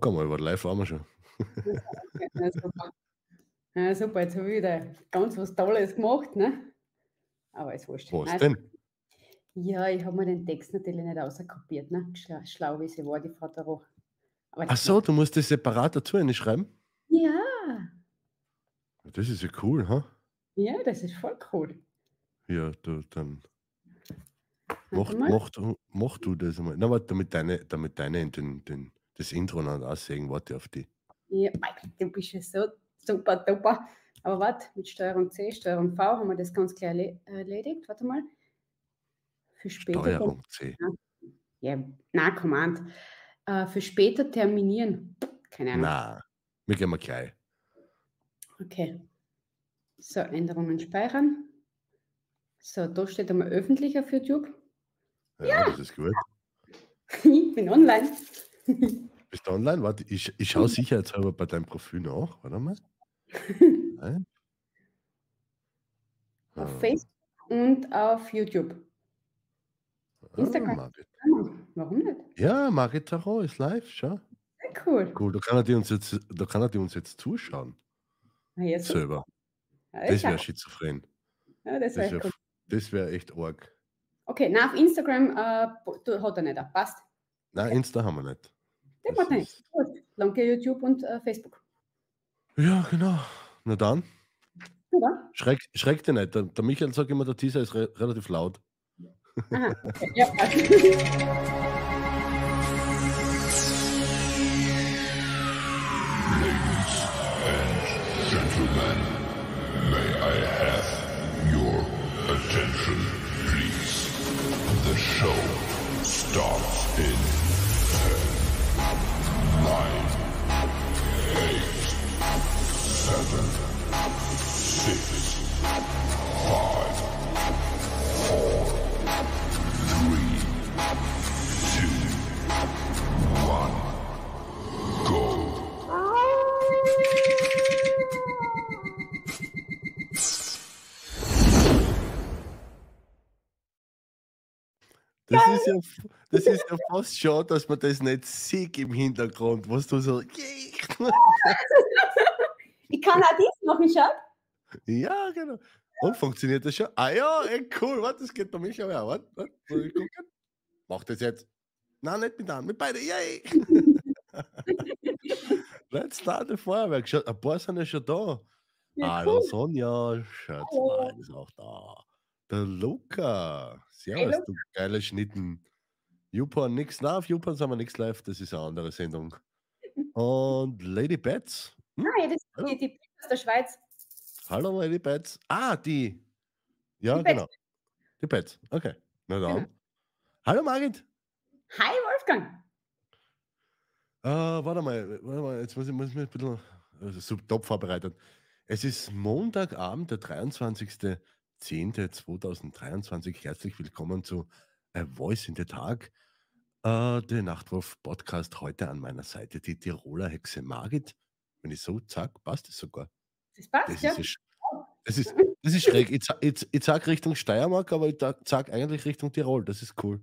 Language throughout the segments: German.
Bock einmal, weil live waren wir schon. Ja, super. Ja, super, jetzt habe ich wieder ganz was Tolles gemacht, ne? Aber ist wurscht. Was Also, denn? ja, ich habe mir den Text natürlich nicht auskopiert, ne? Schlau, schlau wie sie war, die Frau. Aber Ach so, du musst das separat dazu schreiben? Ja, Das ist ja cool, ha? ja, das ist voll cool. Ja, du, dann mach, mach, du, mach du das einmal. Na, warte, damit deine, damit deine den, den, das Intro noch aussehen, warte auf die. Ja, du bist ja so super duper. Aber warte, mit Steuerung C, Steuerung V haben wir das ganz klar erle- erledigt. Warte mal. Für später. Steuerung C. Ja, na, Command. Äh, für später terminieren. Keine Ahnung. Na, wir gehen mal gleich. Okay. So, Änderungen speichern. So, da steht einmal öffentlich auf YouTube. Ja, das ist gut. ich bin online. Bist du online? Warte, ich, ich schaue sicherheitshalber bei deinem Profil nach. Warte mal. Nein. auf Ah, Facebook und auf YouTube. ah, Instagram. Margit. Warum nicht? Ja, Margit Tarot ist live, schau. Sehr cool. Cool, da kann er die uns jetzt, da kann er die uns jetzt zuschauen. Na, jetzt, Selber. ja, Das wäre schizophren. ja, das wäre cool. das wär echt arg. Okay, na, auf Instagram äh, hat er nicht. Passt. Nein, Insta haben wir nicht. Der ist- Gut. Danke YouTube und äh, Facebook. Ja, genau. Na dann, Oder? schreck, schreck dich nicht. Der, der Michael sagt immer, der Teaser ist re relativ laut. Aha, okay. Ja. Gentlemen, may I have your attention, please? The show starts in 7, 6, 5, 4, 3, 2, 1, go. Das ist, ja, das ist ja fast schade, dass man das nicht sieht im Hintergrund, was du so. Ich kann auch dies machen, schau. Ja, genau. Und funktioniert das schon? Ah ja, ey, cool. Warte, das geht bei mich aber auch. Warte, ich gucken? Mach das jetzt. Nein, nicht mit an, mit beide. Yay! Let's start the Feuerwerk. Ein paar sind ja schon da. Ja, Hallo cool. Sonja, Schatz, Hallo. nein, ist auch da. Der Luca. Servus, Hallo. du geile Schnitten. YouPorn nix live, YouPorn sind wir nix live, das ist eine andere Sendung. Und Lady Bats. Hm? Ah, ja, das ist Hallo. die, die aus der Schweiz. Hallo Lady Bats. Ah, die. Ja, Die Bats. genau. Die Bats. Okay. Na dann. Genau. Hallo Margit. Hi, Wolfgang. Äh, warte mal, warte mal, jetzt muss ich, muss ich mich ein bisschen also, so top vorbereitet. Es ist Montagabend, der 23.10.2023. Herzlich willkommen zu A Voice in the Tag. Äh, der Nachtwurf-Podcast heute an meiner Seite, die Tiroler Hexe Margit. Wenn ich so zack, passt es sogar. Das passt, Das ja. ist, ja sch- das ist, das ist schräg. Ich, ich, ich sag Richtung Steiermark, aber ich sag eigentlich Richtung Tirol. Das ist cool.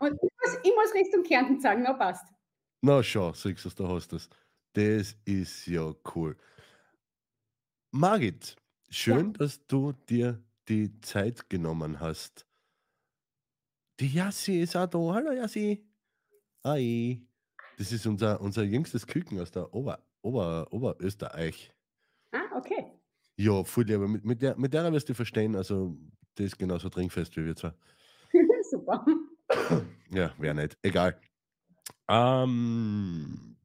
Und ich muss, ich muss Richtung Kärnten sagen, na passt. Na schau, siehst du, da hast du das. Das ist ja cool. Margit, schön, dass du dir die Zeit genommen hast. Die Jassi ist auch da. Hallo Jassi. Hi. Das ist unser, unser jüngstes Küken aus der Ober, Ober, Oberösterreich. Ah, okay. Ja, voll aber Mit, mit, der, mit der wirst du verstehen. Also, die ist genauso trinkfest wie wir zwar. Super. Ja, wäre nicht. Egal. Ähm,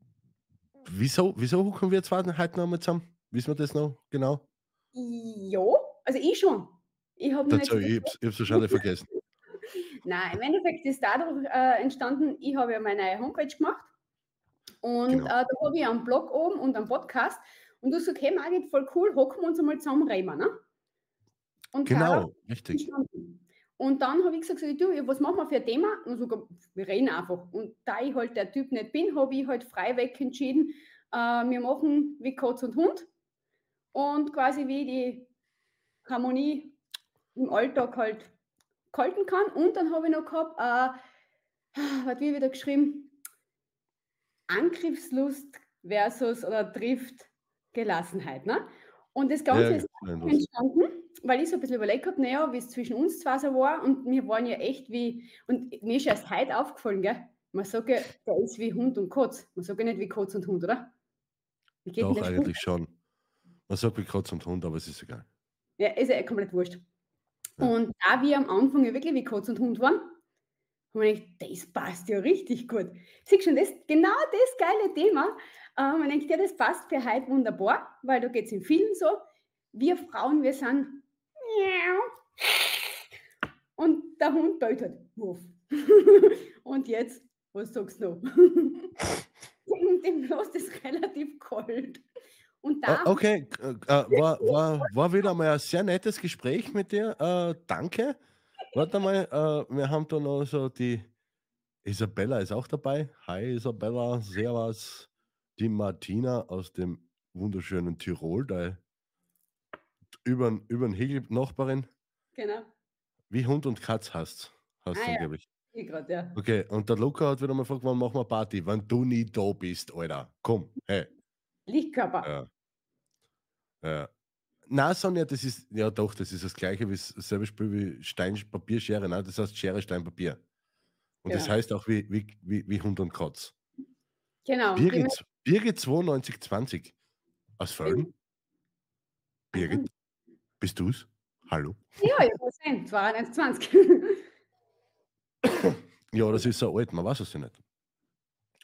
wieso, wieso kommen wir zwei heute noch mal zusammen? Wissen wir das noch genau? Ja, also ich schon. Ich habe Dazu, ich hab's, ich hab's wahrscheinlich vergessen. Nein, im Endeffekt ist dadurch äh, entstanden, ich habe ja meine Homepage gemacht und Genau. äh, da habe ich einen Blog oben und einen Podcast und du sagst, hey Margit, voll cool, hocken wir uns einmal zusammen reden, ne? Und Genau, richtig. entstanden. Und dann habe ich gesagt, du, was machen wir für ein Thema? Und so, wir reden einfach. Und da ich halt der Typ nicht bin, habe ich halt frei weg entschieden, äh, wir machen wie Katz und Hund und quasi wie die Harmonie im Alltag halt halten kann. Und dann habe ich noch gehabt, äh, was wie wieder geschrieben, Angriffslust versus oder trifft Gelassenheit. Ne? Und das Ganze Ja, ist das- entstanden, weil ich so ein bisschen überlegt habe, naja, wie es zwischen uns zwei so war und wir waren ja echt wie, und mir ist erst heute aufgefallen, gell? Man sagt ja, der ist wie Hund und Kotz. Man sagt ja nicht wie Kotz und Hund, oder? Wie geht Doch, eigentlich schon. Man sagt wie Katz und Hund, aber es ist egal. Ja, ist ja komplett wurscht. Ja. Und da wir am Anfang ja wirklich wie Kotz und Hund waren, haben wir gedacht, das passt ja richtig gut. Siehst schon, das, genau das geile Thema. Ähm, man denkt, ja, das passt für heute wunderbar, weil da geht es in vielen so. Wir Frauen, wir sind und der Hund bellt halt. Wuff. und jetzt, was sagst du noch? dem, dem lässt es relativ kalt. Und da okay, äh, war, war, war wieder mal ein sehr nettes Gespräch mit dir. Äh, danke. Warte mal, äh, wir haben da noch so die Isabella ist auch dabei. Hi Isabella, servus. Die Martina aus dem wunderschönen Tirol, da über, über den Hegel Nachbarin. genau, Wie Hund und Katz hast, hast Ah, du ja. angeblich. ich gerade, ja. Okay, und der Luca hat wieder mal gefragt, wann machen wir Party? Wenn du nie da bist, Alter. Komm, hey. Lichtkörper. Ja. Ja. Na, Sonja, das ist, ja doch, das ist das gleiche wie selbe Spiel wie Stein, Papier, Schere. Nein, das heißt Schere, Stein, Papier. Und das Genau. heißt auch wie, wie, wie, wie Hund und Katz. Genau. Birgit, Birgit 9220 aus Völden. Birgit, bist du's? Hallo? Ja, ich muss sehen, 22. Ja, das ist so alt, man weiß es ja nicht.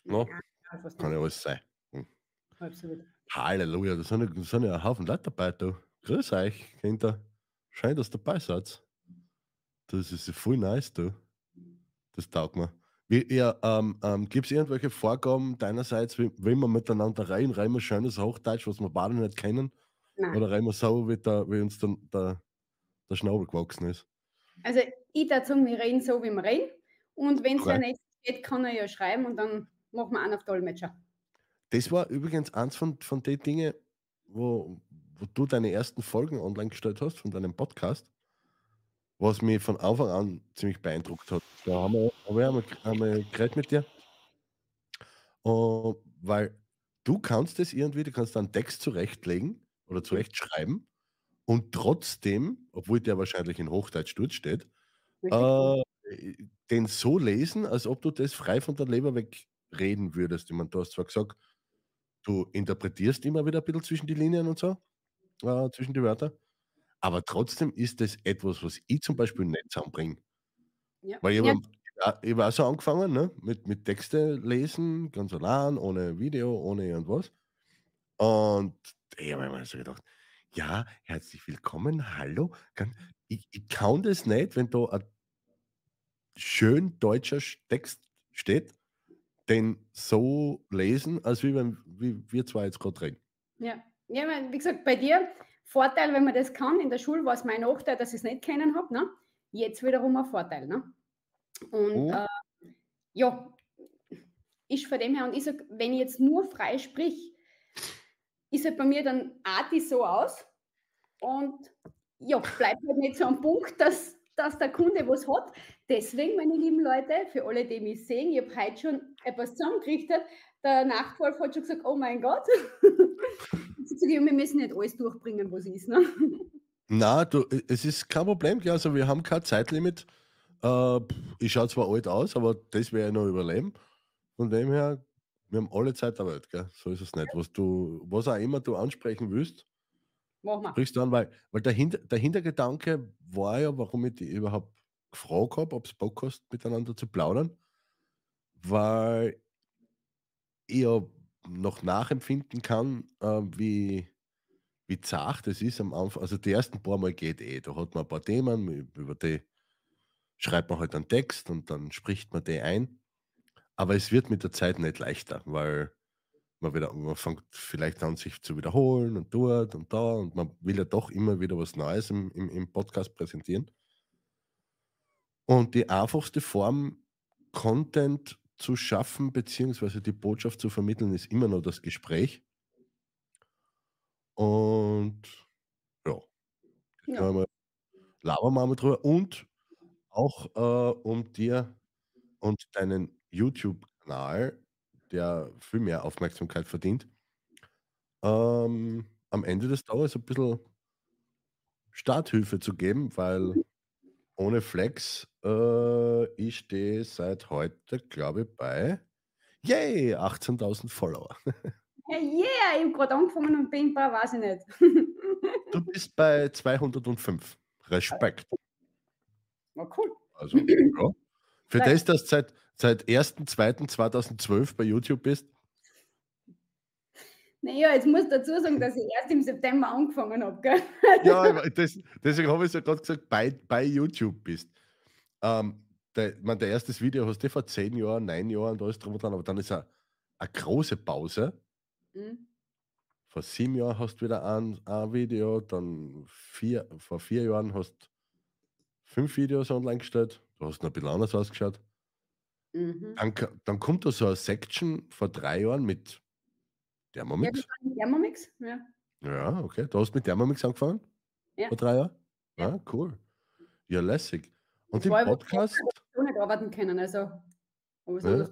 No, Ja, kann ja alles sein. Absolut. Halleluja, da sind, ja- da sind ja ein Haufen Leute dabei, du. Grüß euch, Kinder. Schön, dass ihr dabei seid. Das ist voll nice, du. Das taugt mir. Wie, ja, ähm, ähm, Gibt es irgendwelche Vorgaben deinerseits, wie, wie wir miteinander rein? Rein wir schönes Hochdeutsch, was wir beide nicht kennen? Nein. Oder rein wir so, wie, der, wie uns dann der, der Schnabel gewachsen ist? Also ich würde sagen, wir reden so, wie wir reden. Und wenn es ja nicht geht, kann er ja schreiben und dann machen wir einen auf Dolmetscher. Das war übrigens eins von, von den Dingen, wo, wo du deine ersten Folgen online gestellt hast, von deinem Podcast, was mich von Anfang an ziemlich beeindruckt hat. Da haben wir, haben wir einmal, einmal geredet mit dir. Und weil du kannst es irgendwie, du kannst einen Text zurechtlegen oder zurechtschreiben und trotzdem, obwohl der wahrscheinlich in Hochdeutsch dort steht, äh, den so lesen, als ob du das frei von der Leber weg reden würdest. Ich meine, du hast zwar gesagt, du interpretierst immer wieder ein bisschen zwischen die Linien und so, äh, zwischen die Wörter, aber trotzdem ist das etwas, was ich zum Beispiel nicht zusammenbringe. ja. Weil ich ja, habe ja, ich hab auch so angefangen, ne? mit, mit Texte lesen, ganz allein, ohne Video, ohne irgendwas. Und ich habe mir so gedacht, ja, herzlich willkommen, hallo. Ich, ich kann das nicht, wenn da ein schön deutscher Sch- Text steht, den so lesen, als wie, wenn, wie wir zwei jetzt gerade reden. ja. Ja wie gesagt, bei dir, Vorteil, wenn man das kann, in der Schule war es mein Nachteil, dass ich es nicht kennen habe. Ne? Jetzt wiederum ein Vorteil. Ne? Und Mhm. äh, ja, ist von dem her, und ich sage, wenn ich jetzt nur frei sprich, ist halt bei mir dann artig so aus und ja, bleibt halt nicht so am Punkt, dass, dass der Kunde was hat. Deswegen, meine lieben Leute, für alle, die mich sehen, ich habe heute schon etwas zusammengerichtet. Der Nachtwolf hat schon gesagt, oh mein Gott. Ja, wir müssen nicht alles durchbringen, was ist. Ne? Na, du, es ist kein Problem, also wir haben kein Zeitlimit. Äh, ich schaue zwar alt aus, aber das werde ich noch überleben. Von dem her, wir haben alle Zeit der Welt, gell? so ist es nicht. Was, du, was auch immer du ansprechen willst, sprichst du an, weil, weil der, Hinter, der Hintergedanke war ja, warum ich dich überhaupt gefragt habe, ob es Bock hast, miteinander zu plaudern, weil ja noch nachempfinden kann, äh, wie, wie zart es ist am Anfang. Also die ersten paar Mal geht eh. Da hat man ein paar Themen, über die schreibt man halt einen Text und dann spricht man die ein. Aber es wird mit der Zeit nicht leichter, weil man wieder, man fängt vielleicht an, sich zu wiederholen und dort und da und man will ja doch immer wieder was Neues im, im, im Podcast präsentieren. Und die einfachste Form, Content zu schaffen, beziehungsweise die Botschaft zu vermitteln, ist immer noch das Gespräch. Und ja, Ja. mal, labern wir mal drüber. Und auch äh, um dir und deinen YouTube-Kanal der viel mehr Aufmerksamkeit verdient. Ähm, am Ende des Tages ein bisschen Starthilfe zu geben, weil ohne Flex, äh, ich stehe seit heute, glaube ich, bei yay, 18.000 Follower. Yeah, ich habe gerade angefangen und bin bei, weiß ich nicht. Du bist bei 205. Respekt. War cool. Also, ja. Für Vielleicht. das, dass du seit, seit 1.2.2012 bei YouTube bist, Naja, jetzt muss ich dazu sagen, dass ich erst im September angefangen habe, gell? ja, das, deswegen habe ich ja gerade gesagt, bei, bei YouTube bist. Ähm, der, man, der erstes Video hast du vor zehn Jahren, neun Jahren, da ist drum und dran, aber dann ist eine, eine große Pause. Mhm. Vor sieben Jahren hast du wieder ein, ein Video, dann vier, vor vier Jahren hast du fünf Videos online gestellt, du hast noch ein bisschen anders ausgeschaut. Mhm. Dann, dann kommt da so eine Section vor drei Jahren mit Thermomix. ein Thermomix. Ja. Ja, okay. Du hast mit Thermomix angefangen? Ja. Vor drei Jahren? Ja. Ja, cool. Ja, lässig. Und im Podcast, So nicht arbeiten können, also. Ja.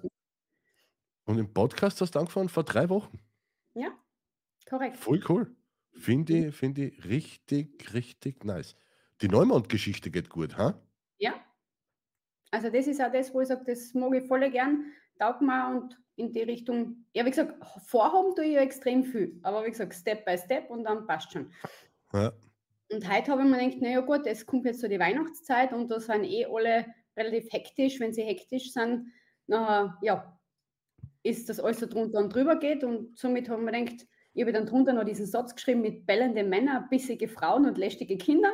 und im Podcast hast du angefangen vor drei Wochen. Ja, korrekt. Voll cool. Finde ich, finde ich richtig, richtig nice. Die Neumond-Geschichte geht gut, ha? Ja. Also das ist auch das, wo ich sage, das mag ich voll gern, taugt mir und in die Richtung, ja wie gesagt, vorhaben tue ich ja extrem viel, aber wie gesagt, Step by Step und dann passt schon. Ja. Und heute habe ich mir gedacht, naja gut, es kommt jetzt so die Weihnachtszeit und da sind eh alle relativ hektisch. Wenn sie hektisch sind, nachher, ja, ist das alles so drunter und drüber geht und somit haben wir gedacht, ich habe dann drunter noch diesen Satz geschrieben mit bellende Männer, bissige Frauen und lästige Kinder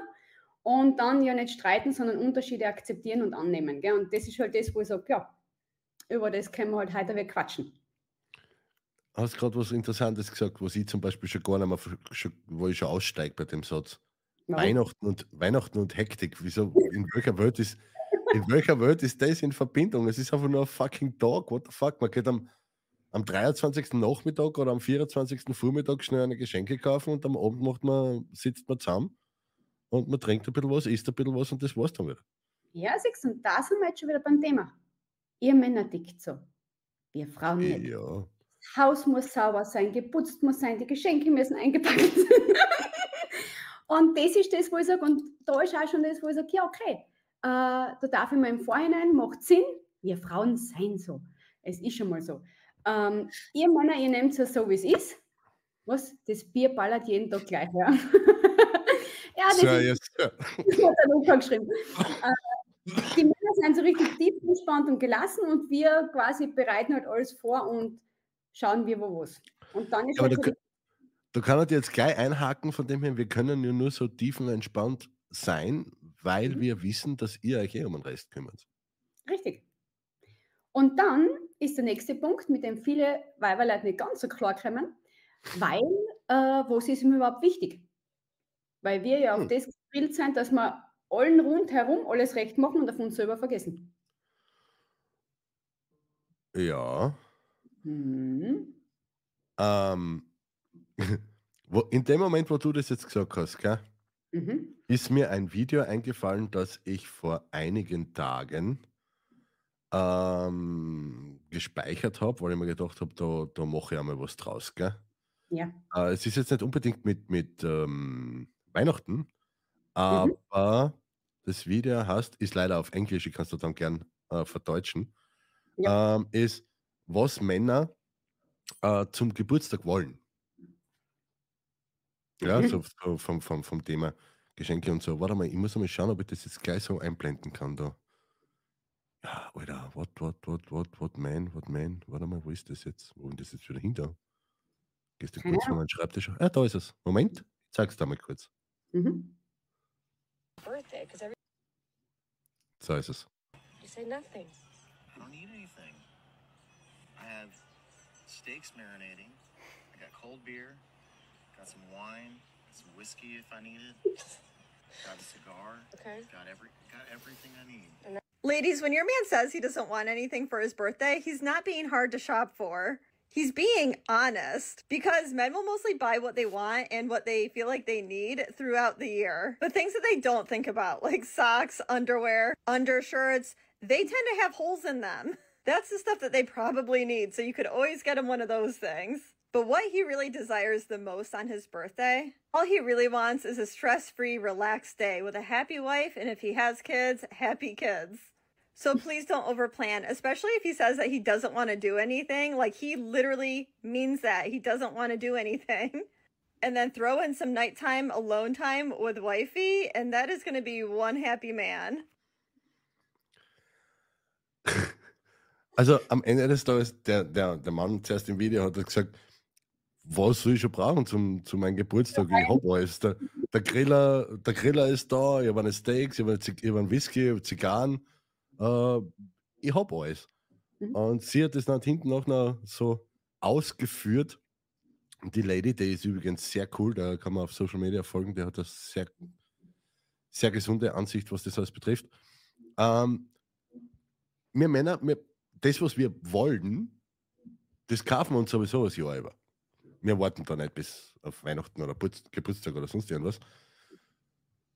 und dann ja nicht streiten, sondern Unterschiede akzeptieren und annehmen. Gell? Und das ist halt das, wo ich sage, ja, über das können wir halt heute wieder quatschen. Hast gerade was Interessantes gesagt, was ich zum Beispiel schon gar nicht mehr, schon, wo ich schon aussteige bei dem Satz. Weihnachten und, Weihnachten und Hektik. Wieso, in welcher Welt ist, in welcher Welt ist das in Verbindung? Es ist einfach nur ein fucking Tag. What the fuck? Man geht am, am 23. Nachmittag oder am 24. Vormittag schnell eine Geschenke kaufen und am Abend macht man, sitzt man zusammen und man trinkt ein bisschen was, isst ein bisschen was und das war's dann wieder. Ja, siehst du, und da sind wir jetzt schon wieder beim Thema. Ihr Männer tickt so, wir Frauen nicht. Ja. Das Haus muss sauber sein, geputzt muss sein, die Geschenke müssen eingepackt sein. und das ist das, wo ich sage, und da ist auch schon das, wo ich sage, ja, okay, äh, da darf ich mir im Vorhinein, macht Sinn, wir Frauen sein so. Es ist schon mal so. Ähm, ihr Männer, ihr nehmt es so, wie es ist. Was? Das Bier ballert jeden Tag gleich, ja. ja, das Sir, ist yes, das hat der Luca geschrieben. Die Männer sind so richtig tief entspannt und gelassen und wir quasi bereiten halt alles vor und schauen wir wo was. Und dann ist Ja, halt du, so ka- du kannst jetzt gleich einhaken von dem her, wir können ja nur so tiefenentspannt sein, weil Mhm. wir wissen, dass ihr euch eh um den Rest kümmert. richtig. Und dann ist der nächste Punkt, mit dem viele Weiberleute nicht ganz so klar kommen, weil, äh, was ist ihm überhaupt wichtig? Weil wir ja auf Hm. das gebildet sind, dass wir allen rundherum alles recht machen und auf uns selber vergessen. Ja. Mhm. Ähm, in dem Moment, wo du das jetzt gesagt hast, gell, Mhm. ist mir ein Video eingefallen, das ich vor einigen Tagen ähm, gespeichert habe, weil ich mir gedacht habe, da, da mache ich einmal was draus. Gell? Ja. Äh, es ist jetzt nicht unbedingt mit, mit ähm, Weihnachten, Mhm. Das Video heißt, ist leider auf Englisch, ich kann es dann gern äh, verdeutschen, ähm, ist, was Männer äh, zum Geburtstag wollen. Ja, Mhm. so, so vom, vom, vom Thema Geschenke und so. Warte mal, ich muss mal schauen, ob ich das jetzt gleich so einblenden kann da. Ja, Alter, what, what, what, what, what, man, what, man. Warte mal, wo ist das jetzt? Wo ist das jetzt wieder hinter? Gehst du kurz vor meinen Schreibtisch? Ah, da ist es. Moment, ich zeig's dir mal kurz. Mhm. birthday because every So ist es. you say nothing. I don't need anything. I have steaks marinating. I got cold beer. Got some wine. Got some whiskey if I need it. Got a cigar. Okay. Got every got everything I need. Ladies, when your man says he doesn't want anything for his birthday, he's not being hard to shop for. He's being honest because men will mostly buy what they want and what they feel like they need throughout the year. But things that they don't think about, like socks, underwear, undershirts, they tend to have holes in them. That's the stuff that they probably need, so you could always get him one of those things. But what he really desires the most on his birthday, all he really wants is a stress free, relaxed day with a happy wife, and if he has kids, happy kids. So please don't overplan, especially if he says that he doesn't want to do anything. Like he literally means that. He doesn't want to do anything. And then throw in some nighttime alone time with wifey, and that is going to be one happy man. Also am Ende des Tages, der, der, der Mann zuerst im Video hat gesagt, was soll ich schon brauchen zum, zu meinem Geburtstag? Ich hab alles. Der, der, Griller, der Griller ist da, ich habe eine Steaks, ich habe einen Whisky, ich habe Zigarren. Äh, ich hab alles. Mhm. Und sie hat das dann hinten auch noch so ausgeführt. Die Lady, die ist übrigens sehr cool, da kann man auf Social Media folgen, der hat eine sehr, sehr gesunde Ansicht, was das alles betrifft. Ähm, wir Männer, wir, das, was wir wollen, das kaufen wir uns sowieso das Jahr über. Wir warten da nicht bis auf Weihnachten oder Putz, Geburtstag oder sonst irgendwas.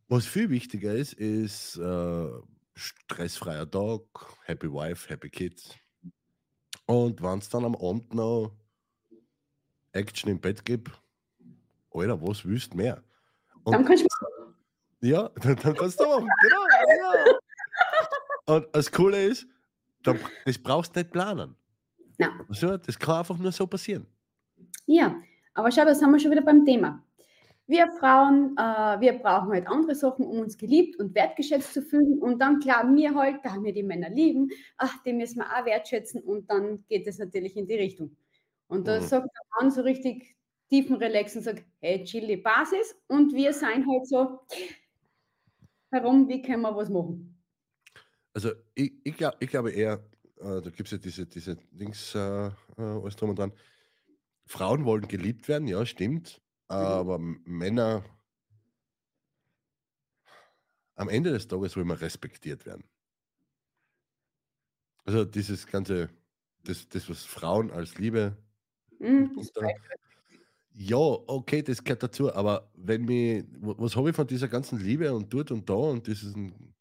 Was viel wichtiger ist, ist äh, stressfreier Tag, Happy Wife, Happy Kids. Und wenn es dann am Abend noch Action im Bett gibt, Alter, was willst du mehr? Und Dann kannst du ja, dann, dann kannst du machen. Genau. Ja. Und das Coole ist, dann, das brauchst du nicht planen. Nein. Also, das kann einfach nur so passieren. Ja, aber schau, da sind wir schon wieder beim Thema. Wir Frauen, äh, wir brauchen halt andere Sachen, um uns geliebt und wertgeschätzt zu fühlen. Und dann glauben wir halt, da wir die Männer lieben, ach, die müssen wir auch wertschätzen. Und dann geht es natürlich in die Richtung. Und da Mhm. sagt der Mann so richtig tiefen Relax und sagt, hey, chill die Basis. Und wir sind halt so herum, wie können wir was machen? Also ich, ich, glaub, ich glaube eher, äh, da gibt es ja diese, diese Dings, äh, äh, alles drum und dran. Frauen wollen geliebt werden, ja, stimmt. Aber M- Männer, am Ende des Tages will man respektiert werden. Also dieses ganze, das, das was Frauen als Liebe Hm, unter, ja, okay, das gehört dazu, aber wenn mir, wa- was habe ich von dieser ganzen Liebe und dort und da und diesen,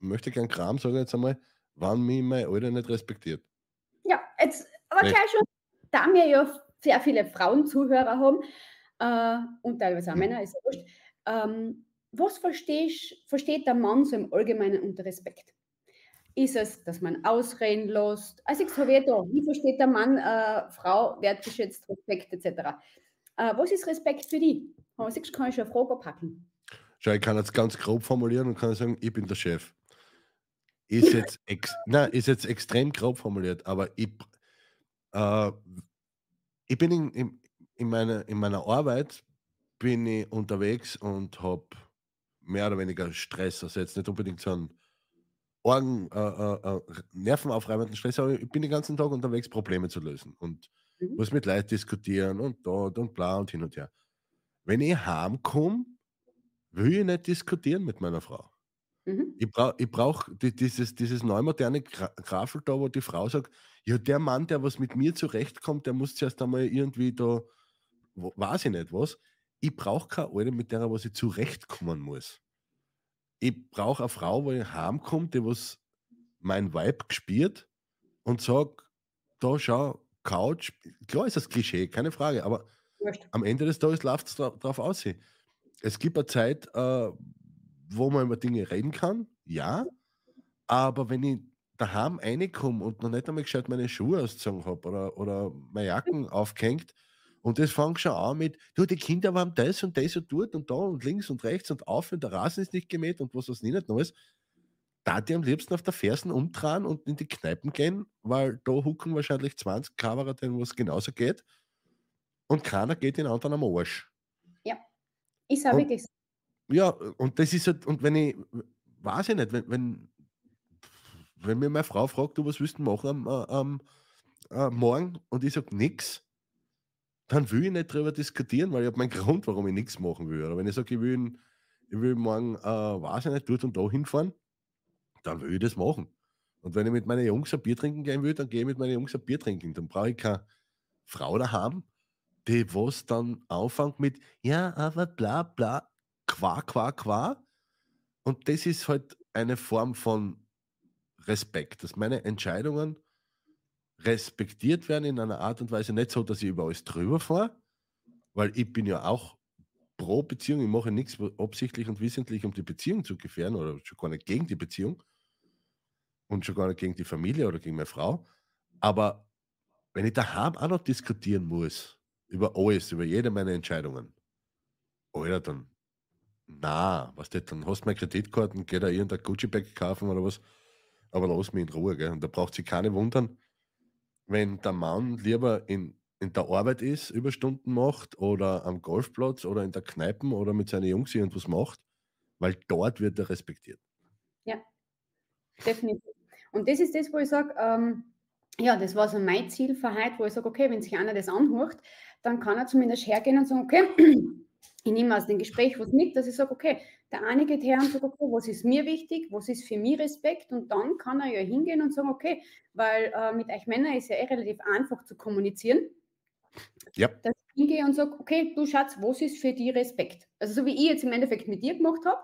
möchte gern Kram, sage ich jetzt einmal, wann mich mein Alter nicht respektiert. Ja, jetzt, aber gleich schon, da wir ja sehr viele Frauenzuhörer haben äh, und teilweise auch. Männer, ist ja wurscht. Ähm, was versteht der Mann so im Allgemeinen unter Respekt? Ist es, dass man ausreden lässt? Also ich sage da, wie versteht der Mann äh, Frau wertgeschätzt, Respekt etc.? Äh, was ist Respekt für die? Siehst, du, kann ich eine Frage packen. Schau, ich kann jetzt ganz grob formulieren und kann sagen, ich bin der Chef. Ist jetzt, ex nein, ist jetzt extrem grob formuliert, aber ich, äh, ich bin in, in, in, meiner, in meiner Arbeit bin ich unterwegs und habe mehr oder weniger Stress. Also jetzt nicht unbedingt so einen Orgen, äh, äh, äh, nervenaufreibenden Stress, aber ich bin den ganzen Tag unterwegs, Probleme zu lösen und Mhm. muss mit Leuten diskutieren und dort und bla und hin und her. Wenn ich heimkomme, will ich nicht diskutieren mit meiner Frau. Mhm. Ich brauche ich brauch die, dieses, dieses neumoderne Gra Grafel da, wo die Frau sagt, ja, der Mann, der was mit mir zurechtkommt, der muss zuerst einmal irgendwie da, weiß ich nicht was. Ich brauche keine Alte, mit der was ich zurechtkommen muss. Ich brauche eine Frau, wo ich heimkomme, die was mein Vibe gespielt und sagt, da schau, Couch, klar ist das Klischee, keine Frage, aber Wurscht. am Ende des Tages läuft es darauf aus. Es gibt eine Zeit, äh, wo man über Dinge reden kann, ja, aber wenn ich daheim reinkomme und noch nicht einmal gescheit meine Schuhe ausgezogen habe oder, oder meine Jacken aufgehängt und das fängt schon an mit, du, die Kinder waren das und das und dort und da und links und rechts und auf und der Rasen ist nicht gemäht und was das nicht ist, da die am liebsten auf der Fersen umdrehen und in die Kneipen gehen, weil da hucken wahrscheinlich 20 Coverer, denen was genauso geht und keiner geht den anderen am Arsch. Ist auch wirklich so. Ja, und das ist halt, und wenn ich, weiß ich nicht, wenn, wenn, wenn mir meine Frau fragt, du, was willst du machen am, äh, am äh, morgen und ich sage nix, dann will ich nicht drüber diskutieren, weil ich habe meinen Grund, warum ich nichts machen will. Oder wenn ich sage, ich will, ich will morgen, äh, weiß ich nicht, dort und da hinfahren, dann will ich das machen. Und wenn ich mit meinen Jungs ein Bier trinken gehen will, dann gehe ich mit meinen Jungs ein Bier trinken. Dann brauche ich keine Frau daheim, die was dann anfängt mit, ja, aber bla bla, qua, qua, qua. Und das ist halt eine Form von Respekt, dass meine Entscheidungen respektiert werden in einer Art und Weise, nicht so, dass ich über alles drüber fahre, weil ich bin ja auch pro Beziehung, ich mache nichts absichtlich und wissentlich, um die Beziehung zu gefährden oder schon gar nicht gegen die Beziehung und schon gar nicht gegen die Familie oder gegen meine Frau. Aber wenn ich daheim auch noch diskutieren muss, über alles, über jede meiner Entscheidungen, Alter, dann, na, was das, dann hast du meine Kreditkarten, geh da irgendein Gucci-Bag kaufen oder was, aber lass mich in Ruhe, gell? Und da braucht sich keine wundern, wenn der Mann lieber in, in der Arbeit ist, Überstunden macht oder am Golfplatz oder in der Kneipe oder mit seinen Jungs irgendwas macht, weil dort wird er respektiert. Ja, definitiv. Und das ist das, wo ich sage, ähm, ja, das war so mein Ziel für heute, wo ich sage, okay, wenn sich einer das anhört, dann kann er zumindest hergehen und sagen, okay, ich nehme aus dem Gespräch was mit, dass ich sage, okay, der eine geht her und sagt, okay, was ist mir wichtig, was ist für mich Respekt und dann kann er ja hingehen und sagen, okay, weil äh, mit euch Männern ist ja eh relativ einfach zu kommunizieren. Ja. Dass ich hingehe und sage, okay, du Schatz, was ist für dich Respekt? Also so wie ich jetzt im Endeffekt mit dir gemacht habe,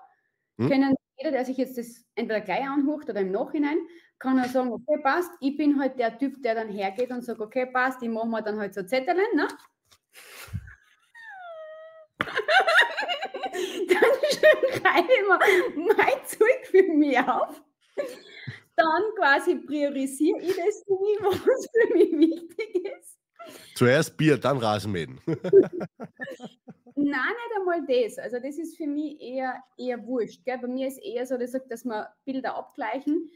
Hm? können jeder, der sich jetzt das entweder gleich anhört oder im Nachhinein, kann er sagen, okay, passt, ich bin halt der Typ, der dann hergeht und sagt, okay, passt, ich mache mir dann halt so Zettel, ne? Dann schreibe ich mir mein Zeug für mich auf. Dann quasi priorisiere ich das mich, was für mich wichtig ist. Zuerst Bier, dann Rasenmähen. Nein, nicht einmal das. Also das ist für mich eher, eher wurscht. Gell? Bei mir ist eher so, dass, dass wir Bilder abgleichen,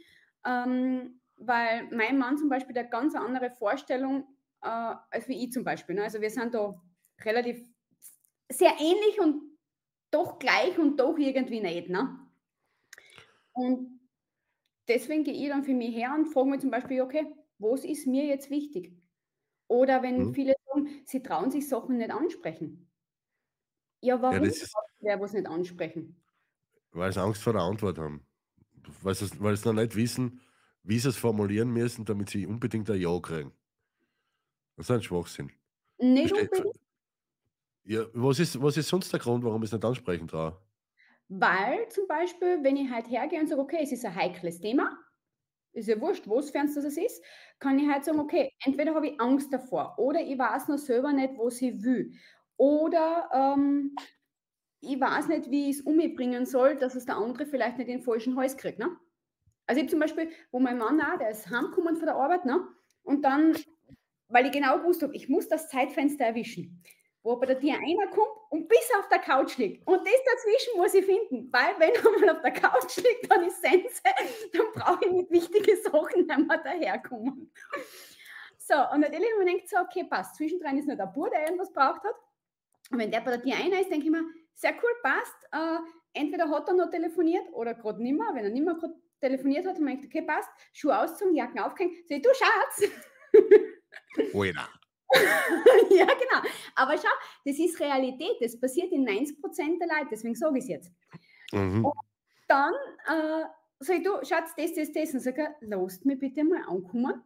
ähm, weil mein Mann zum Beispiel eine ganz andere Vorstellung äh, als wie ich zum Beispiel. Ne? Also wir sind da relativ sehr ähnlich und doch gleich und doch irgendwie nicht. Ne? Und deswegen gehe ich dann für mich her und frage mich zum Beispiel, okay, was ist mir jetzt wichtig? Oder wenn Mhm. viele sagen, sie trauen sich Sachen nicht ansprechen. Ja, warum das ist- wer was nicht ansprechen? weil sie Angst vor der Antwort haben. Weil sie, weil sie noch nicht wissen, wie sie es formulieren müssen, damit sie unbedingt ein Ja kriegen. Das ist ein Schwachsinn. Nicht Versteht- unbedingt, Ja, was ist, was ist sonst der Grund, warum ich es nicht ansprechen traue? weil zum Beispiel, wenn ich halt hergehe und sage, okay, es ist ein heikles Thema, ist ja wurscht, was für das ist, kann ich halt sagen, okay, entweder habe ich Angst davor oder ich weiß noch selber nicht, was ich will. Oder ähm, ich weiß nicht, wie ich es um mich bringen soll, dass es der andere vielleicht nicht in den falschen Hals kriegt. Ne? Also ich zum Beispiel, wo mein Mann auch, der ist heimgekommen von der Arbeit, ne? und dann, weil ich genau gewusst habe, ich muss das Zeitfenster erwischen, wo bei der Tür einer kommt und bis auf der Couch liegt. Und das dazwischen muss ich finden, weil wenn er mal auf der Couch liegt, dann ist Sense, dann brauche ich mit wichtigen Sachen nicht mehr daherkommen. So, und natürlich habe ich gedacht, so, okay, passt, zwischendrin ist noch der Bub, der irgendwas braucht hat. Und wenn der bei der Tür einer ist, denke ich mir, sehr cool, passt. Äh, entweder hat er noch telefoniert oder gerade nicht mehr. Wenn er nicht mehr gerade telefoniert hat, denke ich, okay, passt. Schuhe ausgezogen, Jacken aufgehängt. Sag ich, du Schatz. Alter. ja, genau. Aber schau, das ist Realität. Das passiert in 90 Prozent der Leute. Deswegen sage ich es jetzt. Mhm. Dann äh, sag ich, du Schatz, das, das, das. Und sag er, lasst mich bitte mal ankommen.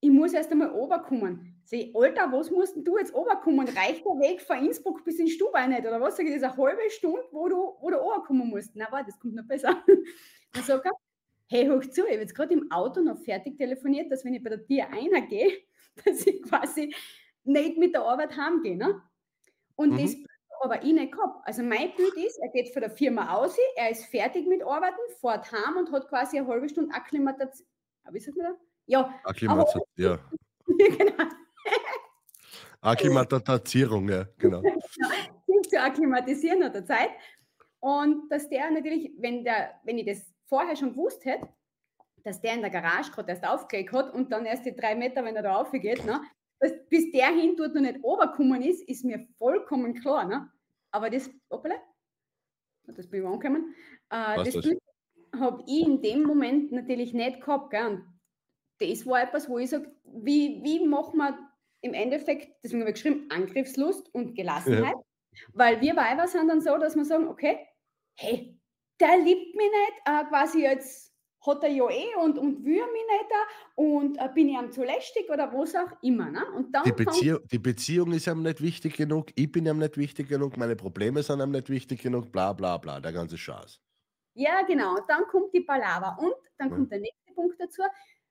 Ich muss erst einmal runterkommen. Sag ich, Alter, was musst du jetzt runterkommen? Reicht der Weg von Innsbruck bis in Stubai nicht? Oder was? Sag ich, das ist eine halbe Stunde, wo du, wo du runterkommen musst. Na, warte, das kommt noch besser. Dann sagt er, hey, hoch zu, ich habe jetzt gerade im Auto noch fertig telefoniert, dass wenn ich bei der Tür einer gehe, dass ich quasi nicht mit der Arbeit heimgehe. Ne? Und Mhm. das aber ich nicht gehabt. Also mein Bild ist, er geht von der Firma aus, er ist fertig mit Arbeiten, fährt heim und hat quasi eine halbe Stunde Akklimatation. Wie sagt man da? Ja, Akklimatisierung, ja. genau. Akklimatisierung, ja, genau. sich zu akklimatisieren hat er Zeit. Und dass der natürlich, wenn, der, wenn ich das vorher schon gewusst hätte, dass der in der Garage gerade erst aufgelegt hat und dann erst die drei Meter, wenn er da aufgeht, ne, dass, bis der hin dort noch nicht runtergekommen ist, ist mir vollkommen klar. Ne? Aber das, hoppala, das bin ich angekommen, äh, das das? Habe ich in dem Moment natürlich nicht gehabt. Gell? Und das war etwas, wo ich sage, wie, wie machen wir im Endeffekt, deswegen habe ich geschrieben, Angriffslust und Gelassenheit. Weil wir Weiber sind dann so, dass wir sagen, okay, hey, der liebt mich nicht, äh, quasi jetzt hat er ja eh und, und will mich nicht da und äh, bin ich ihm zu lästig oder was auch immer. Ne? Und dann Die Beziehung, die Beziehung ist ihm nicht wichtig genug, ich bin ihm nicht wichtig genug, meine Probleme sind ihm nicht wichtig genug, bla bla bla, der ganze Schatz. Ja, genau. Und dann kommt die Palaver. Und dann Ja. kommt der nächste Punkt dazu.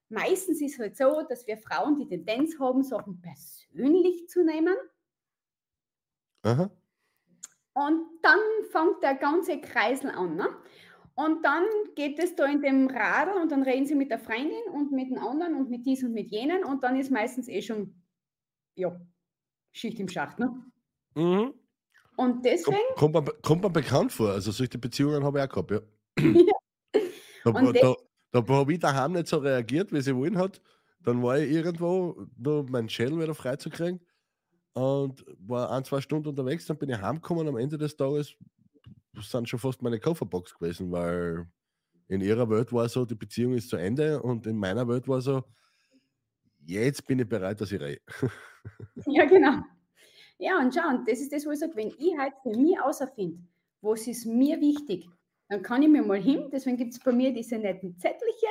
meistens ist es halt so, dass wir Frauen die Tendenz haben, Sachen persönlich zu nehmen. Aha. Und dann fängt der ganze Kreisel an. Ne? Und dann geht es da in dem Radl und dann reden sie mit der Freundin und mit den anderen und mit dies und mit jenen und dann ist meistens eh schon, ja, Schicht im Schacht. Ne? Mhm. Und Kommt, deswegen, kommt, mir, kommt mir bekannt vor. Also solche Beziehungen habe ich auch gehabt, ja. Da, Und da, da habe ich daheim nicht so reagiert, wie sie wollen hat. Dann war ich irgendwo, nur meinen Schädel wieder freizukriegen und war ein, zwei Stunden unterwegs. Dann bin ich heimgekommen. Am Ende des Tages sind schon fast meine Kofferbox gewesen, weil in ihrer Welt war so, die Beziehung ist zu Ende und in meiner Welt war so, jetzt bin ich bereit, dass ich rede. ja genau. Ja, und schau, und das ist das, wo ich sage, wenn ich halt für mich außerfinde, was ist mir wichtig, dann kann ich mir mal hin, deswegen gibt es bei mir diese netten Zettelchen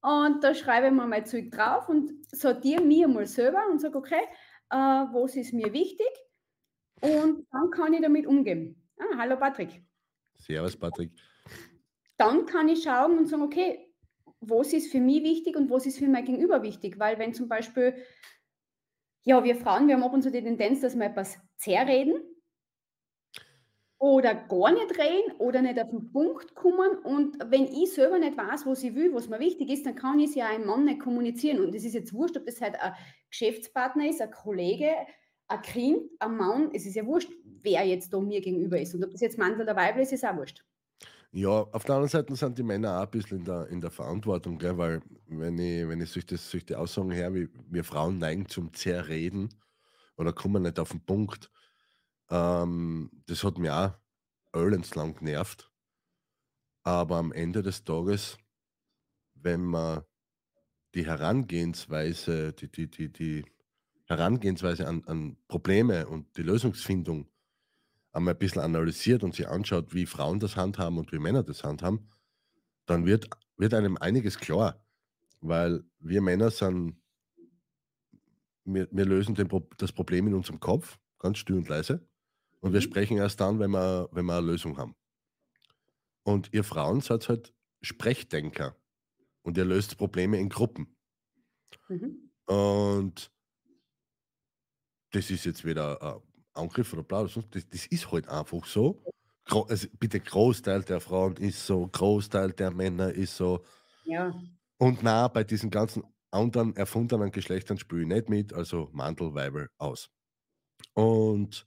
und da schreibe ich mir mein Zeug drauf und sortiere mir mal selber und sage, okay, äh, was ist mir wichtig und dann kann ich damit umgehen. Ah, hallo Patrick. Servus, Patrick. Dann kann ich schauen und sagen, okay, was ist für mich wichtig und was ist für mein Gegenüber wichtig, weil wenn zum Beispiel, ja, wir Frauen, wir haben ab und zu die Tendenz, dass wir etwas zerreden oder gar nicht reden oder nicht auf den Punkt kommen. Und wenn ich selber nicht weiß, was ich will, was mir wichtig ist, dann kann ich es ja einem Mann nicht kommunizieren. Und es ist jetzt wurscht, ob das halt ein Geschäftspartner ist, ein Kollege, ein Kind, ein Mann. Es ist ja wurscht, wer jetzt da mir gegenüber ist. Und ob das jetzt Mann oder Weibel ist, ist auch wurscht. Ja, auf der anderen Seite sind die Männer auch ein bisschen in der, in der Verantwortung, gell? weil wenn ich, wenn ich solche, solche Aussagen her, wie wir Frauen neigen zum Zerreden oder kommen nicht auf den Punkt, ähm, das hat mich auch lang genervt. Aber am Ende des Tages, wenn man die Herangehensweise, die, die, die, die Herangehensweise an, an Probleme und die Lösungsfindung einmal ein bisschen analysiert und sich anschaut, wie Frauen das handhaben und wie Männer das handhaben, dann wird, wird einem einiges klar. Weil wir Männer sind, wir, wir lösen den, das Problem in unserem Kopf, ganz still und leise. Und wir Mhm. sprechen erst dann, wenn wir, wenn wir eine Lösung haben. Und ihr Frauen seid halt Sprechdenker. Und ihr löst Probleme in Gruppen. Mhm. Und das ist jetzt wieder ein Angriff oder bla, das, das ist halt einfach so. Gro also bitte, Großteil der Frauen ist so, Großteil der Männer ist so. Ja, Und na, bei diesen ganzen anderen erfundenen Geschlechtern spiele ich nicht mit, also Mantel, Weibel, aus. Und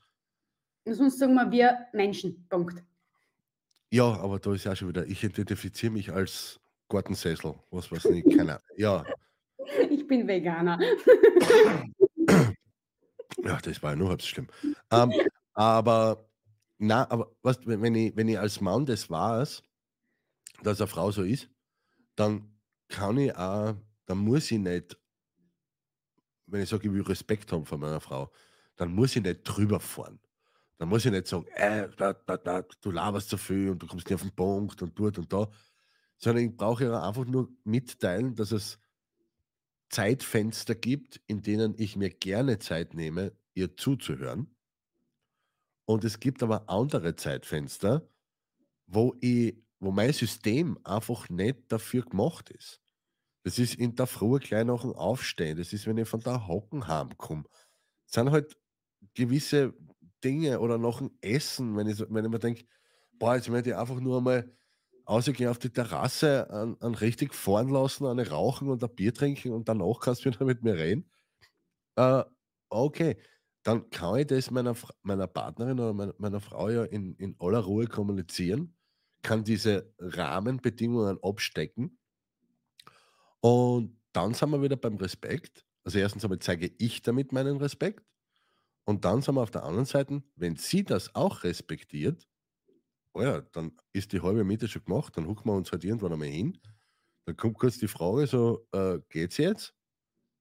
und sonst sagen wir, wir Menschen. Punkt. ja, aber da ist ja schon wieder, ich identifiziere mich als Gartensessel, was weiß ich, keiner. Ja, Ich bin Veganer. Ja, das war ja nur halb so schlimm. Ähm, aber, na, aber was, wenn ich, wenn ich als Mann das weiß, dass eine Frau so ist, dann kann ich auch, dann muss ich nicht, wenn ich sage, ich will Respekt haben von meiner Frau, dann muss ich nicht drüber fahren. Dann muss ich nicht sagen, äh, da, da, da, du laberst zu viel und du kommst nicht auf den Punkt und dort und da, sondern ich brauche ihr einfach nur mitteilen, dass es Zeitfenster gibt, in denen ich mir gerne Zeit nehme, ihr zuzuhören. Und es gibt aber andere Zeitfenster, wo ich, wo mein System einfach nicht dafür gemacht ist. Das ist in der Früh gleich nach dem Aufstehen. Das ist, wenn ich von der Hocken heimkomme. Das sind halt gewisse Dinge oder nach dem Essen, wenn ich, wenn ich mir denke, boah, jetzt möchte ich einfach nur einmal rausgehen auf die Terrasse, an, an richtig fahren lassen, eine rauchen und ein Bier trinken und danach kannst du wieder mit mir reden. Äh, okay, dann kann ich das meiner, meiner Partnerin oder meiner, meiner Frau ja in, in aller Ruhe kommunizieren, kann diese Rahmenbedingungen abstecken und dann sind wir wieder beim Respekt. Also erstens einmal zeige ich damit meinen Respekt und dann sind wir auf der anderen Seite, wenn sie das auch respektiert, oh ja, dann ist die halbe Miete schon gemacht, dann hucken wir uns halt irgendwann einmal hin. Dann kommt kurz die Frage so, äh, geht's jetzt?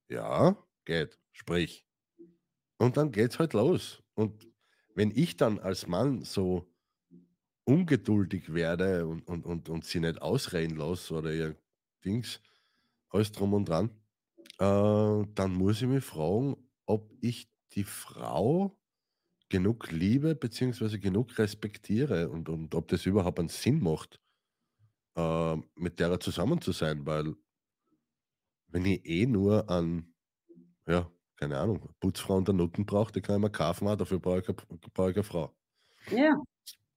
Ja, geht, sprich. Und dann geht's halt los. Und wenn ich dann als Mann so ungeduldig werde und, und, und, und sie nicht ausreden lasse oder ihr Dings, alles drum und dran, äh, dann muss ich mich fragen, ob ich die Frau genug liebe beziehungsweise genug respektiere und, und ob das überhaupt einen Sinn macht, äh, mit der zusammen zu sein, weil wenn ich eh nur an, ja, keine Ahnung, Putzfrau und der Nutten brauche, die kann ich mir kaufen, auch, dafür brauche ich, brauche ich keine Frau. Ja.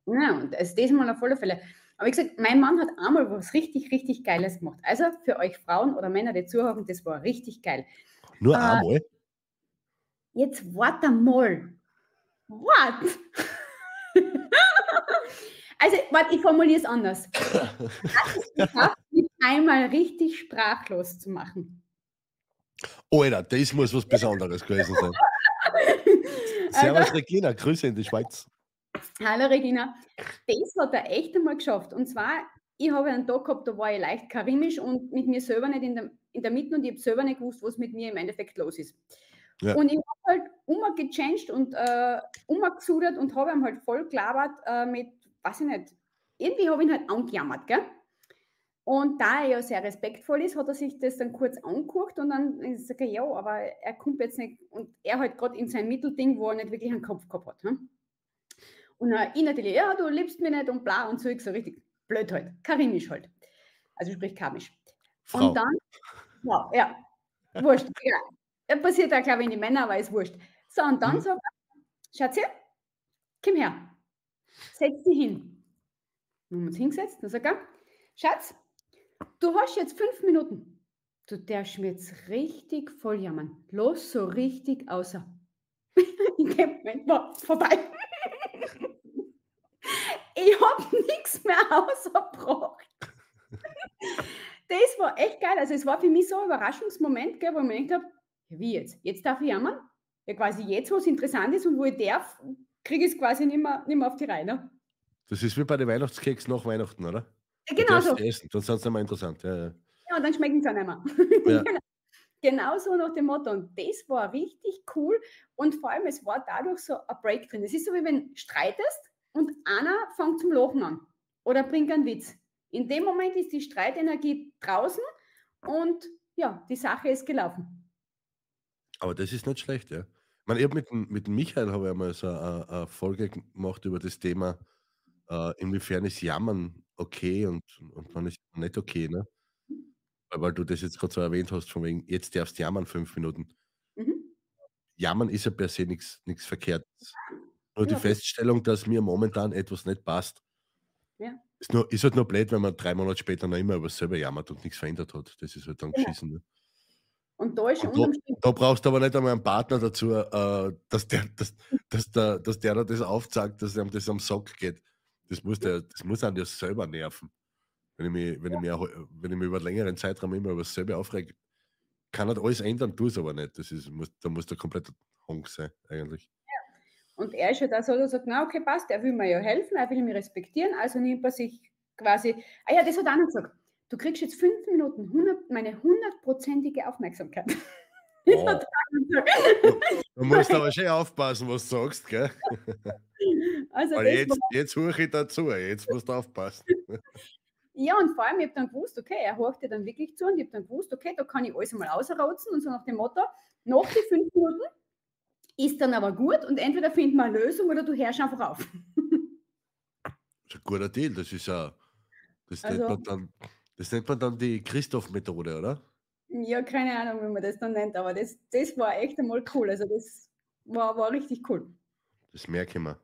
Ja, und also das mal auf alle Fälle. Aber wie gesagt, mein Mann hat einmal was richtig, richtig Geiles gemacht. Also für euch Frauen oder Männer, die zuhören, das war richtig geil. Nur Äh, einmal. Jetzt warte mal. What? also, warte, ich formuliere es anders. Hat es geschafft, mich einmal richtig sprachlos zu machen? Alter, das muss was Besonderes gewesen sein. Servus Regina, Grüße in die Schweiz. Hallo Regina, das hat er echt einmal geschafft. Und zwar, ich habe einen Tag gehabt, da war ich leicht karimisch und mit mir selber nicht in der, in der Mitte und ich habe selber nicht gewusst, was mit mir im Endeffekt los ist. Ja. Und ich habe halt umgechanged und äh, umgesudert und habe ihm halt voll gelabert äh, mit, weiß ich nicht, irgendwie habe ich ihn halt angejammert, gell? Und da er ja sehr respektvoll ist, hat er sich das dann kurz angeguckt und dann sage ich, ja, aber er kommt jetzt nicht, und er halt gerade in sein Mittelding, wo er nicht wirklich einen Kopf gehabt hat. Hm? Und äh, ich natürlich, ja, du liebst mich nicht und bla und so, ich so richtig blöd halt, karimisch halt. Also sprich kamisch. Frau. Und dann, ja, ja, wurscht, egal. Das passiert auch, glaube ich, in die Männer, aber ist wurscht. So, und dann Mhm. sagt er, Schatzi, komm her, setz dich hin. Dann haben wir uns hingesetzt, dann sagt er, Schatz, du hast jetzt fünf Minuten. Du darfst mir jetzt richtig voll jammern. Los, so richtig außer. In dem Moment war vorbei. Ich habe nichts mehr ausgebracht. Das war echt geil. Also es war für mich so ein Überraschungsmoment, gell, wo ich mir gedacht habe, ja, wie jetzt? Jetzt darf ich jammern? Ja, quasi jetzt, wo es interessant ist und wo ich darf, kriege ich es quasi nicht mehr, nicht mehr auf die Reihe. Das ist wie bei den Weihnachtskeks nach Weihnachten, oder? Ja, genau so. essen, dann sind sie mehr interessant. Ja, ja. Ja, und dann schmecken sie auch nicht mehr. Ja. Genau. genau so nach dem Motto. Und das war richtig cool. Und vor allem, es war dadurch so ein Break drin. Es ist so, wie wenn du streitest und einer fängt zum Lachen an oder bringt einen Witz. In dem Moment ist die Streitenergie draußen und ja, die Sache ist gelaufen. Aber das ist nicht schlecht, ja. Ich meine, ich habe mit, mit Michael habe ich einmal so eine, eine Folge gemacht über das Thema, äh, inwiefern ist Jammern okay und, und wann ist nicht okay, ne? Weil, du das jetzt gerade so erwähnt hast, von wegen, jetzt darfst du jammern fünf Minuten. Mhm. Jammern ist ja per se nichts Verkehrtes. Nur die Ja. Feststellung, dass mir momentan etwas nicht passt. Ja. Ist, nur, ist halt nur blöd, wenn man drei Monate später noch immer über dasselbe jammert und nichts verändert hat. Das ist halt dann Genau. geschissen. Ne? Und da ist Und da, da brauchst du aber nicht einmal einen Partner dazu, äh, dass, der, dass, dass, der, dass der da das aufzeigt, dass ihm das am Sack geht. Das muss, der, das muss einen ja selber nerven. Wenn ich, mich, wenn, ich mich, auch- wenn ich mich über einen längeren Zeitraum immer über dasselbe aufrege, kann halt alles ändern, tu es aber nicht. Das ist, muss, da muss der komplette Honk sein, eigentlich. Und er ist ja da so, dass er sagt, na okay, passt, er will mir ja helfen, er will mich respektieren, also nimmt er sich quasi, ah ja, das hat er auch noch gesagt, du kriegst jetzt fünf Minuten 100, meine hundertprozentige Aufmerksamkeit. Oh. Du musst aber schon aufpassen, was du sagst, gell? Also Weil jetzt, jetzt suche ich dazu, jetzt musst du aufpassen. ja, und vor allem, ich habe dann gewusst, okay, er horcht dir dann wirklich zu und ich habe dann gewusst, okay, da kann ich alles einmal ausrotzen und so nach dem Motto, nach die fünf Minuten ist dann aber gut und entweder finden wir eine Lösung oder du hörst einfach auf. Das ist ein guter Deal. Das ist ja, das, Also- man dann, das nennt man dann die Christoph-Methode, oder? Ja, keine Ahnung, wie man das dann nennt, aber das, das war echt einmal cool. Also das war, war richtig cool. Das merke ich mir.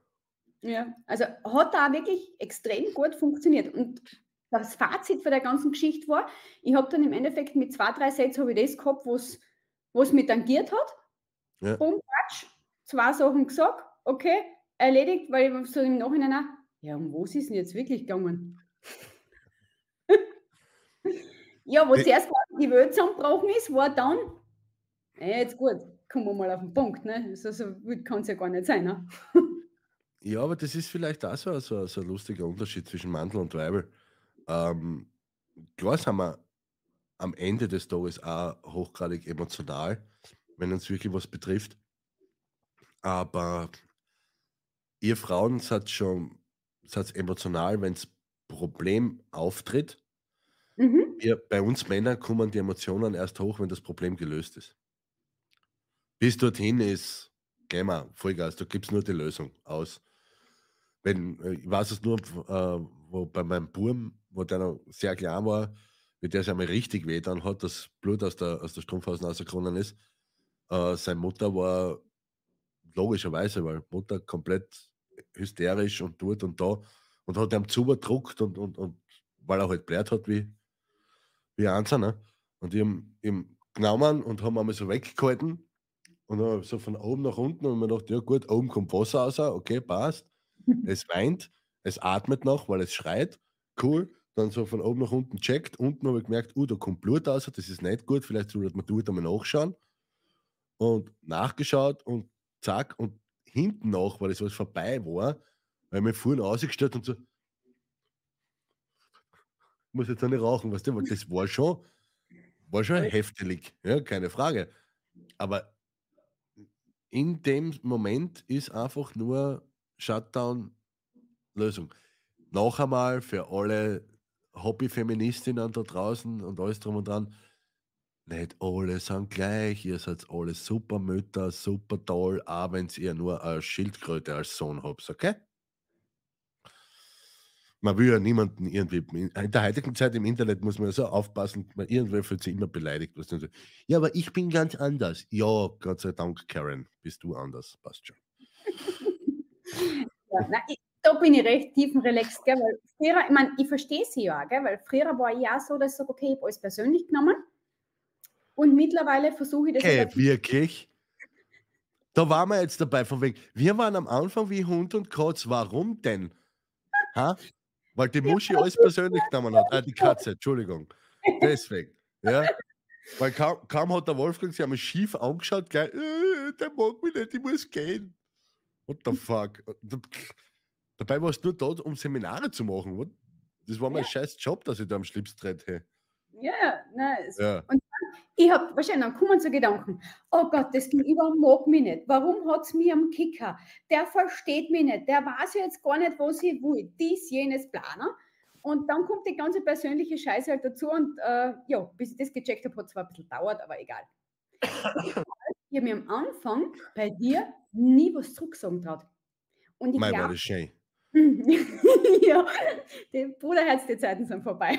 Ja, also hat da wirklich extrem gut funktioniert. Und das Fazit von der ganzen Geschichte war, ich habe dann im Endeffekt mit zwei, drei Sätzen habe ich das gehabt, was was mich tangiert hat. Ja. Bumm, Quatsch, zwei Sachen gesagt, okay, erledigt, weil ich so im Nachhinein auch, ja, um was ist denn jetzt wirklich gegangen? Ja, wo Die- zuerst quasi die Welt zusammengebrochen ist, war dann, ja, jetzt gut, kommen wir mal auf den Punkt, ne? So, so kann es ja gar nicht sein, ne? Ja, aber das ist vielleicht auch so, so, so ein lustiger Unterschied zwischen Mandel und Weibel. Ähm, klar sind wir am Ende des Tages auch hochgradig emotional, wenn uns wirklich was betrifft. Aber ihr Frauen seid schon seid emotional, wenn das Problem auftritt. Mhm. Wir, bei uns Männern kommen die Emotionen erst hoch, wenn das Problem gelöst ist. Bis dorthin ist, gehen wir, Vollgas, da gibt es nur die Lösung aus. Wenn, äh, ich weiß es nur, äh, wo bei meinem Burm, wo der noch sehr klein war, mit der es einmal richtig weh dann hat, das Blut aus der, aus der Strumpfhausen rausgekommen ist. Äh, seine Mutter war logischerweise, weil Mutter komplett hysterisch und dort und da und hat ihm zugedruckt und, und, und weil er halt blärt hat wie, wie ein ne? Und ich habe ihm genommen und haben einmal so weggehalten und dann so von oben nach unten und mir gedacht, ja gut, oben kommt Wasser raus, okay, passt. es weint, es atmet noch, weil es schreit, cool. Dann so von oben nach unten checkt, unten habe ich gemerkt, uh, da kommt Blut raus, das ist nicht gut, vielleicht sollte man dort einmal nachschauen. Und nachgeschaut und zack, und hinten nach, weil es was vorbei war, weil mir vorhin ausgestellt und so, muss jetzt auch nicht rauchen, weißt du, weil das war schon, war schon heftig, ja, keine Frage. Aber in dem Moment ist einfach nur Shutdown-Lösung. Noch einmal für alle Hobby-Feministinnen da draußen und alles drum und dran, nicht alle sind gleich, ihr seid alle super Mütter, super toll, auch wenn ihr nur eine Schildkröte als Sohn habt, okay? Man will ja niemanden irgendwie, in der heutigen Zeit im Internet muss man so aufpassen, weil irgendwer fühlt sich immer beleidigt. Was so, ja, aber ich bin ganz anders. Ja, Gott sei Dank, Karen, bist du anders, passt schon. ja, nein, ich, da bin ich recht tiefenrelaxed, gell, weil früher, ich meine, ich verstehe sie ja, gell, weil früher war ich ja so, dass ich sage, okay, ich habe alles persönlich genommen und mittlerweile versuche ich das. Okay, wirklich? Da waren wir jetzt dabei, von wegen, wir waren am Anfang wie Hund und Katz, warum denn? Ha? Weil die Muschi alles persönlich genommen hat. Ah, die Katze, Entschuldigung. Deswegen. Ja. Weil kaum, kaum hat der Wolfgang sich einmal schief angeschaut, gleich, äh, der mag mich nicht, ich muss gehen. What the fuck? Dabei warst du nur da, um Seminare zu machen. What? Das war mein ja. scheiß Job, dass ich da am Schlips trete. Ja, nice. Ja. Und ich habe wahrscheinlich dann kommen zu Gedanken, oh Gott, das Gegenüber mag mich nicht. Warum hat es mich am Kicker? Der versteht mich nicht. Der weiß jetzt gar nicht, was ich will. Dies, jenes, Planer. Und dann kommt die ganze persönliche Scheiße halt dazu. Und äh, ja, bis ich das gecheckt habe, hat zwar ein bisschen gedauert, aber egal. ich habe mir am Anfang bei dir nie was zurücksagen traut. Und ich glaube, schön. ja, die Bruderherz, die Zeiten sind vorbei.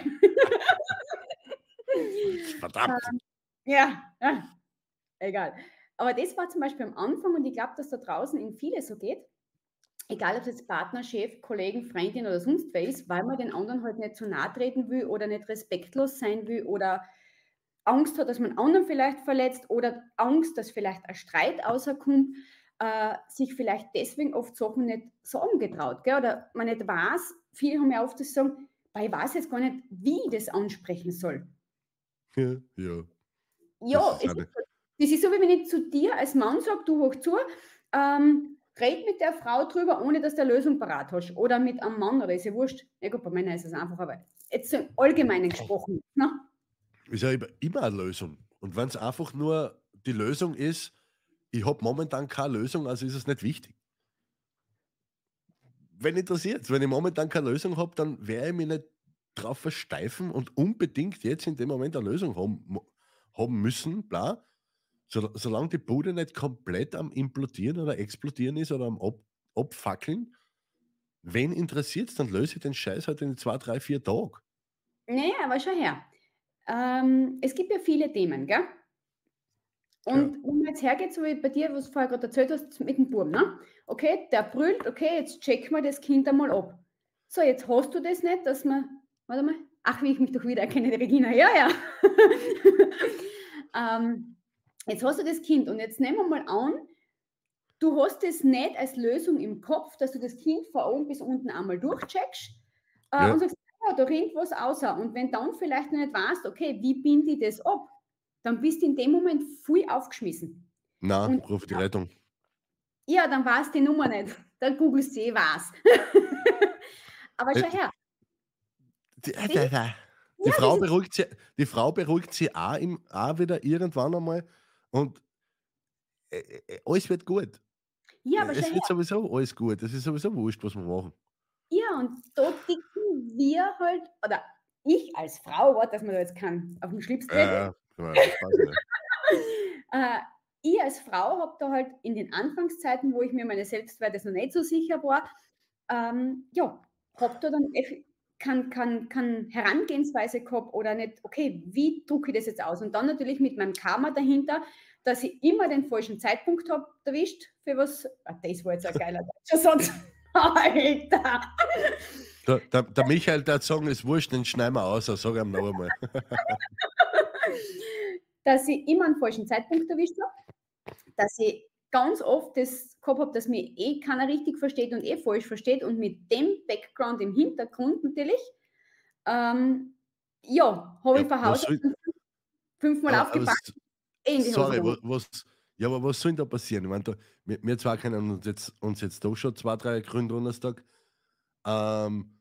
Verdammt. Ähm, ja, egal. Aber das war zum Beispiel am Anfang und ich glaube, dass da draußen in viele so geht. Egal, ob es jetzt Partner, Chef, Kollegen, Freundin oder sonst wer ist, weil man den anderen halt nicht zu nahe treten will oder nicht respektlos sein will oder Angst hat, dass man anderen vielleicht verletzt oder Angst, dass vielleicht ein Streit außerkommt, äh, sich vielleicht deswegen oft Sachen nicht sagen getraut. Gell? Oder man nicht weiß, viele haben ja oft das sagen, weil ich weiß jetzt gar nicht, wie ich das ansprechen soll. Ja, ja. Ja, das ist, das ist so, wie wenn ich zu dir als Mann sage, du hoch zu, ähm, red mit der Frau drüber, ohne dass du eine Lösung parat hast. Oder mit einem Mann, oder ist ja wurscht. Ja gut, bei Männern ist es einfach, aber jetzt so im Allgemeinen gesprochen. Ne? Ist ja immer eine Lösung. Und wenn es einfach nur die Lösung ist, ich habe momentan keine Lösung, also ist es nicht wichtig. Wenn interessiert, wenn ich momentan keine Lösung habe, dann werde ich mich nicht drauf versteifen und unbedingt jetzt in dem Moment eine Lösung haben, haben müssen, bla. So, solange die Bude nicht komplett am implodieren oder explodieren ist oder am Ab Abfackeln, wen interessiert es, dann löse ich den Scheiß halt in zwei, drei, vier Tagen. Naja, aber schau her. Ähm, es gibt ja viele Themen, gell? Und ja. wenn man jetzt hergeht, so wie bei dir, was du vorher gerade erzählt hast, mit dem Buben, ne? Okay, der brüllt, okay, jetzt checken wir das Kind einmal ab. So, jetzt hast du das nicht, dass man, warte mal, ach, wie ich mich doch wieder erkenne, die Regina, ja, ja. ähm, jetzt hast du das Kind und jetzt nehmen wir mal an, du hast es nicht als Lösung im Kopf, dass du das Kind von oben bis unten einmal durchcheckst äh, ja. und sagst, ja, da rennt was außer. Und wenn dann vielleicht nicht weißt, okay, wie binde ich das ab, dann bist du in dem Moment viel aufgeschmissen. Na, ruf die Rettung. Ja, dann war es die Nummer nicht. Dann googelst du eh was. Aber schau her. Die, die, die, die Frau beruhigt sie, die Frau beruhigt sie auch, im, auch wieder irgendwann einmal und äh, äh, alles wird gut. Ja, aber es wird sowieso alles gut. Es ist sowieso wurscht, was wir machen. Ja, und da ticken wir halt, oder ich als Frau, warte, dass man da jetzt kann, auf den Schlips treten. Ja, äh, ich als Frau habe da halt in den Anfangszeiten, wo ich mir meine Selbstwerte noch nicht so sicher war, ähm, ja, habe da dann keine kann, kann Herangehensweise gehabt oder nicht, okay, wie drücke ich das jetzt aus? Und dann natürlich mit meinem Karma dahinter, dass ich immer den falschen Zeitpunkt habe erwischt für was. Ah, das war jetzt ein geiler deutscher Satz. Alter! Der, der, der Michael, der hat sagen, es wurscht, den schneiden wir aus, sag ihm noch einmal. dass ich immer einen falschen Zeitpunkt erwischt habe, dass ich ganz oft das gehabt habe, dass mir eh keiner richtig versteht und eh falsch versteht und mit dem Background im Hintergrund natürlich, ähm, ja, habe ich Ja, soll- aus fünfmal Aber- aber aufgepackt. Sorry, was, ja, aber was soll denn da passieren? Ich meine, da, wir, wir zwei kennen uns jetzt, uns jetzt doch schon zwei, drei Gründonnerstag. Ähm,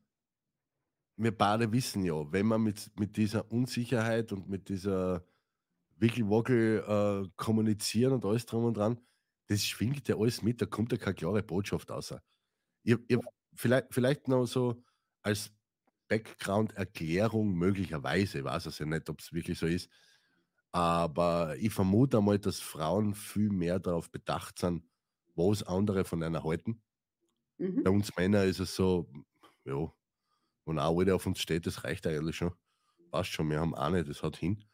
wir beide wissen ja, wenn man mit, mit dieser Unsicherheit und mit dieser Wickelwockel äh, kommunizieren und alles drum und dran, das schwingt ja alles mit, da kommt ja keine klare Botschaft raus. Ich, ich, vielleicht, vielleicht noch so als Background-Erklärung möglicherweise, ich weiß es ja nicht, ob es wirklich so ist, aber ich vermute einmal, dass Frauen viel mehr darauf bedacht sind, was andere von einer halten. Bei Mhm. uns Männer ist es so, ja, wenn auch einer auf uns steht, das reicht eigentlich schon. Passt schon, wir haben eine, das hat hin.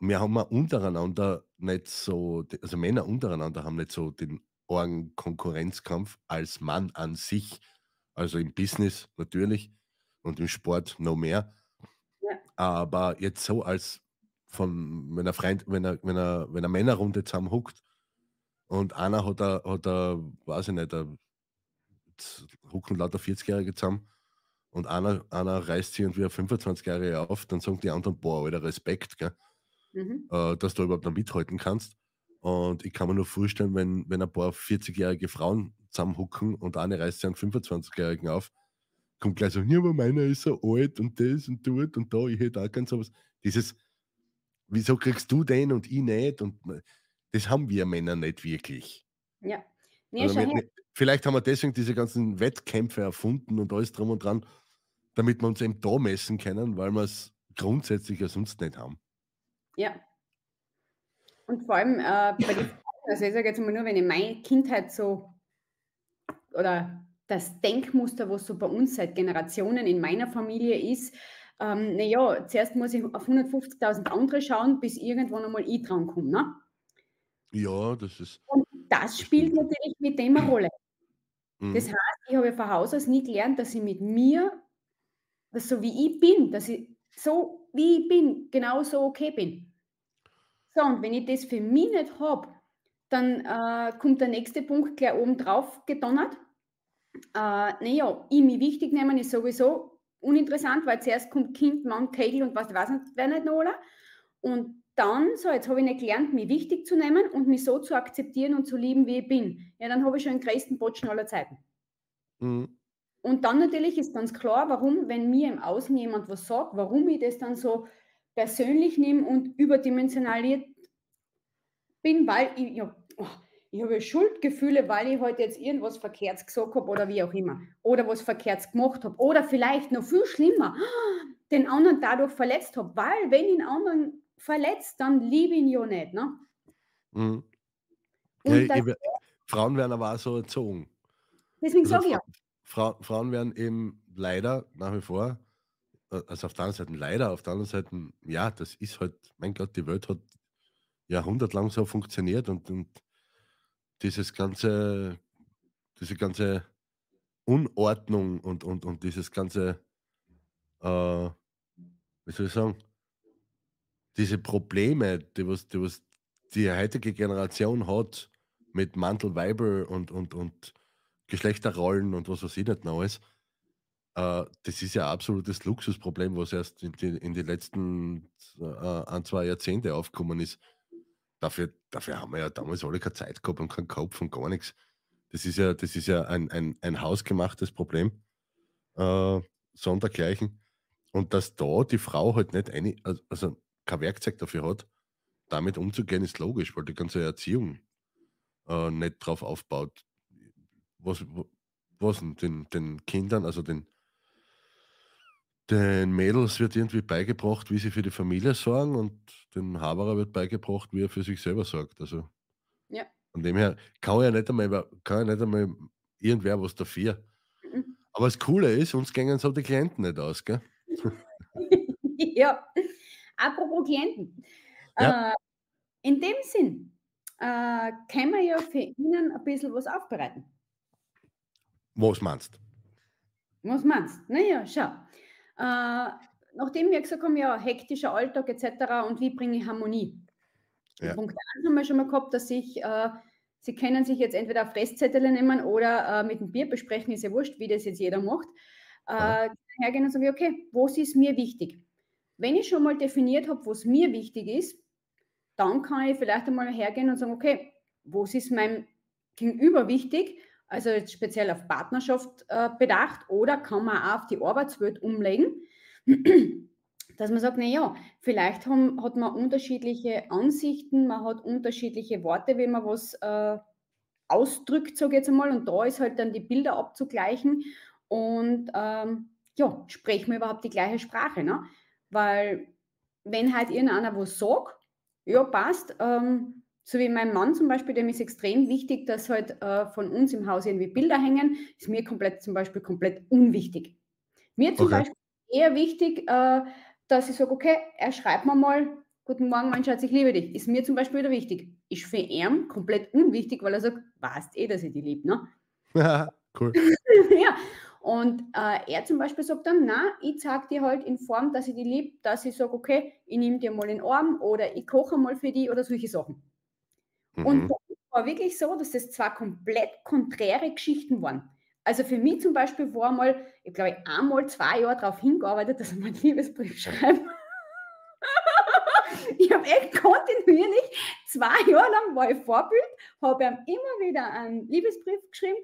Wir haben auch untereinander nicht so, also Männer untereinander haben nicht so den argen Konkurrenzkampf als Mann an sich. Also im Business natürlich und im Sport noch mehr. Ja. Aber jetzt so als von, wenn er Freund, wenn er, wenn er, wenn er Männerrunde zusammenhuckt und einer hat er, hat er, weiß ich nicht, er hucken lauter 40-Jährige zusammen und einer, einer reißt sich irgendwie ein 25-Jährige auf, dann sagen die anderen, boah, Alter, Respekt, gell, Mhm. äh, dass du überhaupt noch mithalten kannst. Und ich kann mir nur vorstellen, wenn, wenn ein paar 40-jährige Frauen zusammenhucken und eine reißt sich einen 25-Jährigen auf, kommt gleich so, ja, aber meiner ist so alt und das und dort und da, ich hätte auch ganz sowas. Dieses, wieso kriegst du den und ich nicht? Und das haben wir Männer nicht wirklich. Ja. Nee, Also wir, vielleicht haben wir deswegen diese ganzen Wettkämpfe erfunden und alles drum und dran, damit wir uns eben da messen können, weil wir es grundsätzlich ja sonst nicht haben. Ja. Und vor allem äh, bei den Frauen, also ich sage jetzt mal nur, wenn ich meine Kindheit so oder das Denkmuster, was so bei uns seit Generationen in meiner Familie ist, ähm, naja, zuerst muss ich auf 150.000 andere schauen, bis irgendwann einmal ich dran komme. Ne? Ja, das ist. Und das spielt natürlich mit dem eine Rolle. mhm. Das heißt, ich habe ja von Haus aus nie gelernt, dass ich mit mir, dass so wie ich bin, dass ich so wie ich bin, genauso okay bin. So, und wenn ich das für mich nicht habe, dann äh, kommt der nächste Punkt gleich oben drauf gedonnert. Äh, naja, ich mich wichtig nehmen ist sowieso uninteressant, weil zuerst kommt Kind, Mann, Kegel und was weiß nicht, wer nicht noch alle. Und dann, so, jetzt habe ich nicht gelernt, mich wichtig zu nehmen und mich so zu akzeptieren und zu lieben, wie ich bin. Ja, dann habe ich schon den größten Botschen aller Zeiten. Mhm. Und dann natürlich ist ganz klar, warum, wenn mir im Außen jemand was sagt, warum ich das dann so persönlich nehme und überdimensionaliert bin, weil ich, ja, oh, ich habe Schuldgefühle, weil ich heute jetzt irgendwas verkehrt gesagt habe oder wie auch immer. Oder was verkehrt gemacht habe. Oder vielleicht noch viel schlimmer, den anderen dadurch verletzt habe. Weil, wenn ich den anderen verletzt, dann liebe ich ihn ja nicht. Ne? Mhm. Ja, ich, ich, Frauen werden aber auch so erzogen. deswegen Also sage ich ja, Fra Fra Frauen werden eben leider nach wie vor, äh, also auf der einen Seite leider, auf der anderen Seite, ja, das ist halt, mein Gott, die Welt hat jahrhundertlang so funktioniert und, und dieses ganze, diese ganze Unordnung und, und, und dieses ganze, äh, wie soll ich sagen, diese Probleme, die was, die was die heutige Generation hat mit Mantel, Weiber und, und, und Geschlechterrollen und was weiß ich nicht noch alles, äh, das ist ja ein absolutes Luxusproblem, was erst in die, in die letzten äh, ein, zwei Jahrzehnte aufgekommen ist. Dafür, dafür haben wir ja damals alle keine Zeit gehabt und keinen Kopf und gar nichts. Das ist ja, das ist ja ein, ein, ein hausgemachtes Problem. Äh, sondergleichen. Und dass da die Frau halt nicht eine, also- kein Werkzeug dafür hat, damit umzugehen, ist logisch, weil die ganze Erziehung äh, nicht drauf aufbaut. Was, was denn? Den, den Kindern, also den, den Mädels wird irgendwie beigebracht, wie sie für die Familie sorgen und den Haberer wird beigebracht, wie er für sich selber sorgt. Also Ja. von dem her kann ja nicht einmal, kann ja nicht einmal irgendwer was dafür. Mhm. Aber das Coole ist, uns gehen so die Klienten nicht aus, gell? ja, apropos Klienten. Ja. Äh, in dem Sinn äh, können wir ja für Ihnen ein bisschen was aufbereiten. Was meinst Was meinst du? Naja, schau. Äh, nachdem wir gesagt haben, ja, hektischer Alltag etc. und wie bringe ich Harmonie? Ja. Punkt 1 haben wir schon mal gehabt, dass ich, äh, Sie können sich jetzt entweder auf Fresszettel nehmen oder äh, mit dem Bier besprechen, ist ja wurscht, wie das jetzt jeder macht. Ja. Äh, hergehen und sagen, okay, was ist mir wichtig? Wenn ich schon mal definiert habe, was mir wichtig ist, dann kann ich vielleicht einmal hergehen und sagen, okay, was ist meinem Gegenüber wichtig? Also jetzt speziell auf Partnerschaft äh, bedacht oder kann man auch auf die Arbeitswelt umlegen, dass man sagt, naja, vielleicht haben, hat man unterschiedliche Ansichten, man hat unterschiedliche Worte, wie man was äh, ausdrückt, sage ich jetzt einmal, und da ist halt dann die Bilder abzugleichen und ähm, ja, sprechen wir überhaupt die gleiche Sprache, ne? Weil wenn halt irgendeiner was sagt, ja, passt. Ähm, so wie mein Mann zum Beispiel, dem ist extrem wichtig, dass halt äh, von uns im Haus irgendwie Bilder hängen, ist mir komplett zum Beispiel komplett unwichtig. Mir zum Okay. Beispiel eher wichtig, äh, dass ich sage, okay, er schreibt mir mal, guten Morgen, mein Schatz, ich liebe dich. Ist mir zum Beispiel wieder wichtig. Ist für ihn komplett unwichtig, weil er sagt, weißt eh, dass ich dich liebe, ne? cool. ja. Und äh, er zum Beispiel sagt dann, na, ich zeig dir halt in Form, dass ich die liebe, dass ich sage, okay, ich nehme dir mal in den Arm oder ich koche mal für die oder solche Sachen. Und Mhm. das war wirklich so, dass das zwei komplett konträre Geschichten waren. Also für mich zum Beispiel war mal, ich glaube, einmal zwei Jahre darauf hingearbeitet, dass ich meinen Liebesbrief schreibe. ich habe echt kontinuierlich zwei Jahre lang war ich Vorbild, habe ihm immer wieder einen Liebesbrief geschrieben.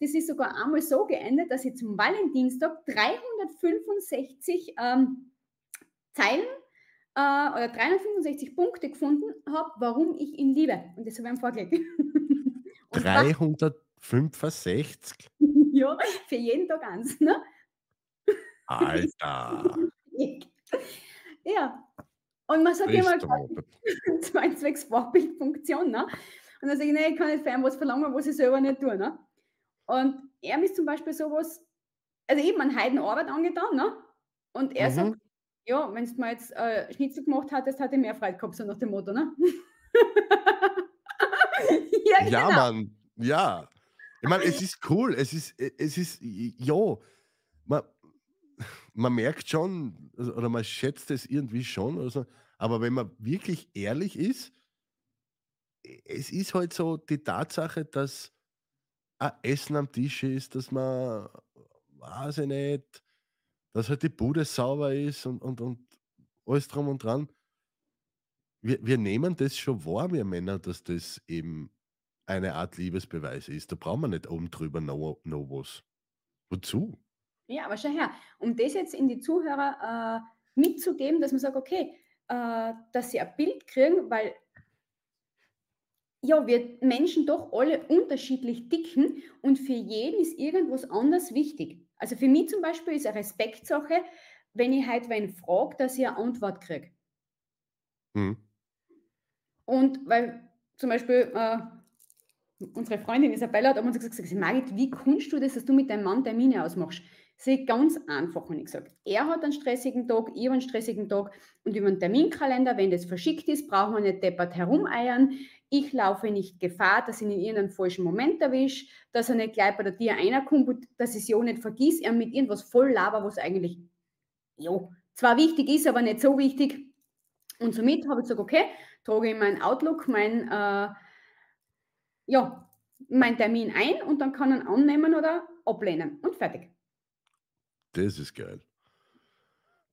Das ist sogar einmal so geendet, dass ich zum Valentinstag 365 ähm, Zeilen äh, oder 365 Punkte gefunden habe, warum ich ihn liebe. Und das habe ich ihm vorgelegt. Und das, 365? ja, für jeden Tag eins. Ne? Alter. ja. Und man sagt immer, zwei zwecks Vorbildfunktion. Ne? Und dann sage ich, nee, ich kann nicht für ihn was verlangen, was ich selber nicht tue. Ne? Und er ist zum Beispiel sowas, also eben an Heidenarbeit angetan, ne? Und er Mhm. sagt, ja, wenn du mal jetzt äh, Schnitzel gemacht hättest, hätte ich mehr Freude gehabt, so nach dem Motto, ne? ja, Ja, genau. Mann. Ja. Ich meine, es ist cool. Es ist, es ist, ja, man, man merkt schon, also- oder man schätzt es irgendwie schon, also, aber wenn man wirklich ehrlich ist, es ist halt so die Tatsache, dass ein Essen am Tisch ist, dass man, weiß ich nicht, dass halt die Bude sauber ist und, und, und alles drum und dran. Wir, wir nehmen das schon wahr, wir Männer, dass das eben eine Art Liebesbeweis ist. Da brauchen wir nicht oben drüber noch, noch was. Wozu? Ja, aber schau her, um das jetzt in die Zuhörer äh, mitzugeben, dass man sagt, okay, äh, dass sie ein Bild kriegen, weil ja, wir Menschen doch alle unterschiedlich dicken und für jeden ist irgendwas anders wichtig. Also für mich zum Beispiel ist eine Respektsache, wenn ich halt wen frage, dass ich eine Antwort kriege. Hm. Und weil zum Beispiel äh, unsere Freundin Isabella hat uns gesagt, Margit, wie kannst du das, dass du mit deinem Mann Termine ausmachst? Sehe ganz einfach, und ich gesagt. Er hat einen stressigen Tag, ich habe einen stressigen Tag und über den Terminkalender, wenn das verschickt ist, brauchen wir nicht deppert herumeiern. Ich laufe nicht Gefahr, dass ich ihn in irgendeinem falschen Moment erwische, dass er nicht gleich bei der Tür reinkommt dass ich es ja nicht vergisst, er mit irgendwas voll laber, was eigentlich ja, zwar wichtig ist, aber nicht so wichtig. Und somit habe ich gesagt, okay, trage ich meinen Outlook, mein, äh, ja, mein Termin ein und dann kann er annehmen oder ablehnen und fertig. Das ist geil.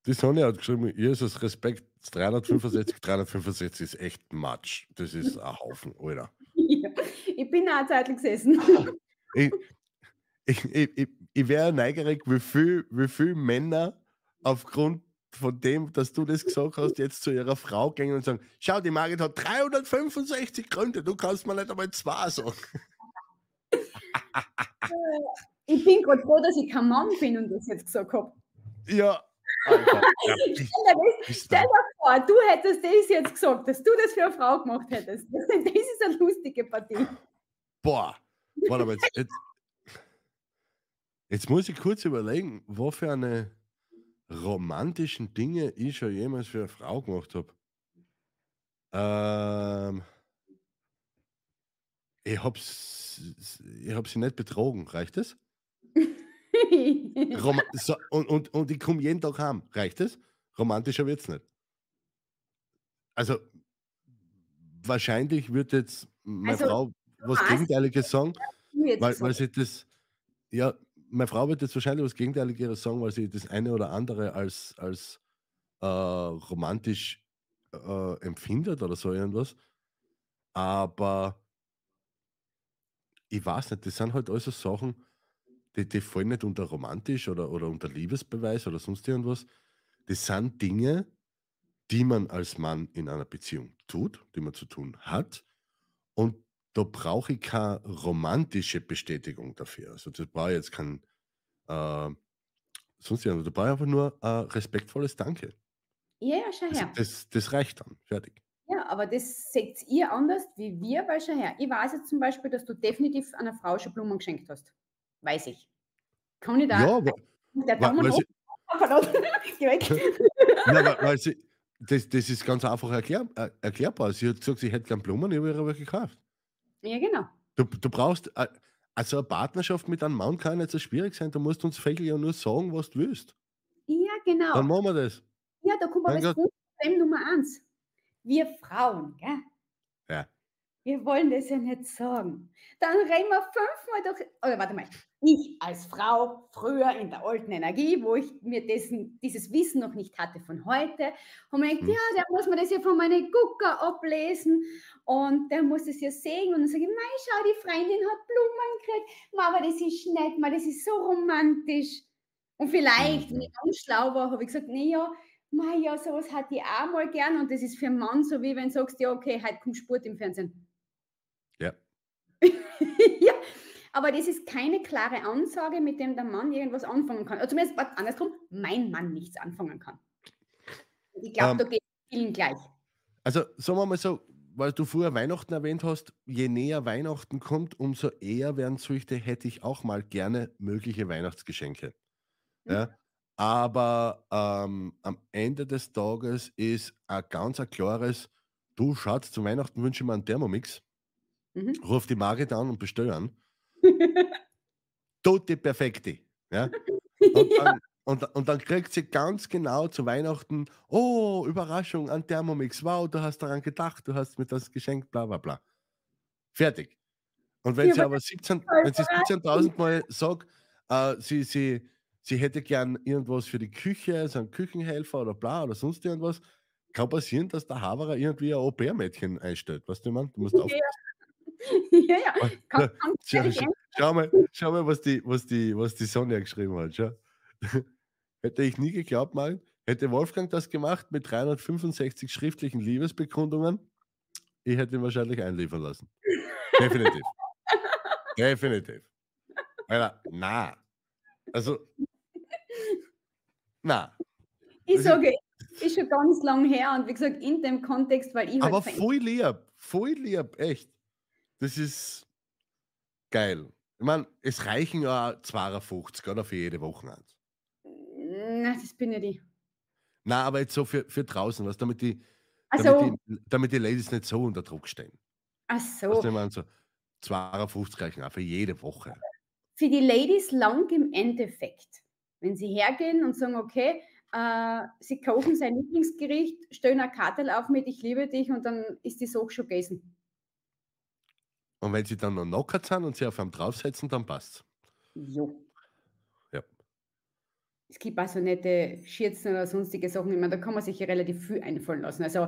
Die Sonja hat geschrieben, Jesus, Respekt, 365, 365 ist echt Matsch. Das ist ein Haufen, Alter. Ja, ich bin auch eine Zeit lang gesessen. Ich, ich, ich, ich, wäre neugierig, wie viel, wie viel Männer aufgrund von dem, dass du das gesagt hast, jetzt zu ihrer Frau gehen und sagen, schau, die Margit hat 365 Gründe, du kannst mir nicht einmal zwei sagen. Ich bin gerade froh, dass ich kein Mann bin und das jetzt gesagt habe. Ja, Alter. Ja, Stell dir vor, du hättest das jetzt gesagt, dass du das für eine Frau gemacht hättest. Das ist eine lustige Partie. Boah, warte mal, jetzt, jetzt, Jetzt muss ich kurz überlegen, was für eine romantischen Dinge ich schon jemals für eine Frau gemacht habe. Ähm, ich hab's, ich hab sie nicht betrogen, reicht das? So, und, und, und ich komme jeden Tag heim, reicht das? Romantischer wird's nicht. Also, wahrscheinlich wird jetzt meine Also, Frau was? Gegenteiliges sagen, weil, weil sie das, ja, meine Frau wird jetzt wahrscheinlich was Gegenteiliges sagen, weil sie das eine oder andere als, als äh, romantisch äh, empfindet oder so irgendwas. Aber ich weiß nicht, das sind halt alles so Sachen, die, die fallen nicht unter romantisch oder, oder unter Liebesbeweis oder sonst irgendwas. Das sind Dinge, die man als Mann in einer Beziehung tut, die man zu tun hat. Und da brauche ich keine romantische Bestätigung dafür. Also das brauche ich jetzt kein äh, sonst irgendwas. Da brauche ich einfach nur ein respektvolles Danke. Ja, ja, schau Das, her. das, das reicht dann. Fertig. Ja, aber das seht ihr anders wie wir, weil schau her. Ich weiß jetzt zum Beispiel, dass du definitiv einer Frau schon Blumen geschenkt hast. Weiß ich. Kann ich da. Ja, aber, der Daumen weil, sie. Nein, weil, weil sie, das, das ist ganz einfach erklär, äh, erklärbar. Sie hat gesagt, sie hätte gern Blumen, ich habe ihr welche gekauft. Ja, genau. Du, du brauchst, äh, also eine Partnerschaft mit einem Mann kann nicht so schwierig sein. Du musst uns Fegel ja nur sagen, was du willst. Ja, genau. Dann machen wir das. Ja, da kommt aber das. Problem Nummer eins. Wir Frauen, gell? Ja. Wir wollen das ja nicht sagen. Dann reden wir fünfmal durch. Oder warte mal. Ich als Frau, früher in der alten Energie, wo ich mir dessen, dieses Wissen noch nicht hatte von heute, haben wir gedacht, Hm. ja, der muss mir das ja von meinen Gucker ablesen und der muss es ja sehen. Und dann sage ich, mei, schau, die Freundin hat Blumen gekriegt. Ma, aber das ist nett, ma, das ist so romantisch. Und vielleicht, wenn Mhm. ich ganz schlau war, habe ich gesagt, nee, ja, mei, ja, sowas hat ich auch mal gern. Und das ist für einen Mann so, wie wenn du sagst, ja, okay, heute kommt Sport im Fernsehen. Ja. ja, aber das ist keine klare Ansage, mit dem der Mann irgendwas anfangen kann. Also zumindest andersrum, mein Mann nichts anfangen kann. Ich glaube, Ähm, da geht es vielen gleich. Also sagen wir mal so, weil du vorher Weihnachten erwähnt hast, je näher Weihnachten kommt, umso eher werden solche, hätte ich auch mal gerne mögliche Weihnachtsgeschenke. Mhm. Ja? Aber ähm, am Ende des Tages ist ein ganz ein klares, du Schatz, zu Weihnachten wünsche ich mir einen Thermomix, Mhm. ruf die Margit an und bestell an. Tutti perfekti. Ja? Und, ja, dann, und, und dann kriegt sie ganz genau zu Weihnachten, oh, Überraschung, ein Thermomix, wow, du hast daran gedacht, du hast mir das geschenkt, bla bla bla. Fertig. Und wenn Ja, sie aber aber 17 voll wenn sie 17.000 Mal sagt, äh, sie, sie, sie hätte gern irgendwas für die Küche, so einen Küchenhelfer oder bla oder sonst irgendwas, kann passieren, dass der Haverer irgendwie ein Au-pair-Mädchen einstellt. Weißt du, man? Du musst auf. ja, ja, ja, kann Schau, schau, schau mal, schau mal was, die, was, die, was die Sonja geschrieben hat. Schau. Hätte ich nie geglaubt, mal, hätte Wolfgang das gemacht mit 365 schriftlichen Liebesbekundungen, ich hätte ihn wahrscheinlich einliefern lassen. Definitiv. Definitiv. Alter, na. Also, na. Ich sage, ist schon ganz lang her und wie gesagt, in dem Kontext, weil ich halt Aber ver- voll lieb, voll lieb, echt. Das ist geil. Ich meine, es reichen ja 52 oder für jede Woche eins. Na, das bin ja die. Na, aber jetzt so für, für draußen, was damit die, Also, damit, die, damit die Ladies nicht so unter Druck stehen. ach Was so. ich meine, so 52 reichen auch für jede Woche. Für die Ladies lang im Endeffekt, wenn sie hergehen und sagen, okay, äh, sie kochen sein Lieblingsgericht, stellen eine Karte auf mit Ich liebe dich und dann ist die Sache schon gegessen. Und wenn sie dann noch knockert sind und sie auf einem draufsetzen, dann passt's. Jo. Ja. Es gibt auch so nette Schürzen oder sonstige Sachen. Ich meine, da kann man sich ja relativ viel einfallen lassen. Also,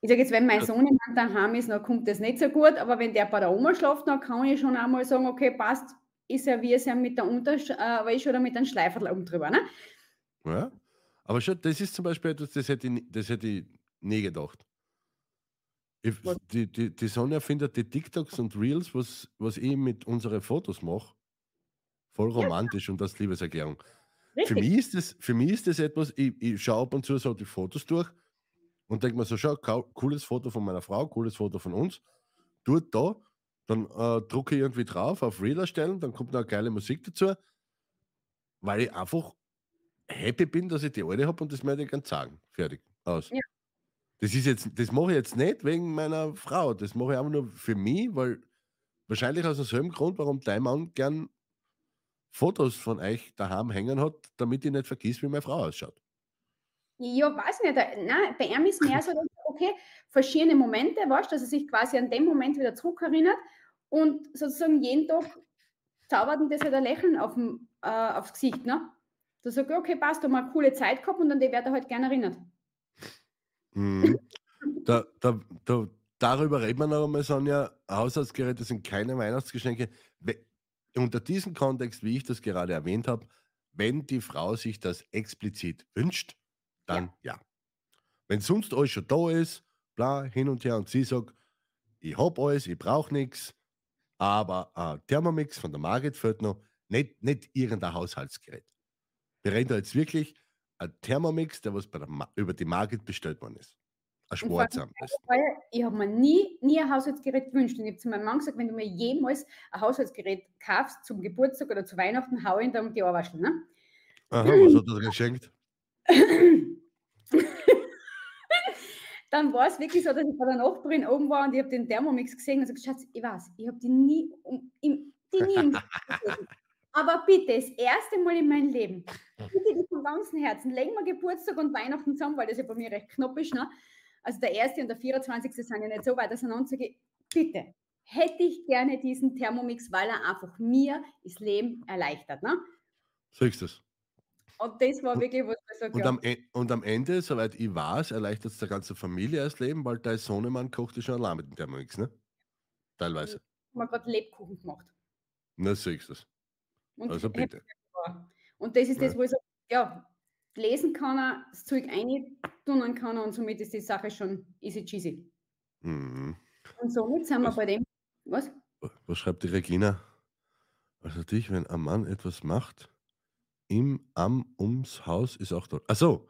ich sage jetzt, wenn mein. Sohn im daheim ist, dann kommt das nicht so gut, aber wenn der bei der Oma schläft, dann kann ich schon einmal sagen, okay, passt, ist er wie es ja mit der Unterwäsche oder mit einem Schleiferl oben drüber. Ne? Ja? Aber schon, das ist zum Beispiel etwas, das hätte ich, das hätte ich nie gedacht. Ich, die, die, die Sonja findet die TikToks und Reels, was, was ich mit unseren Fotos mache, voll romantisch und als Liebeserklärung. Für mich, ist das, für mich ist das etwas, ich, ich schaue ab und zu so die Fotos durch und denke mir so, schau, cooles Foto von meiner Frau, cooles Foto von uns. Dort da Dann äh, drucke ich irgendwie drauf, auf Reel erstellen, dann kommt noch eine geile Musik dazu, weil ich einfach happy bin, dass ich die alte habe und das möchte ich ganz sagen. Fertig. Aus. Ja. Das ist jetzt, das mache ich jetzt nicht wegen meiner Frau. Das mache ich einfach nur für mich, weil wahrscheinlich aus demselben Grund, warum dein Mann gern Fotos von euch daheim hängen hat, damit ich nicht vergiss, wie meine Frau ausschaut. Ja, weiß nicht. da- Nein, bei ihm ist mehr so, okay, verschiedene Momente, weißt dass er sich quasi an den Moment wieder zurückerinnert und sozusagen jeden Tag zaubert ihm das halt ein Lächeln auf dem, äh, aufs Gesicht. Ne? Da sagt er, okay, passt, da haben wir eine coole Zeit gehabt und an die wird er halt gerne erinnert. Mhm. Da, da, da, darüber reden wir noch einmal, Sonja. Haushaltsgeräte sind keine Weihnachtsgeschenke. We- Unter diesem Kontext, wie ich das gerade erwähnt habe, wenn die Frau sich das explizit wünscht, dann ja. Wenn sonst alles schon da ist, bla, hin und her und sie sagt, ich hab alles, ich brauche nichts, aber ein Thermomix von der Margit fehlt noch, nicht, nicht irgendein Haushaltsgerät. Wir reden da jetzt wirklich ein Thermomix, der was der über die Margit bestellt worden ist. Ein schwarzer am besten. Weil ich habe mir nie, nie ein Haushaltsgerät gewünscht. Und ich habe zu meinem Mann gesagt, wenn du mir jemals ein Haushaltsgerät kaufst zum Geburtstag oder zu Weihnachten, hau ihn da um die Ohrwaschel. Ne? Aha, was hat er geschenkt? Dann war es wirklich so, dass ich bei der Nachbarin oben war und ich habe den Thermomix gesehen und gesagt, Schatz, ich weiß, ich habe die nie, um, im, die nie im. Aber bitte, das erste Mal in meinem Leben, bitte vom ganzen Herzen, legen wir Geburtstag und Weihnachten zusammen, weil das ja bei mir recht knapp ist. Ne? Also der erste und der 24. sind ja nicht so weit auseinander. Sage ich, bitte, hätte ich gerne diesen Thermomix, weil er einfach mir das Leben erleichtert. Ne? Siehst du es? Und das war wirklich, was ich sage, Und, am, E- und am Ende, soweit ich weiß, erleichtert es der ganzen Familie das Leben, weil dein Sohnemann kocht ja schon allein mit dem Thermomix, ne? Teilweise. haben wir gerade Lebkuchen gemacht. Na, siehst du es. Also bitte. Und das ist das, wo ich sage, ja, lesen kann er, das Zeug tun kann er und somit ist die Sache schon easy cheesy. Mhm. Und somit sind wir Was? bei dem, was? Was schreibt die Regina? Also dich, wenn ein Mann etwas macht, im, am, ums Haus ist auch dort. Ach so,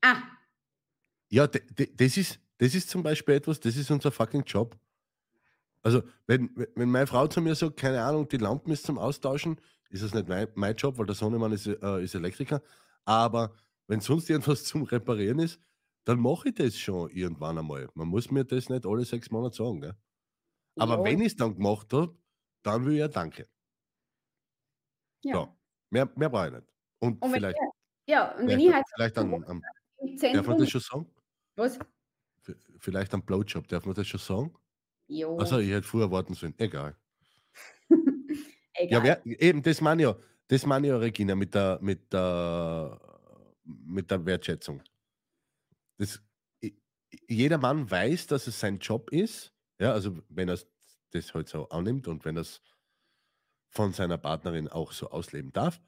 Ah, ja, de, de, das, ist, das ist zum Beispiel etwas, das ist unser fucking Job. Also, wenn, wenn meine Frau zu mir sagt, keine Ahnung, die Lampen ist zum Austauschen, ist das nicht mein, mein Job, weil der Sohnemann ist, äh, ist Elektriker. Aber wenn sonst irgendwas zum Reparieren ist, dann mache ich das schon irgendwann einmal. Man muss mir das nicht alle sechs Monate sagen. Gell? Aber ja, wenn ich es dann gemacht habe, dann will ich ja danke. ja. So, mehr, mehr brauche ich nicht. Und, Und vielleicht, ich- ja, und wenn ich halt vielleicht an, an, im darf man Zentrum, das schon sagen? was? Vielleicht am Blowjob, darf man das schon sagen? Jo, Also ich hätte früher warten sollen. Egal. Ja, egal. wer, eben, das meine ich ja. Das meine ich ja, Regina, mit der, mit der, mit der Wertschätzung. Das, jeder Mann weiß, dass es sein Job ist. Ja, also wenn er das halt so annimmt und wenn er es von seiner Partnerin auch so ausleben darf.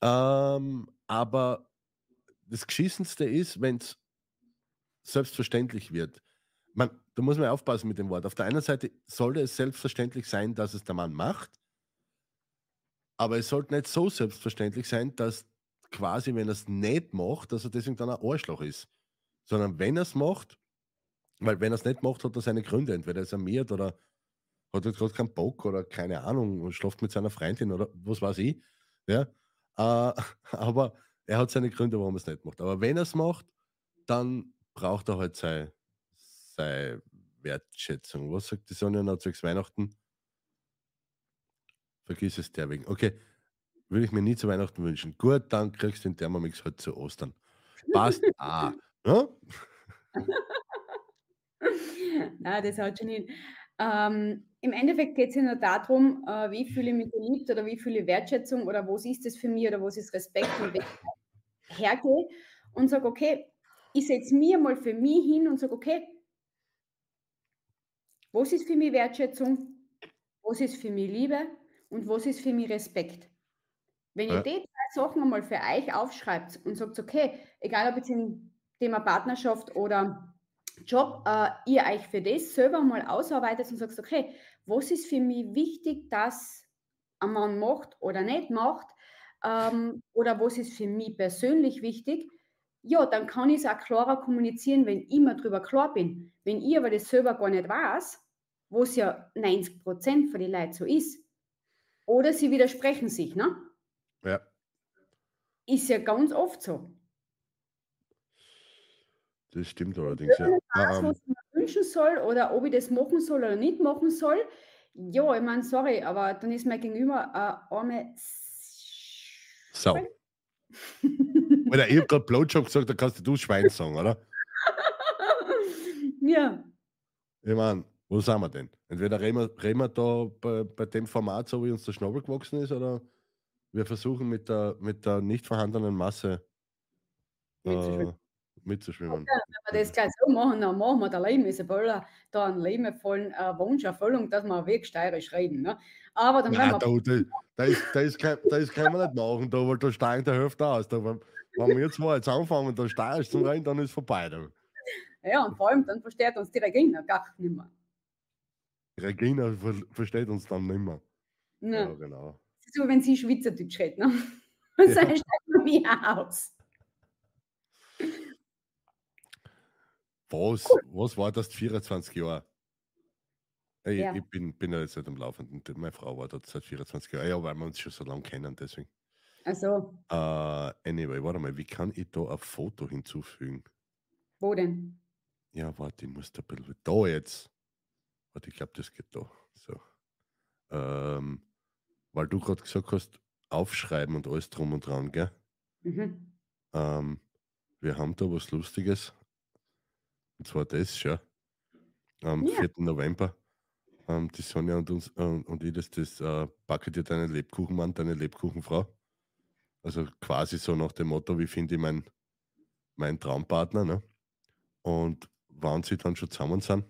Ähm, aber das Geschissenste ist, wenn es selbstverständlich wird. Man, da muss man aufpassen mit dem Wort. Auf der einen Seite sollte es selbstverständlich sein, dass es der Mann macht, aber es sollte nicht so selbstverständlich sein, dass quasi, wenn er es nicht macht, dass er deswegen dann ein Arschloch ist. Sondern wenn er es macht, weil wenn er es nicht macht, hat er seine Gründe. Entweder ist er miert oder hat jetzt gerade keinen Bock oder keine Ahnung und schlaft mit seiner Freundin oder was weiß ich. Ja? Äh, aber er hat seine Gründe, warum er es nicht macht. Aber wenn er es macht, dann braucht er halt seine, seine Wertschätzung. Was sagt die Sonja noch zu Weihnachten? Vergiss es der wegen. Okay, würde ich mir nie zu Weihnachten wünschen. Gut, dann kriegst du den Thermomix halt zu Ostern. Passt. ah. Ja? Nein, das haut schon hin. Ähm, Im Endeffekt geht es ja nur darum, äh, wie fühle ich mich geliebt oder wie fühle ich Wertschätzung oder was ist das für mich oder was ist Respekt und ich hergehe und sage, okay, ich setze mir mal für mich hin und sage, okay, was ist für mich Wertschätzung, was ist für mich Liebe und was ist für mich Respekt. Wenn Ja. ihr die drei Sachen einmal für euch aufschreibt und sagt, okay, egal ob jetzt im Thema Partnerschaft oder Job, äh, ihr euch für das selber mal ausarbeitet und sagt, okay, was ist für mich wichtig, dass ein Mann macht oder nicht macht, ähm, oder was ist für mich persönlich wichtig, ja, dann kann ich es auch klarer kommunizieren, wenn ich mir darüber klar bin. Wenn ich aber das selber gar nicht weiß, wo es ja 90 Prozent von den Leuten so ist. Oder sie widersprechen sich, ne? Ja. Ist ja ganz oft so. Das stimmt allerdings, ja. Weiß, Ah, ähm, was mir wünschen soll oder ob ich das machen soll oder nicht machen soll, ja, ich meine, sorry, aber dann ist mein Gegenüber eine arme so. Oder ich habe gerade Blowjob gesagt, da kannst du Schwein sagen, oder? ja, Ich meine, wo sind wir denn? Entweder reden wir, reden wir da bei, bei dem Format, so wie uns der Schnabel gewachsen ist, oder wir versuchen mit der, mit der nicht vorhandenen Masse Mitzuschwimmen. äh, mitzuschwimmen. wenn wir das gleich so machen, dann machen wir der Leben ist da einen lebenvollen äh, Wunscherfüllung, dass wir wirklich steirisch reden. Ne? Aber dann Nein, werden wir da, da, da, ist, da, ist kein, da ist kann man nicht machen, da, weil da steigen der Hälfte aus. Da, wenn, wenn wir zwei jetzt anfangen, da steigst zum Rennen, dann ist vorbei. Da. Ja, und vor allem dann versteht uns die Regina gar nicht mehr. Regina ver versteht uns dann nicht mehr. Ja, Ne? genau. So, wenn sie Schweizerdeutsch redet. Ne? Und Ja. dann steigt man mich aus. Was, was war das 24 Jahre? Ich, Ja. ich bin, bin ja jetzt nicht am Laufenden. Meine Frau war dort seit 24 Jahren. Ja, weil wir uns schon so lange kennen, deswegen. Also, Äh, anyway, warte mal, wie kann ich da ein Foto hinzufügen? wo denn? Ja, warte, ich muss da ein bisschen. Da jetzt. Warte, ich glaube, das geht da. So. Ähm, weil du gerade gesagt hast, aufschreiben und alles drum und dran, gell? Mhm. Ähm, wir haben da was Lustiges. Und zwar das schon. Am Ja. 4. November. Ähm, die Sonja und, uns, äh, und ich, das, das äh, backe dir deinen Lebkuchenmann, deine Lebkuchenfrau. Also quasi so nach dem Motto, wie finde ich meinen mein Traumpartner. Ne? Und wenn sie dann schon zusammen sind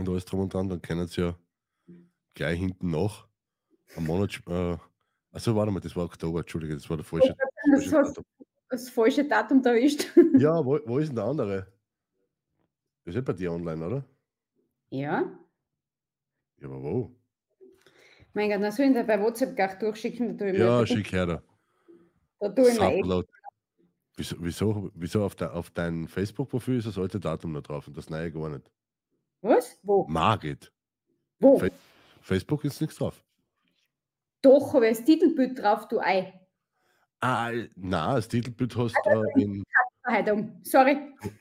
und alles drum und dran, dann können sie ja gleich hinten nach einen Monat. Äh, also warte mal, das war Oktober, Entschuldige, das war der falsche. Das falsche Datum. das falsche Datum erwischt. Ja, wo, wo ist denn der andere? Das ist ja bei dir online, oder? Ja. Ja, aber wo? Mein Gott, dann soll ich dir bei WhatsApp gleich durchschicken. Da tue ich mir, Ja, da, schick her da. da tue ich mir. Wieso, wieso, wieso auf, de, auf dein Facebook-Profil ist das alte Datum noch drauf und das neue gar nicht? Was? Wo? Margit. Wo? Fe- Facebook ist nichts drauf. Doch, habe ich das Titelbild drauf, du Ei. Ah, na, das Titelbild hast äh, in. Heute um. Sorry.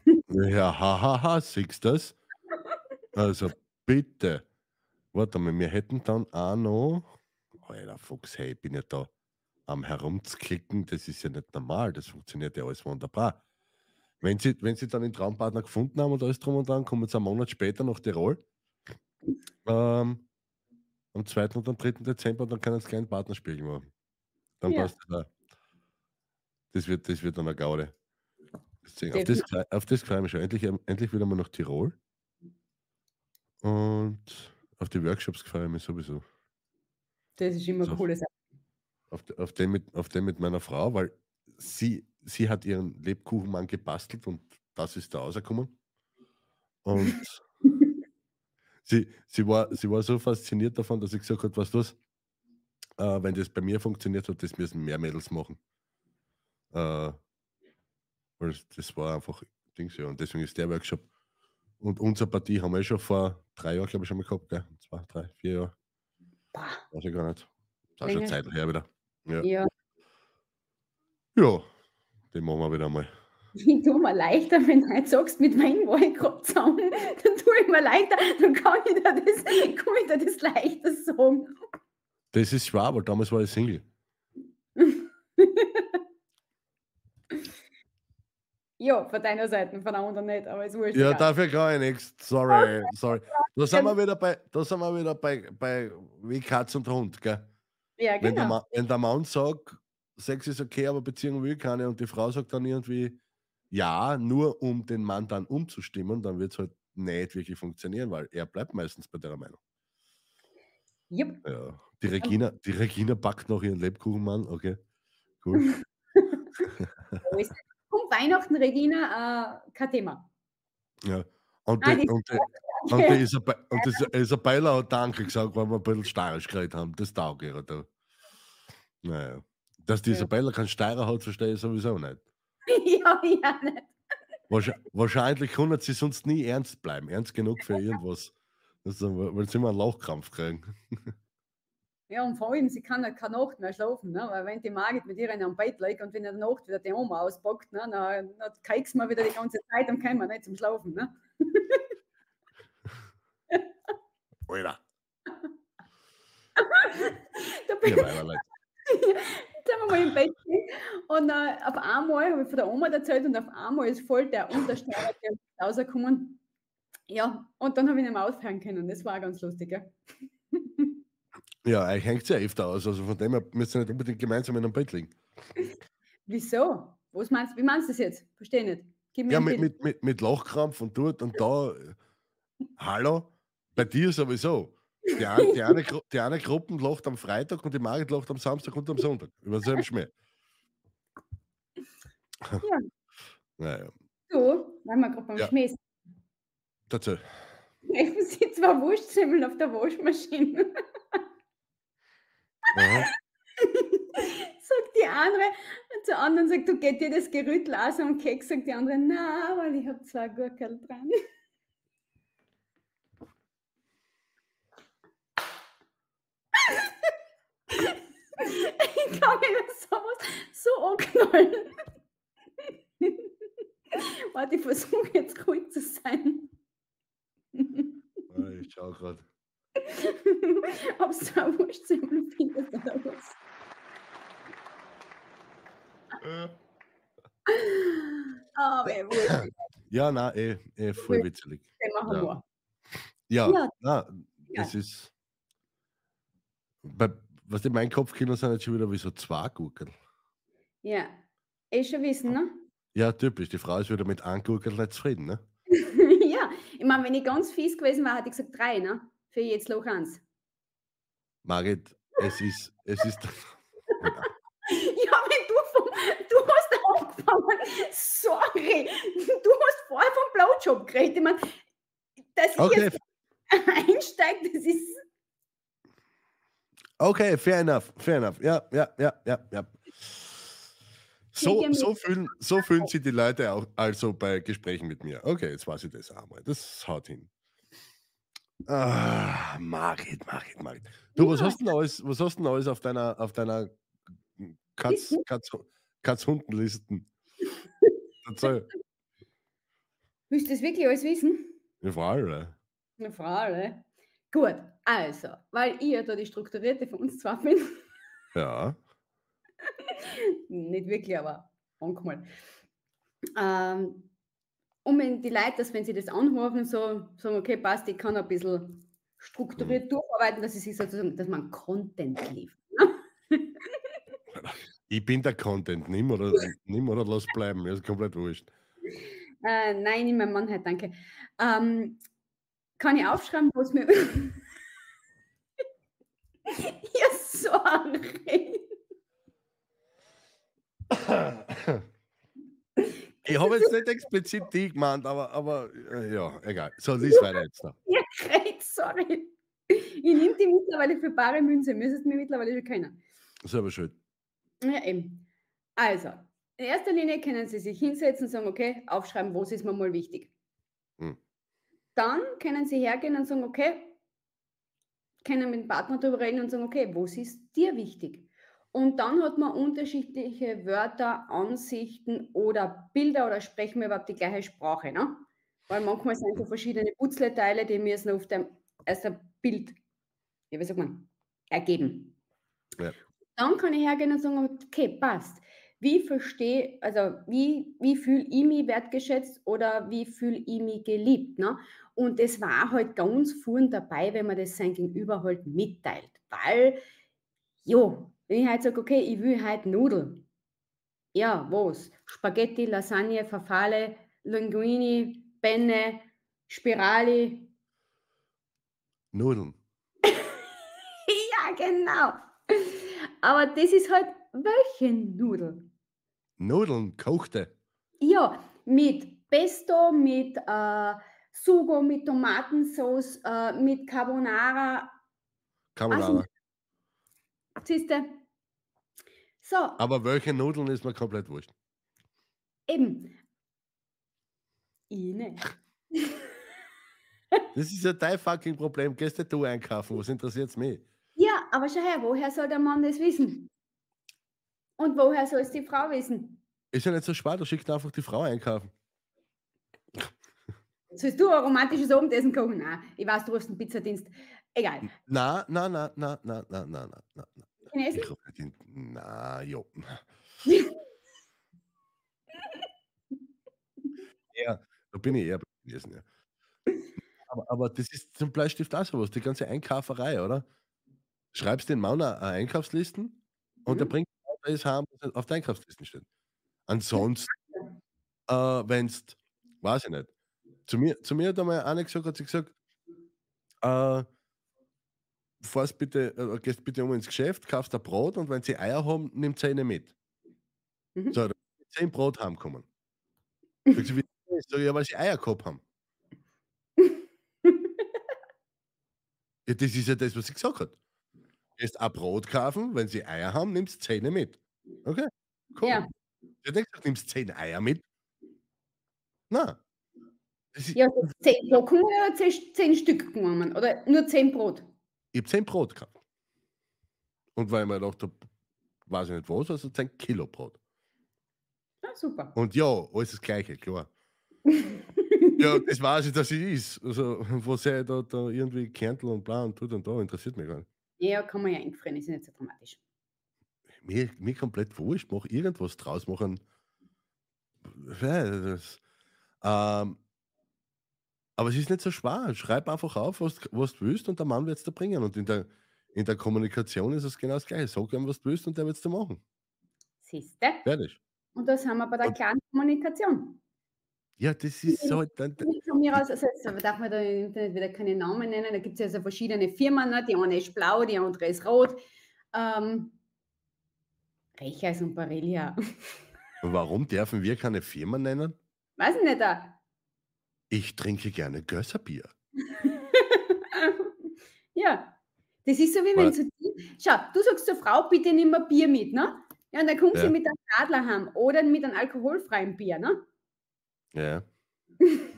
Ja, hahaha, siehst du das? Also bitte. Warte mal, wir hätten dann auch noch. Alter Fuchs, hey, ich bin ja da am herumzuklicken. Das ist ja nicht normal. Das funktioniert ja alles wunderbar. Wenn Sie, wenn Sie dann einen Traumpartner gefunden haben und alles drum und dran, kommen Sie einen Monat später nach Tirol. Ähm, am 2. und am 3. Dezember, dann können Sie gleich ein Partnerspiel machen. Dann Ja. passt das auch. Das wird, das wird dann eine Gaude. Deswegen, auf, das, auf das freue ich mich schon. Endlich, endlich wieder mal nach Tirol. Und auf die Workshops freue ich mich sowieso. Das ist immer So. eine coole Sache. Auf, auf, den mit, auf den mit meiner Frau, weil sie, sie hat ihren Lebkuchenmann gebastelt und das ist da rausgekommen. Und sie, sie, war, sie war so fasziniert davon, dass ich gesagt habe, was, äh, wenn das bei mir funktioniert hat, das müssen mehr Mädels machen. Äh, weil das, das war einfach Dings, ja. Und deswegen ist der Workshop. Und unsere Partie haben wir schon vor drei Jahren, glaube ich, schon mal gehabt, gell? Zwei, drei, vier Jahre. Boah. Weiß ich gar nicht. Das ist auch schon. Zeit her wieder. Ja. Ja. Ja, den machen wir wieder mal. Ich tue mir leichter, wenn du jetzt sagst, mit meinem gerade zusammen, dann tue ich mir leichter, dann kann ich dir das, kann ich dir das leichter sagen. Das ist schwer, weil damals war ich Single. Ja, von deiner Seite, von der anderen nicht, aber es wurscht. Ja, egal. dafür kann ich nichts. Sorry, sorry. Da sind wir wieder bei, da sind wir wieder bei, bei wie Katz und Hund, gell? ja Wenn, der genau. Ma, wenn der Mann sagt, Sex ist okay, aber Beziehung will keine und die Frau sagt dann irgendwie ja, nur um den Mann dann umzustimmen, dann wird es halt nicht wirklich funktionieren, weil er bleibt meistens bei der Meinung. Jupp. Ja. Die Regina, die Regina backt noch ihren Lebkuchenmann, okay. Cool. Um Weihnachten, Regina, äh, kein Thema. Ja. Und, Ah, die, die- und, die, und, die Isabe und die Isabella hat Danke gesagt, weil wir ein bisschen steirisch geredet haben. Das taugt ihr da. Naja. Dass die. Isabella keinen Steirer hat, verstehe ich sowieso nicht. ja, ja, nicht. Wahrscheinlich, kann sie sonst nie ernst bleiben. Ernst genug für irgendwas. Also, weil sie immer einen Lauchkrampf kriegen. Ja, und vor allem, sie kann ja keine Nacht mehr schlafen, ne? weil wenn die Margit mit ihr in einem Bett liegt und wenn in der Nacht wieder die Oma auspackt, ne? dann, dann kriegst man wieder die ganze Zeit und kann man nicht zum Schlafen. Ne? Alter. da bin Ja, haben wir mal im Bett und äh, auf einmal habe ich von der Oma erzählt und auf einmal ist voll der Untersteuer rausgekommen. Ja, und dann habe ich nicht mehr aufhören können. Das war auch ganz lustig. Ja. ja, euch hängt ja öfter aus. Also von dem her müsst ihr nicht unbedingt gemeinsam in einem Bett liegen. Wieso? Was meinst, wie meinst du das jetzt? Verstehe nicht. Ja, mit, mit, mit, mit Lachkrampf und dort und da. Hallo? Bei dir sowieso. Die eine, die, eine, die eine Gruppe lacht am Freitag und die Margit lacht am Samstag und am Sonntag. Über selben Schmäh. Ja. Naja, Du, weil wir gerade beim Ja. Schmäh sind. dazu. Helfen Sie zwei Wurstsemmeln auf der Waschmaschine. Sagt die andere zur anderen, sagt, du geht dir das Gerüt lassen und Keks sagt die andere, na, weil ich habe zwei Gurkel dran. Ich kann mir sowas so anknallen. Warte, ich versuche jetzt ruhig zu sein. Ah, Ich schau gerade. Ob es zwei Wurstsemmeln findet oder was. Ah, wer Wurst, Ja, na, eh, eh voll witzig. Ja. Ja, Ja. na, das ist. Bei, was in meinem Kopfkino sind jetzt schon wieder wie so zwei Gurken. Ja, eh schon wissen, ne? Ja, typisch. Die Frau ist wieder mit einem Gurken nicht zufrieden, ne? ja, ich meine, wenn ich ganz fies gewesen wäre, hätte ich gesagt drei, ne? Für jetzt Loch eins. Margit, es ist, es ist. Ja, wenn du vom, du hast angefangen, sorry, du hast vorher vom Blowjob geredet. Ich meine, dass ich Okay, jetzt einsteige, das ist, okay, fair enough, fair enough. Ja, ja, ja, ja, ja. So, so, fühlen, so fühlen sich die Leute auch also bei Gesprächen mit mir. Okay, jetzt weiß ich das auch mal. Das haut hin. Ah, Margit, Margit, Margit. Du, was hast du denn alles, was hast du alles auf deiner, auf deiner Katz? Katz, Katz-Hunden-Listen? Erzähl. willst du das wirklich alles wissen? Vor allem. Eine Frage. Gut, also, weil ich ja da die Strukturierte von uns zwei bin, Ja. nicht wirklich, aber manchmal. Ähm, um die Leute, dass wenn sie das anrufen, so sagen, okay, passt, ich kann ein bisschen strukturiert durcharbeiten, dass sie sich sozusagen, dass man Content liefert. Ich bin der Content. Nimm oder, nimm oder lass bleiben. Mir ist komplett wurscht. Äh, nein, nicht mein Mann, halt, danke. Ähm, kann ich aufschreiben, was mir. ja, sorry. Ich habe jetzt nicht explizit die gemeint, aber, aber äh, ja, egal. So, lies weiter jetzt noch. Ja, great, sorry. Ich nehme die mittlerweile für bare Münze, müsstest mir mittlerweile schon kennen. Selber schuld. Ja, eben. Also, in erster Linie können Sie sich hinsetzen und sagen, okay, aufschreiben, was ist mir mal wichtig. Dann können Sie hergehen und sagen, okay, können mit dem Partner darüber reden und sagen, okay, was ist dir wichtig? Und dann hat man unterschiedliche Wörter, Ansichten oder Bilder oder sprechen wir überhaupt die gleiche Sprache. Ne? Weil manchmal sind so verschiedene Putzleteile, die müssen auf dem ersten Bild, ja, wie sagt man, ergeben. Ja. Dann kann ich hergehen und sagen, okay, passt. Wie verstehe, also wie, wie fühle ich mich wertgeschätzt oder wie fühle ich mich geliebt? Ne? Und das war halt ganz vorn dabei, wenn man das sein Gegenüber halt mitteilt. Weil, jo, wenn ich halt sage, okay, ich will halt Nudeln. Ja, was? Spaghetti, Lasagne, Farfalle, Linguini, Penne, Spirali. Nudeln. Ja, genau. Aber das ist halt welche Nudeln? Nudeln, kochte. Ja, mit Pesto, mit äh, Sugo, mit Tomatensauce, äh, mit Carbonara. Carbonara. Siehst du? So, Aber welche Nudeln ist mir komplett wurscht. eben. Ich nicht. Das ist ja dein fucking Problem. Gehst du einkaufen, was interessiert's mich? Ja, aber schau her, woher soll der Mann das wissen? Und woher soll es die Frau wissen? Ist ja nicht so schwer, du schickst einfach die Frau einkaufen. Sollst du ein romantisches Abendessen kochen? Nein, ich weiß, du hast einen Pizzadienst. Egal. Na, na, na, na, na, na, na, na, na. Chinesen? Ich Na, jo. Ja, da bin ich eher bei Chinesen, ja. Aber, aber das ist zum Bleistift auch sowas, die ganze Einkauferei, oder? Schreibst den Mann eine Einkaufslisten und Mhm. bringt alles heim, was auf der Einkaufslisten steht. Ansonsten, äh, wenn's, weiß ich nicht. Zu mir, zu mir hat einmal eine gesagt, hat sie gesagt, äh, fahrst bitte, äh, gehst bitte um ins Geschäft, kaufst ein Brot und wenn sie Eier haben, nimm Zähne mit. Mhm. So, da sind zehn Brot heimkommen. Sagt sie, wie das? Sag ich, ja, weil sie Eier gehabt haben. Ja, das ist ja das, was sie gesagt hat. Gehst ein Brot kaufen, wenn sie Eier haben, nimmst Zähne mit. Okay, cool. Ja. Hat nicht gesagt, nimmst zehn Eier mit. Na. Ja, so zehn Brocken oder zehn, zehn Stück genommen? Oder nur zehn Brot? Ich habe zehn Brot gehabt. Und weil ich mir gedacht habe, weiß ich nicht was, also zehn Kilo Brot. Ja, super. Und ja, alles das Gleiche, klar. Ja, das weiß ich, dass ich ist. Also, was er da, da irgendwie Kärntel und bla und tut und da, interessiert mich gar nicht. Ja, kann man ja eingefrieren, ist ja nicht so dramatisch. Mir, mir komplett wurscht, mach irgendwas draus machen. Das, ähm, aber es ist nicht so schwer. Schreib einfach auf, was, was du willst und der Mann wird es dir bringen. Und in der, in der Kommunikation ist es genau das Gleiche. Sag ihm, was du willst und der wird es dir machen. Siehste? Fertig. Und das haben wir bei der Und- klaren Kommunikation. Ja, das ist halt dann. Von mir aus, also jetzt darf man da im Internet wieder keine Namen nennen, da gibt es ja so verschiedene Firmen, ne? die eine ist blau, die andere ist rot. Ähm, Rechers und Barelia. Warum dürfen wir keine Firma nennen? Weiß ich nicht. Da. Ich trinke gerne Gösserbier. ja, das ist so wie wenn du, schau, du sagst zur Frau, bitte nimm mal Bier mit, ne? Ja, und dann kommt Ja. sie mit einem Radler heim oder mit einem alkoholfreien Bier, ne? Ja.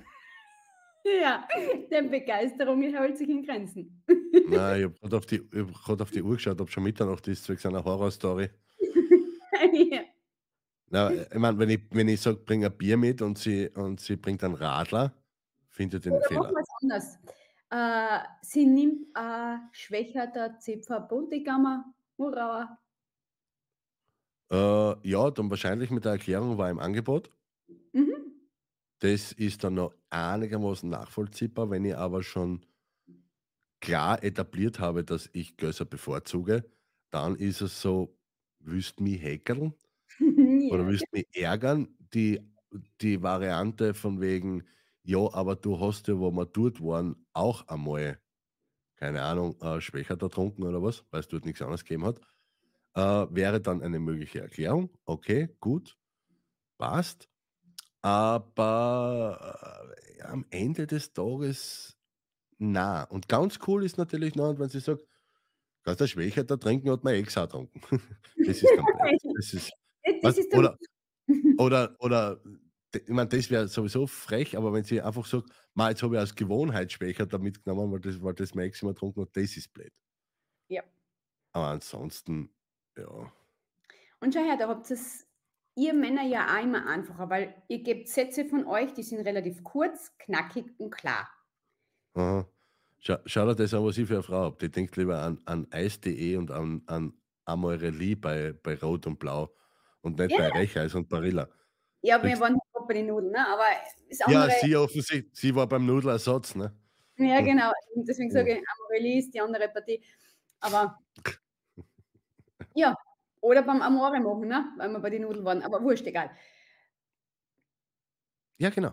Ja, die Begeisterung hält sich in Grenzen. Nein, ich habe gerade auf, die- ich hab auf die Uhr geschaut, ob schon Mitternacht ist, zwecks einer Horrorstory. ja. Na, ich meine, wenn ich, wenn ich sage, bring ein Bier mit und sie, und sie bringt einen Radler, findet den Oder Fehler. machen wir es anders. Äh, sie nimmt äh, schwächer der Zipfer Buntigammer, Murauer. Äh, ja, dann wahrscheinlich mit der Erklärung war im Angebot. Das ist dann noch einigermaßen nachvollziehbar, wenn ich aber schon klar etabliert habe, dass ich Gösser bevorzuge, dann ist es so, willst mich oder ja. willst mich ärgern? Die, die Variante von wegen, ja, aber du hast ja, wo wir dort waren, auch einmal, keine Ahnung, äh, schwächer da trunken oder was, weil es dort nichts anderes gegeben hat, äh, wäre dann eine mögliche Erklärung. Okay, gut, passt. Aber äh, am Ende des Tages, na. Und ganz cool ist natürlich noch, wenn sie sagt, kannst du schwächer da trinken, hat man eh gesagt getrunken. Das ist blöd. Das ist, was, oder, oder, oder, ich meine, das wäre sowieso frech, aber wenn sie einfach sagt, Ma, jetzt habe ich als Gewohnheit Schwächer da mitgenommen, weil das, weil das Maximum getrunken hat, das ist blöd. Ja. Aber ansonsten, ja. Und schau her, da habt es ihr Männer ja auch immer einfacher, weil ihr gebt Sätze von euch, die sind relativ kurz, knackig und klar. Aha. Schau, schau dir das an, was ich für eine Frau habe. Die denkt lieber an, an Eis.de und an, an Amorelie bei, bei Rot und Blau und nicht Ja. bei Recheis und Barilla. Ja, wir Kriegst- waren nicht gerade bei den Nudeln, ne? aber das Ja, andere, sie offensichtlich, sie war beim Nudelersatz, ne? ja, genau, und deswegen Ja. sage ich, Amorelie ist die andere Partie. Aber ja, oder beim Amore machen, ne? weil wir bei den Nudeln waren, aber wurscht, egal. Ja, genau.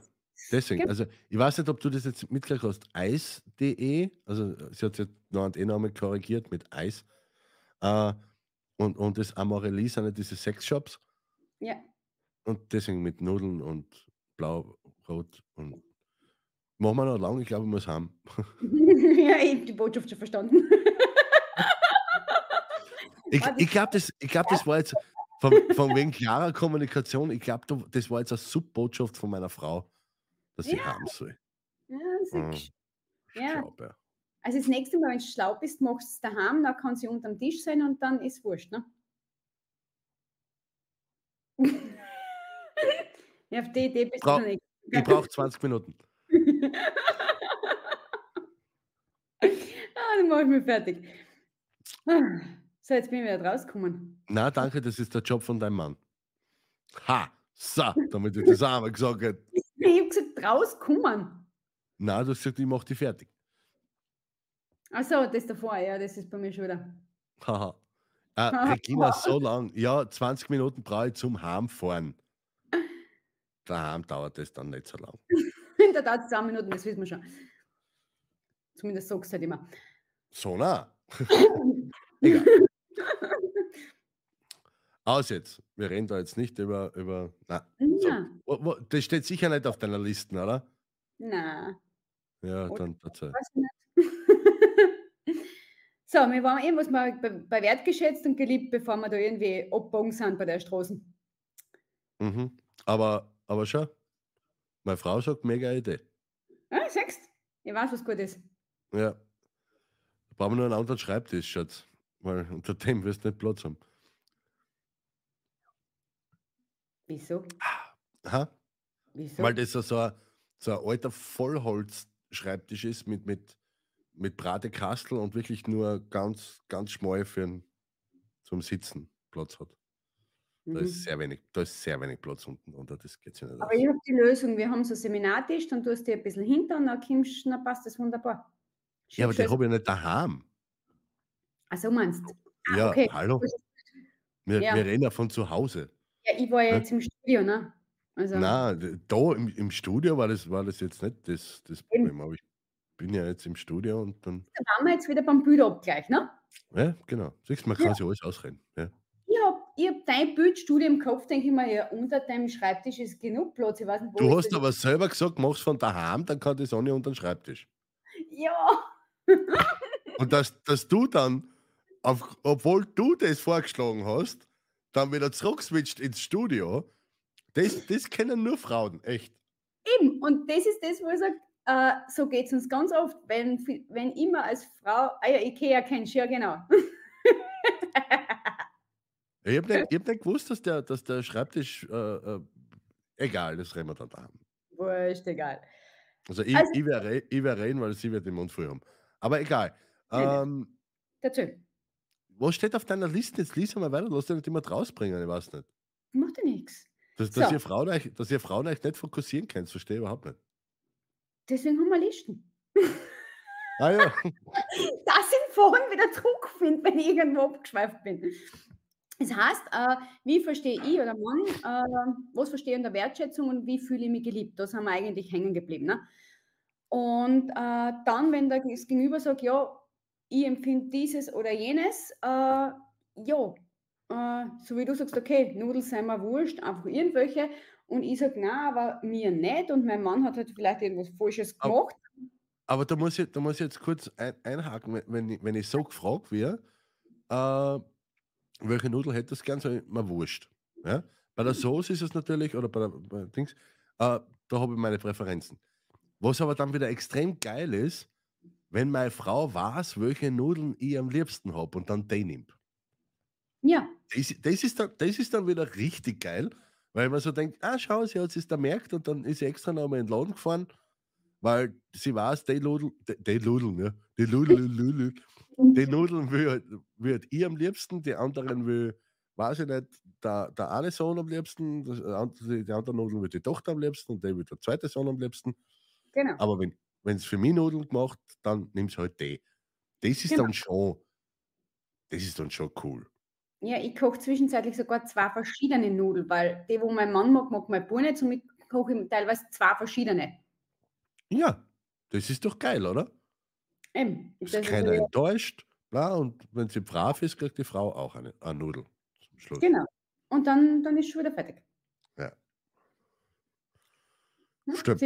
Deswegen, Genau. also ich weiß nicht, ob du das jetzt mitgekriegt hast. Eis.de, also sie hat jetzt noch einen E-Namen korrigiert mit Eis. Äh, und, und das Amorelie sind ja diese Sexshops Ja, und deswegen mit Nudeln und Blau, Rot und machen wir noch lange, ich glaube, ich muss haben. ja ich habe die Botschaft schon verstanden. Ich, glaube, das, ich glaub, das war jetzt von, von wegen klarer Kommunikation, ich glaube, das war jetzt eine Subbotschaft von meiner Frau, dass sie Ja. haben soll. Ja, Mhm. siehst Ja. Glaube. Also das nächste Mal, wenn du schlau bist, machst du es daheim, dann kann sie unterm Tisch sein und dann ist wurscht, ne? ja, auf die Idee bist Bra- du noch nicht. Ich brauche 20 Minuten. ah, dann mach ich mich fertig. Ah, So, jetzt bin ich wieder rausgekommen. Na, danke, das ist der Job von deinem Mann. Ha! So, damit ich das einmal gesagt hätte. Ich habe gesagt, rauskommen. Na, du hast gesagt, ich mache die fertig. Achso, das davor, ja, das ist bei mir schon wieder. Haha. Äh, Regina, so lang. Ja, 20 Minuten brauche ich zum Heimfahren. Daheim dauert das dann nicht so lang. da dauert es zwei Minuten, das wissen wir schon. Zumindest sagst du halt immer. So, na. Egal. Aus jetzt. Wir reden da jetzt nicht über. über na, so. Na, wo- Das steht sicher nicht auf deiner Liste, oder? na, Ja, Oder- dann dazu. so, wir waren irgendwas mal bei, bei wertgeschätzt und geliebt, bevor wir da irgendwie abgebogen sind bei der Straße. Mhm. Aber, aber schau, meine Frau sagt, mega Idee. Ah, siehst Ich weiß, was gut ist. Ja. Da brauchen wir nur einen anderen Schreibtisch, Schatz. Weil unter dem wirst du nicht Platz haben. Wieso? Aha. Wieso? Weil das so so ein, so ein alter Vollholz-Schreibtisch ist mit, mit, mit Bratekastel und wirklich nur ganz, ganz schmal für ein, zum Sitzen Platz hat. Da Mhm. ist sehr wenig, da ist sehr wenig Platz unten drunter, das geht nicht Aber aus. ich habe die Lösung. Wir haben so einen Seminartisch, dann tust du dir ein bisschen hinter und dann, kommst, dann passt das wunderbar. Ja, aber die Schiebst du habe ich nicht daheim. Ach so meinst du? Ah, Ja, okay. hallo? Wir, Ja. wir reden ja von zu Hause. Ja, ich war ja Ja. jetzt im Studio, ne? Also, Na, da im, im Studio war das, war das jetzt nicht das, das. Problem. Aber ich bin ja jetzt im Studio und dann, da waren wir jetzt wieder beim Bilderabgleich, ne? ja, genau. Siehst du, man Ja. kann sich alles ausreden. Ja. Ich habe ich hab dein Bildstudio im Kopf, denke ich mir, ja, unter deinem Schreibtisch ist genug Platz. Ich weiß nicht, Du hast aber selber gesagt, mach's von daheim, dann kann das auch nicht unter den Schreibtisch. Ja, Und dass, dass du dann, auf, obwohl du das vorgeschlagen hast, dann wieder zurückswitcht ins Studio, das, das kennen nur Frauen, echt. eben. Und das ist das, wo ich sage, äh, so geht es uns ganz oft, wenn, wenn immer als Frau, ah ja, Ikea kennst ja genau. Ich habe nicht, ich hab nicht gewusst, dass der, dass der Schreibtisch, äh, äh, egal, das reden wir dann daheim. Wurscht, egal. Also ich, Also- ich werde reden, weil sie wird den Mund voll haben. Aber egal. Ähm, Dazu. Was steht auf deiner Liste? Jetzt lies mal weiter, lass dich nicht immer rausbringen, ich weiß nicht. Macht ja nichts. Dass, dass, ihr Frauen euch, dass ihr Frauen euch nicht fokussieren könnt, verstehe ich überhaupt nicht. Deswegen haben wir Listen. Ah ja, dass ich vorhin wieder zurückfinde, wenn ich irgendwo abgeschweift bin. Das heißt, äh, wie verstehe ich oder Mann, äh, was verstehe ich unter Wertschätzung und wie fühle ich mich geliebt? Da sind wir eigentlich hängen geblieben. Ne? Und äh, dann, wenn der das Gegenüber sagt, ja, ich empfinde dieses oder jenes, äh, ja, äh, so wie du sagst, okay, Nudeln sind mir wurscht, einfach irgendwelche. Und ich sage, nein, aber mir nicht. Und mein Mann hat halt vielleicht irgendwas Falsches Aber- gemacht. aber da muss ich, da muss ich jetzt kurz ein, einhaken, wenn- wenn ich, wenn ich so gefragt werde, äh, welche Nudel hättest du gern, sag ich, mir wurscht. Ja? Bei der Sauce ist es natürlich, oder bei der bei Dings, äh, da habe ich meine Präferenzen. Was aber dann wieder extrem geil ist, wenn meine Frau weiß, welche Nudeln ich am liebsten habe und dann die nimmt. Ja, Das, das, ist dann, das ist dann wieder richtig geil, weil man so denkt, ah, schau, sie hat es da merkt und dann ist sie extra noch mal in den Laden gefahren, weil sie weiß, die Nudeln, die, die Nudeln, ja, die Nudeln, die Nudeln will, will ich am liebsten, die anderen will, weiß ich nicht, der, der eine Sohn am liebsten, das, andere- die andere Nudeln will die Tochter am liebsten und der will der zweite Sohn am liebsten. genau. Aber wenn es für mich Nudeln gemacht, dann nimmst du halt die. Das ist Genau. dann schon, das ist dann schon cool. Ja, ich koche zwischenzeitlich sogar zwei verschiedene Nudeln, weil die, wo mein Mann mag, mag mein Bub nicht, somit koche ich teilweise zwei verschiedene. Ja, das ist doch geil, oder? Eben. Ist ist keiner ja- enttäuscht. Ja, und wenn sie brav ist, kriegt die Frau auch eine, eine Nudel zum Schluss. Genau. Und dann, dann ist schon wieder fertig. Ja. Stimmt.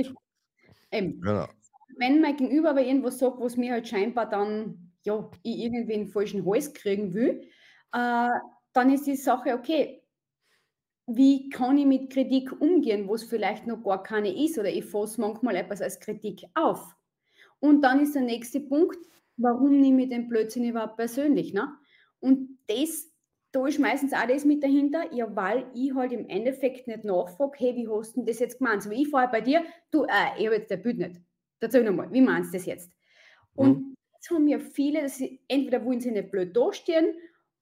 Eben. Genau. Wenn mein Gegenüber aber irgendwas sagt, was mir halt scheinbar dann, ja, ich irgendwie einen falschen Hals kriegen will, äh, dann ist die Sache, okay, wie kann ich mit Kritik umgehen, wo es vielleicht noch gar keine ist oder ich fasse manchmal etwas als Kritik auf. Und dann ist der nächste Punkt, warum nehme ich den Blödsinn überhaupt persönlich? Ne? Und das, da ist meistens auch das mit dahinter, ja, weil ich halt im Endeffekt nicht nachfrage, hey, wie hast du das jetzt gemeint? So wie ich vorher bei dir, du, äh, ich habe jetzt der Bild nicht. Erzähl nochmal, wie meinst du das jetzt? Und Mhm. jetzt haben ja viele, dass sie, entweder wollen sie nicht blöd dastehen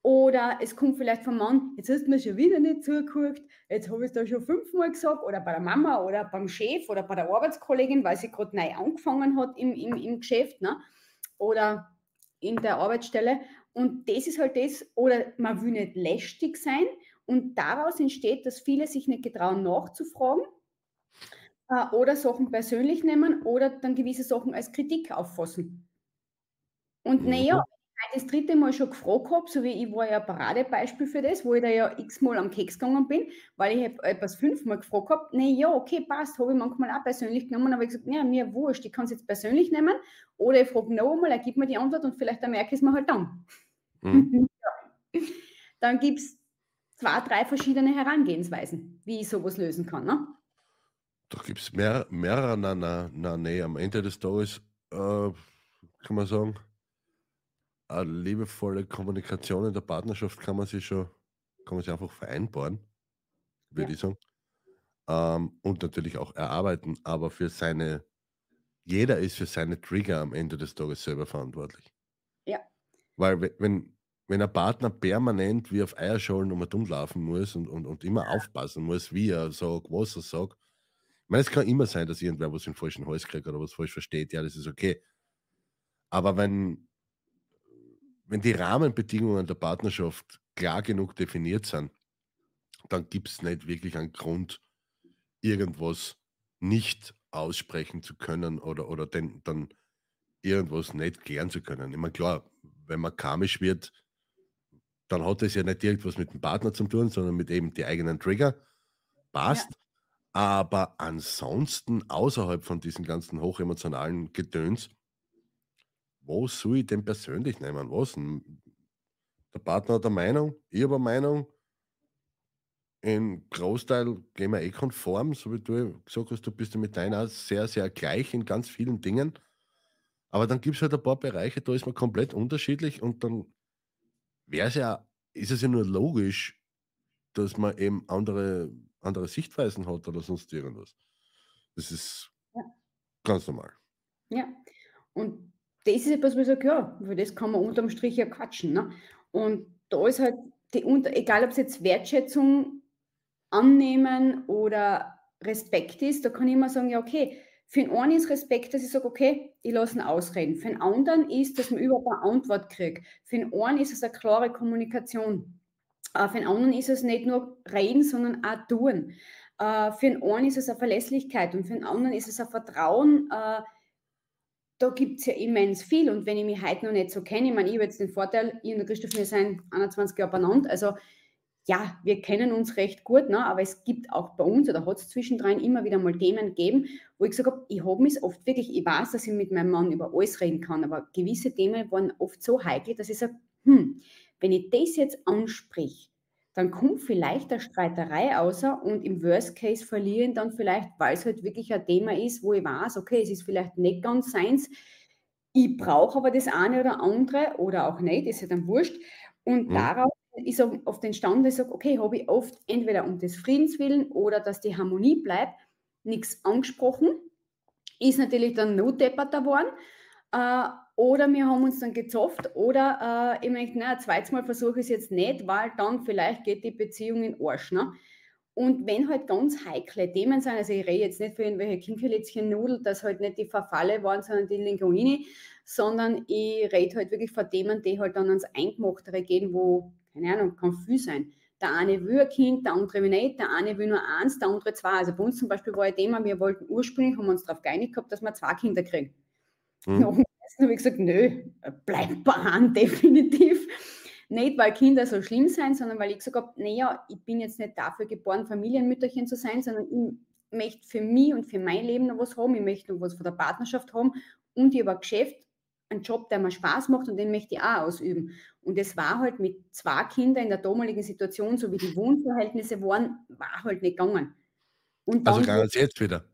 oder es kommt vielleicht vom Mann, jetzt hast du mir schon wieder nicht zugeguckt, jetzt habe ich es da schon fünfmal gesagt oder bei der Mama oder beim Chef oder bei der Arbeitskollegin, weil sie gerade neu angefangen hat im, im, im Geschäft ne? oder in der Arbeitsstelle. Und das ist halt das, oder man will nicht lästig sein und daraus entsteht, dass viele sich nicht getrauen nachzufragen äh, oder Sachen persönlich nehmen oder dann gewisse Sachen als Kritik auffassen. Und Mhm. naja, das dritte Mal schon gefragt habe, so wie ich war ja ein Paradebeispiel für das, wo ich da ja x-mal am Keks gegangen bin, weil ich etwas fünfmal gefragt habe. Nee, ja, okay, passt, habe ich manchmal auch persönlich genommen, aber ich gesagt, ja, mir wurscht, ich kann es jetzt persönlich nehmen oder ich frage noch einmal, er gibt mir die Antwort und vielleicht dann merke ich es mir halt dann. Mhm. Ja. Dann gibt es zwei, drei verschiedene Herangehensweisen, wie ich sowas lösen kann. Ne? Da gibt es mehr, mehrere, na, na, na, nee, am Ende des Tages äh, kann man sagen, eine liebevolle Kommunikation in der Partnerschaft kann man sich schon, kann man sich einfach vereinbaren, würde Ja. ich sagen. Ähm, und natürlich auch erarbeiten, aber für seine, jeder ist für seine Trigger am Ende des Tages selber verantwortlich. Ja. Weil we- wenn, wenn ein Partner permanent wie auf Eierschalen um und laufen muss und, und, und immer aufpassen muss, wie er sagt, was er sagt. Ich meine, es kann immer sein, dass irgendwer was in den falschen Hals kriegt oder was falsch versteht. Ja, das ist okay. Aber wenn, wenn die Rahmenbedingungen der Partnerschaft klar genug definiert sind, dann gibt es nicht wirklich einen Grund, irgendwas nicht aussprechen zu können oder, oder den, dann irgendwas nicht klären zu können. Ich meine, klar, wenn man karmisch wird, dann hat das ja nicht irgendwas mit dem Partner zu tun, sondern mit eben die eigenen Trigger. Passt. Aber ansonsten, außerhalb von diesen ganzen hochemotionalen Gedöns, wo soll ich denn persönlich nehmen? Was? Der Partner hat eine Meinung, ich habe eine Meinung. Im Großteil gehen wir eh konform, so wie du gesagt hast, du bist ja mit deiner sehr, sehr gleich in ganz vielen Dingen. Aber dann gibt es halt ein paar Bereiche, da ist man komplett unterschiedlich und dann wäre es ja, ist es ja nur logisch, dass man eben andere, andere Sichtweisen hat oder sonst irgendwas. Das ist Ja. ganz normal. Ja, und das ist etwas, wo ich sage, ja, über das kann man unterm Strich ja quatschen. Ne? Und da ist halt, die, unter- egal ob es jetzt Wertschätzung annehmen oder Respekt ist, da kann ich immer sagen, ja, okay, für den einen ist Respekt, dass ich sage, okay, ich lasse ihn ausreden. Für den anderen ist, dass man überhaupt eine Antwort kriegt. Für den einen ist es eine klare Kommunikation. Für den anderen ist es nicht nur reden, sondern auch tun. Äh, für den einen ist es eine Verlässlichkeit und für den anderen ist es ein Vertrauen. Äh, da gibt es ja immens viel. Und wenn ich mich heute noch nicht so kenne, ich meine, ich habe jetzt den Vorteil, ich und der Christoph, wir sind 21 Jahre beieinander. Also ja, wir kennen uns recht gut, ne? aber es gibt auch bei uns oder hat es zwischendrin immer wieder mal Themen gegeben, wo ich gesagt habe, ich habe mich oft wirklich, ich weiß, dass ich mit meinem Mann über alles reden kann, aber gewisse Themen waren oft so heikel, dass ich sage, hm, wenn ich das jetzt ansprich, dann kommt vielleicht eine Streiterei außer und im Worst Case verlieren dann vielleicht, weil es halt wirklich ein Thema ist, wo ich weiß, okay, es ist vielleicht nicht ganz seins, ich brauche aber das eine oder andere oder auch nicht, ist ja dann wurscht. Und Mhm. daraus ist auch oft entstanden, dass ich sage, okay, habe ich oft entweder um des Friedens willen oder dass die Harmonie bleibt, nichts angesprochen, ist natürlich dann notdeppert geworden. Äh, oder wir haben uns dann gezofft oder äh, ich möchte, na, ein zweites Mal versuche ich es jetzt nicht, weil dann vielleicht geht die Beziehung in Arsch. Ne? Und wenn halt ganz heikle Themen sind, also ich rede jetzt nicht für irgendwelche Kinkerlitzchen-Nudel, dass halt nicht die Verfalle waren, sondern die Linguini, sondern ich rede halt wirklich von Themen, die halt dann ans Eingemachtere gehen, wo, keine Ahnung, kann viel sein. Der eine will ein Kind, der andere will nicht, der eine will nur eins, der andere zwei. Also bei uns zum Beispiel war ein Thema, wir wollten ursprünglich, haben uns darauf geeinigt gehabt, dass wir zwei Kinder kriegen. Mhm. Nach dem habe ich gesagt, nö, bleibt bei definitiv. Nicht, weil Kinder so schlimm sind, sondern weil ich gesagt habe, naja, ich bin jetzt nicht dafür geboren, Familienmütterchen zu sein, sondern ich möchte für mich und für mein Leben noch was haben, ich möchte noch was von der Partnerschaft haben und ich habe ein Geschäft, einen Job, der mir Spaß macht und den möchte ich auch ausüben. Und es war halt mit zwei Kindern in der damaligen Situation, so wie die Wohnverhältnisse waren, war halt nicht gegangen. Und Also es jetzt wieder.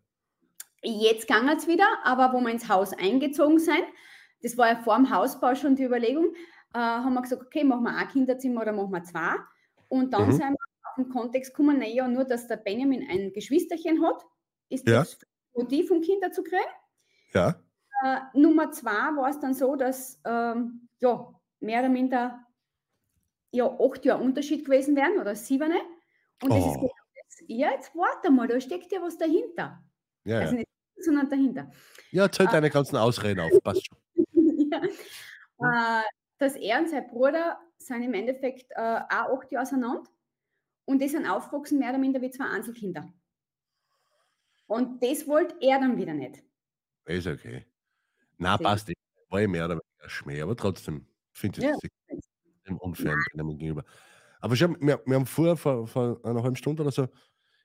Jetzt ging es wieder, aber wo wir ins Haus eingezogen sind, das war ja vor dem Hausbau schon die Überlegung, äh, haben wir gesagt, okay, machen wir ein Kinderzimmer oder machen wir zwei. Und dann Mhm. sind wir auf den Kontext gekommen, naja, nur dass der Benjamin ein Geschwisterchen hat, ist Ja. das Motiv, um Kinder zu kriegen. Ja. Äh, Nummer zwei war es dann so, dass ähm, ja, mehr oder minder ja, acht Jahre Unterschied gewesen wären oder sieben. Und das ist Oh. genau. Ja, jetzt warte mal, da steckt ja was dahinter. Ja, Also ja. nicht, sondern dahinter. Ja, zählt Ah. deine ganzen Ausreden auf. Passt schon. ja. Äh, dass er und sein Bruder sind im Endeffekt äh, auch acht Jahre auseinander und die sind aufgewachsen mehr oder minder wie zwei Einzelkinder. Und das wollte er dann wieder nicht. Ist okay. Na, passt. eh. War eh mehr oder weniger Schmäh, aber trotzdem finde ich Ja. das unfair Benjamin gegenüber. Aber schon, wir, wir haben vorher vor, vor einer halben Stunde oder so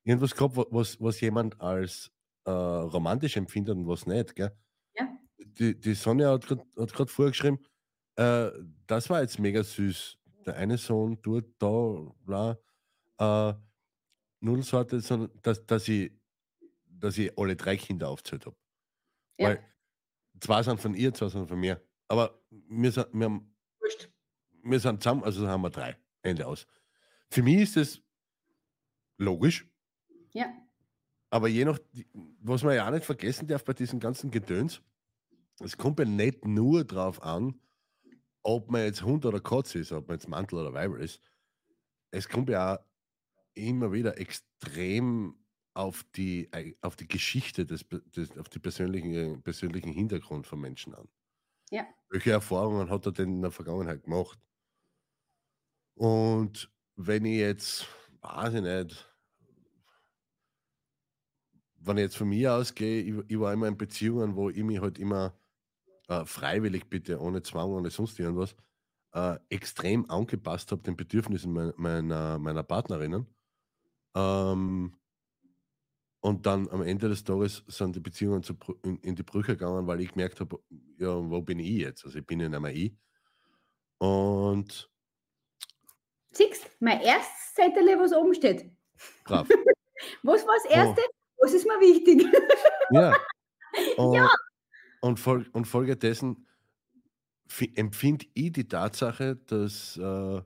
irgendwas gehabt, wa- was, was jemand als äh, romantisch empfindet und was nicht. Gell? Ja. Die, die Sonja hat gerade vorgeschrieben, äh, das war jetzt mega süß. Der eine Sohn dort, da, bla, äh, Nudelsorte, sondern dass, dass, ich, dass ich alle drei Kinder aufgezählt habe. Ja. Weil zwei sind von ihr, zwei sind von mir. Aber wir sind, wir haben Wurscht. wir sind zusammen, also haben wir drei. Ende aus. Für mich ist es logisch, Ja. Aber je nach, was man ja auch nicht vergessen darf bei diesem ganzen Gedöns, es kommt ja nicht nur darauf an, ob man jetzt Hund oder Katze ist, ob man jetzt Mantel oder Weiber ist. Es kommt ja auch immer wieder extrem auf die, auf die Geschichte, des, des, auf den persönlichen, persönlichen Hintergrund von Menschen an. Ja. Welche Erfahrungen hat er denn in der Vergangenheit gemacht? Und wenn ich jetzt, weiß ich nicht, wenn ich jetzt von mir ausgehe, ich, ich war immer in Beziehungen, wo ich mich halt immer äh, freiwillig bitte, ohne Zwang, ohne sonst irgendwas, äh, extrem angepasst habe den Bedürfnissen mein, meiner, meiner Partnerinnen. Ähm, und dann am Ende des Tages sind die Beziehungen zu, in, in die Brüche gegangen, weil ich gemerkt habe, ja, wo bin ich jetzt? Also ich bin ja nicht mehr ich. Und Siehst mein erstes Zettel, was oben steht. brav. Was war das Oh. Was ist mir wichtig? Ja. Und, und, fol und folgedessen fi- empfinde ich die Tatsache, dass äh,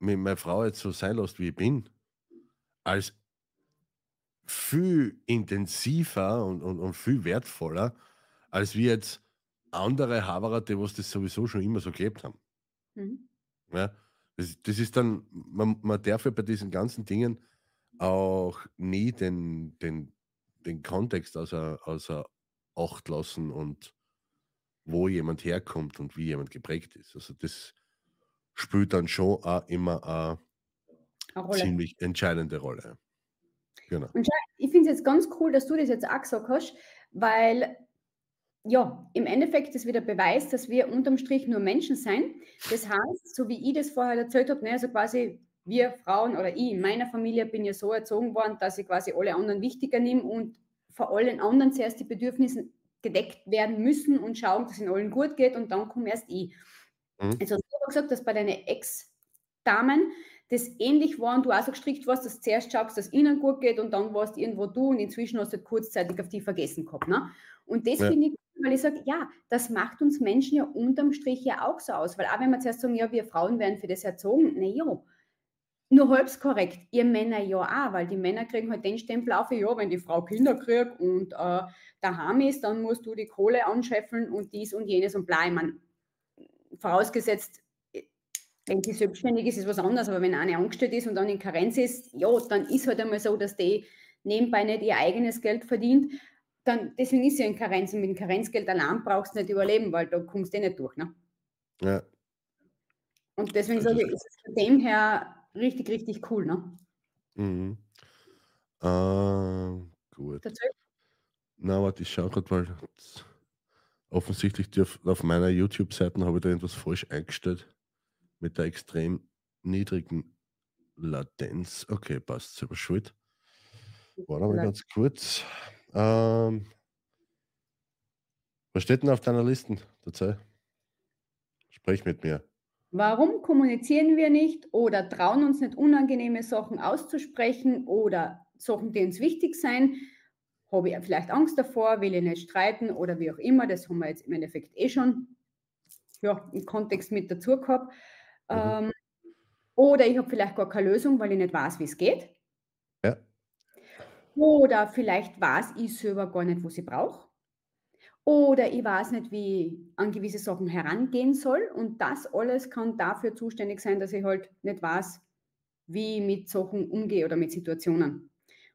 mich meine Frau jetzt so sein lässt, wie ich bin, als viel intensiver und, und, und viel wertvoller, als wie jetzt andere Haberer, die was das sowieso schon immer so gelebt haben. Mhm. Ja, das, das ist dann, man, man darf ja bei diesen ganzen Dingen auch nie den, den, den Kontext außer, außer Acht lassen und wo jemand herkommt und wie jemand geprägt ist. Also das spielt dann schon auch immer eine Eine ziemlich entscheidende Rolle. Genau. ich finde es jetzt ganz cool, dass du das jetzt auch gesagt hast, weil ja, im Endeffekt ist wieder Beweis, dass wir unterm Strich nur Menschen sein. Das heißt, so wie ich das vorher erzählt habe, ne, also quasi wir Frauen oder ich in meiner Familie bin ja so erzogen worden, dass ich quasi alle anderen wichtiger nehme und vor allen anderen zuerst die Bedürfnisse gedeckt werden müssen und schauen, dass es in allen gut geht und dann komme erst ich. Mhm. Also du hast gesagt, dass bei deinen Ex-Damen das ähnlich war und du auch so gestrickt warst, dass du zuerst schaust, dass es ihnen gut geht und dann warst irgendwo du und inzwischen hast du kurzzeitig auf die vergessen gehabt. Ne? Und das Ja. finde ich, weil ich sage, ja, das macht uns Menschen ja unterm Strich ja auch so aus, weil auch wenn wir zuerst sagen, ja, wir Frauen werden für das erzogen, na ja, nur halb korrekt, ihr Männer ja auch, weil die Männer kriegen halt den Stempel auf, ja, wenn die Frau Kinder kriegt und äh, daheim ist, dann musst du die Kohle anscheffeln und dies und jenes und bla. Ich meine, vorausgesetzt, wenn sie selbstständig ist, ist was anderes, aber wenn eine angestellt ist und dann in Karenz ist, ja, dann ist halt einmal so, dass die nebenbei nicht ihr eigenes Geld verdient. Dann, deswegen ist sie in Karenz und mit dem Karenzgeld allein brauchst du nicht überleben, weil da kommst du eh nicht durch. Ne? Ja, Und deswegen sage ich, ist es von dem her richtig, richtig cool. Ne? mhm. äh, gut. Na, warte, ich schaue gerade mal. Offensichtlich dürf, auf meiner YouTube-Seite habe ich da irgendwas falsch eingestellt. Mit der extrem niedrigen Latenz. Okay, passt, selber schuld. Warte mal ganz kurz. Ähm, was steht denn auf deiner Liste dazu? Sprich mit mir. Warum kommunizieren wir nicht oder trauen uns nicht unangenehme Sachen auszusprechen oder Sachen, die uns wichtig sein? Habe ich vielleicht Angst davor, will ich nicht streiten oder wie auch immer. Das haben wir jetzt im Endeffekt eh schon ja, im Kontext mit dazu gehabt. Mhm. Ähm, oder ich habe vielleicht gar keine Lösung, weil ich nicht weiß, wie es geht. Ja. Oder vielleicht weiß ich selber gar nicht, was ich brauche. Oder ich weiß nicht, wie ich an gewisse Sachen herangehen soll. Und das alles kann dafür zuständig sein, dass ich halt nicht weiß, wie ich mit Sachen umgehe oder mit Situationen.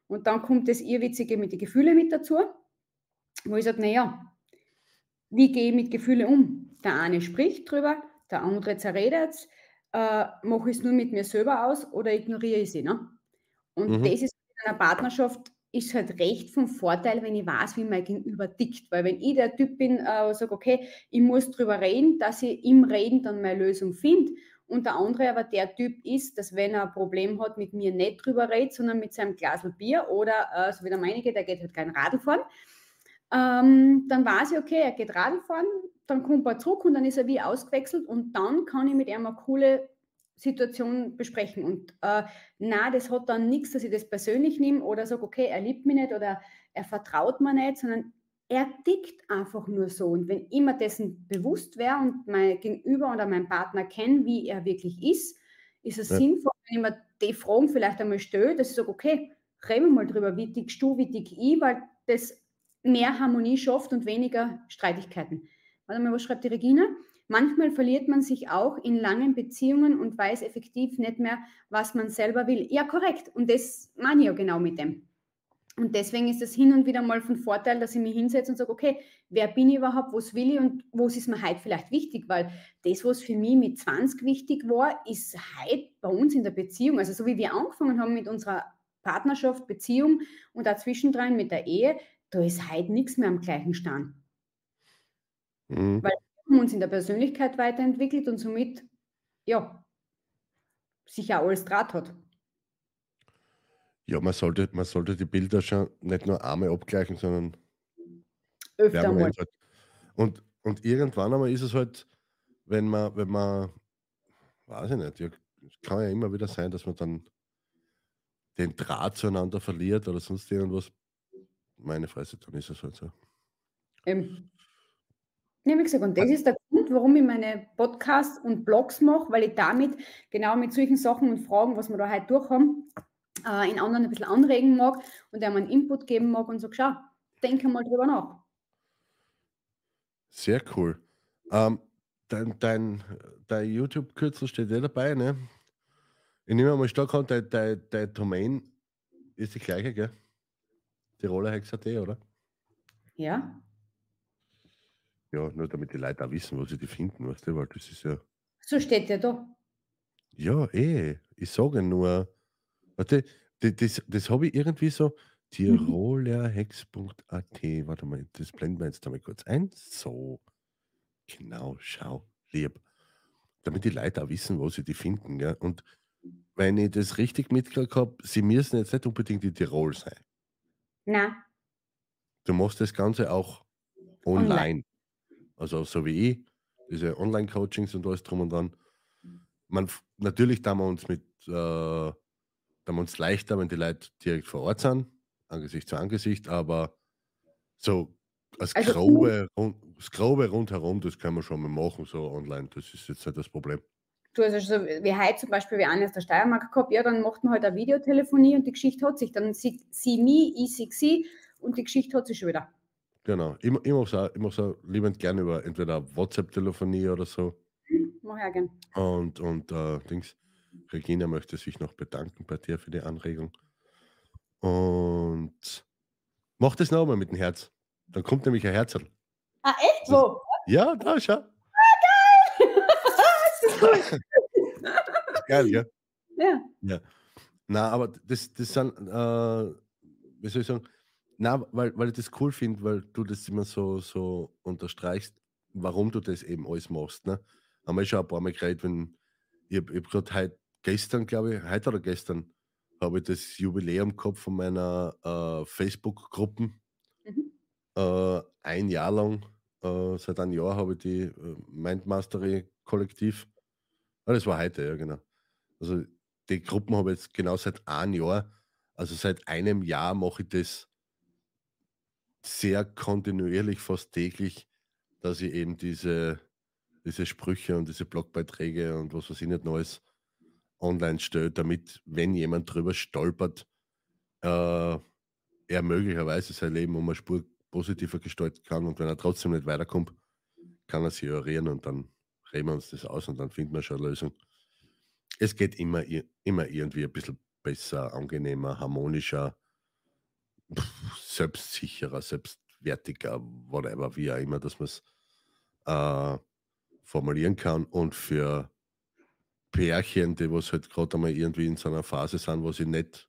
Und dann kommt das Irrwitzige mit den Gefühlen mit dazu, wo ich sage, naja, wie gehe ich mit Gefühlen um? Der eine spricht drüber, der andere zerredet es, äh, mache ich es nur mit mir selber aus oder ignoriere ich sie. Ne? Und Mhm. das ist in einer Partnerschaft ist halt recht vom Vorteil, wenn ich weiß, wie mein Gegenüber tickt. Weil wenn ich der Typ bin, äh, sage, okay, ich muss drüber reden, dass ich im Reden dann meine Lösung finde. Und der andere aber der Typ ist, dass wenn er ein Problem hat, mit mir nicht drüber redet, sondern mit seinem Glas Bier oder äh, so wie der meinige, der geht halt kein Radl fahren, ähm, dann weiß ich, okay, er geht Radl fahren, dann kommt er zurück und dann ist er wie ausgewechselt und dann kann ich mit ihm eine coole Situation besprechen. Und äh, na, das hat dann nichts, dass ich das persönlich nehme oder sage, okay, er liebt mich nicht oder er vertraut mir nicht, sondern er tickt einfach nur so. Und wenn ich mir dessen bewusst wäre und mein Gegenüber oder mein Partner kennt, wie er wirklich ist, ist es Ja. sinnvoll, wenn ich mir die Fragen vielleicht einmal stelle, dass ich sage, okay, reden wir mal drüber, wie tickst du, wie tick ich, weil das mehr Harmonie schafft und weniger Streitigkeiten. Warte mal, was schreibt die Regina? Manchmal verliert man sich auch in langen Beziehungen und weiß effektiv nicht mehr, was man selber will. Ja, korrekt. Und das meine ich ja genau mit dem. Und deswegen ist es hin und wieder mal von Vorteil, dass ich mich hinsetze und sage, okay, wer bin ich überhaupt, was will ich und was ist mir heute vielleicht wichtig? Weil das, was für mich mit 20 wichtig war, ist heute bei uns in der Beziehung, also so wie wir angefangen haben mit unserer Partnerschaft, Beziehung und dazwischen drin mit der Ehe, da ist heute nichts mehr am gleichen Stand. Mhm. Haben uns in der Persönlichkeit weiterentwickelt und somit, ja, sich auch alles Draht hat. Ja, man sollte, man sollte die Bilder schon nicht nur einmal abgleichen, sondern Öfter mal. Halt. Und, und irgendwann einmal ist es halt, wenn man, wenn man, weiß ich nicht, ja, es kann ja immer wieder sein, dass man dann den Draht zueinander verliert oder sonst irgendwas. Meine Fresse, dann ist es halt so. Eben. Ja, wie gesagt, und das ist der Grund, warum ich meine Podcasts und Blogs mache, weil ich damit genau mit solchen Sachen und Fragen, was wir da heute durch haben, äh, in anderen ein bisschen anregen mag und einem einen Input geben mag und sage, schau, denke mal drüber nach. Sehr cool. Ähm, dein, dein, dein YouTube-Kürzel steht eh dabei, ne? Ich nehme mal stark an, dein, dein, dein Domain ist die gleiche, gell? Tiroler Hex.at, oder? Ja, Ja, nur damit die Leute auch wissen, wo sie die finden, weißt du, weil das ist ja. so steht ja da. Ja, eh. Ich sage nur, warte, das, das, das habe ich irgendwie so. Tirolerhex.at. Warte mal, das blenden wir jetzt damit kurz ein. So. Genau, schau, lieb. Damit die Leute auch wissen, wo sie die finden. Ja? Und wenn ich das richtig mitgekriegt habe, sie müssen jetzt nicht unbedingt in Tirol sein. Na, Du machst das Ganze auch online. Online. Also so wie ich, diese Online-Coachings und alles drum und dran. Man, natürlich tun wir uns mit, äh, wir uns leichter, wenn die Leute direkt vor Ort sind, Angesicht zu Angesicht, aber so das Also Grobe, rund, das Grobe rundherum, das kann man schon mal machen, so online. Das ist jetzt nicht das Problem. du hast also so wie heute zum Beispiel, wie einer aus der Steiermark gehabt, ja, dann macht man halt eine Videotelefonie und die Geschichte hat sich. Dann sieht sie mich, ich sehe sie und die Geschichte hat sich schon wieder. Genau. Ich, ich mache es auch, ich mach's auch liebend gerne über entweder WhatsApp-Telefonie oder so. Mach auch gern. Und, und äh, Dings, Regina möchte sich noch bedanken bei dir für die Anregung. Und mach das nochmal mit dem Herz. Dann kommt nämlich ein Herzl. Ah, echt so? Ja, da schau. das ist cool. Geil, gell? Ja. Na, aber das, das sind, äh, wie soll ich sagen, na, weil, weil ich das cool finde, weil du das immer so, so unterstreichst, warum du das eben alles machst. Ne? Wir schon ein paar Mal geredet, wenn ich habe hab gerade heute, gestern, glaube ich, heute oder gestern, habe ich das Jubiläum gehabt von meiner äh, Facebook-Gruppen. Mhm. Äh, ein Jahr lang, äh, seit einem Jahr habe ich die äh, Mindmastery-Kollektiv. Ah, das war heute, ja, genau. Also die Gruppen habe ich jetzt genau seit einem Jahr, also seit einem Jahr mache ich das sehr kontinuierlich, fast täglich, dass ich eben diese, diese Sprüche und diese Blogbeiträge und was weiß ich nicht Neues online stelle, damit, wenn jemand drüber stolpert, äh, er möglicherweise sein Leben um eine Spur positiver gestalten kann und wenn er trotzdem nicht weiterkommt, kann er sich irrieren und dann reden wir uns das aus und dann finden wir schon eine Lösung. Es geht immer, immer irgendwie ein bisschen besser, angenehmer, harmonischer, selbstsicherer, selbstwertiger, whatever, wie auch immer, dass man es äh, formulieren kann. Und für Pärchen, die was halt gerade einmal irgendwie in so einer Phase sind, wo sie nicht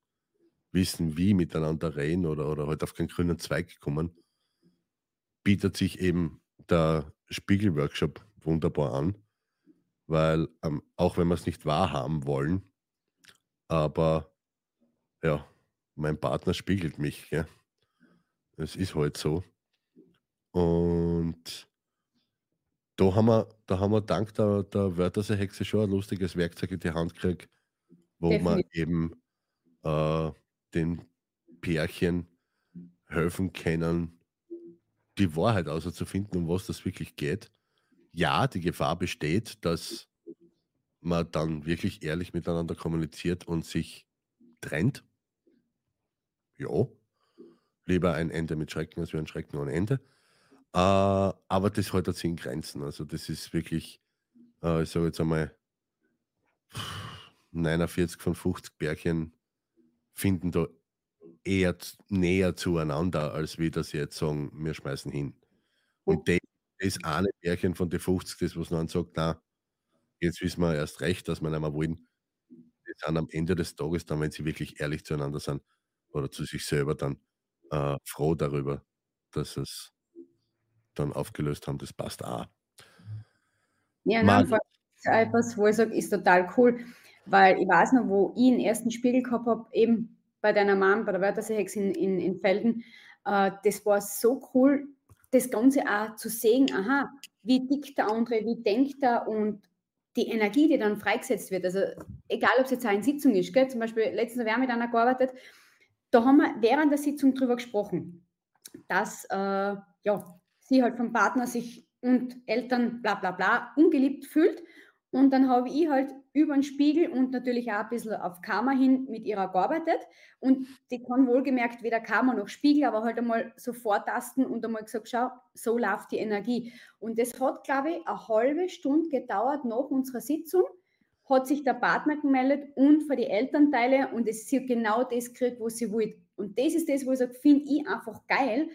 wissen, wie miteinander reden oder, oder halt auf keinen grünen Zweig kommen, bietet sich eben der Spiegelworkshop wunderbar an, weil ähm, auch wenn wir es nicht wahrhaben wollen, aber ja, mein Partner spiegelt mich. Ja. Es ist halt so. Und da haben wir, da haben wir dank der, der Wörtersehexe schon ein lustiges Werkzeug in die Hand gekriegt, wo man Definitiv. eben äh, den Pärchen helfen können, die Wahrheit auszufinden, um was das wirklich geht. Ja, die Gefahr besteht, dass man dann wirklich ehrlich miteinander kommuniziert und sich trennt. Ja, lieber ein Ende mit Schrecken als wie ein Schrecken ohne Ende. Äh, aber das hält sich in Grenzen. Also das ist wirklich, äh, ich sage jetzt einmal, 49 von 50 Bärchen finden da eher näher zueinander, als wie das jetzt sagen, wir schmeißen hin. Und das, das eine Bärchen von den 50, das was dann sagt, na, jetzt wissen wir erst recht, dass wir nicht mehr wollen, die sind am Ende des Tages dann, wenn sie wirklich ehrlich zueinander sind oder zu sich selber dann äh, froh darüber, dass es dann aufgelöst haben. Das passt auch. Ja, nein, vor allem ist auch etwas, wo ich sage, ist total cool, weil ich weiß noch, wo ich den ersten Spiegel gehabt habe, eben bei deiner Mom, bei der Wörtersehex in, in, in Felden, äh, das war so cool, das Ganze auch zu sehen, aha, wie tickt der andere, wie denkt er und die Energie, die dann freigesetzt wird, also egal, ob es jetzt auch in Sitzung ist, gell? zum Beispiel letztens haben wir mit einer gearbeitet, da haben wir während der Sitzung drüber gesprochen, dass äh, ja, sie halt vom Partner sich und Eltern bla bla bla ungeliebt fühlt. Und dann habe ich halt über den Spiegel und natürlich auch ein bisschen auf Karma hin mit ihrer gearbeitet. Und die kann wohlgemerkt weder Karma noch Spiegel, aber halt einmal so vortasten und einmal gesagt, schau, so läuft die Energie. Und das hat, glaube ich, eine halbe Stunde gedauert nach unserer Sitzung, hat sich der Partner gemeldet und für die Elternteile und es sie genau das gekriegt, was sie will. Und das ist das, wo ich sage, finde ich einfach geil,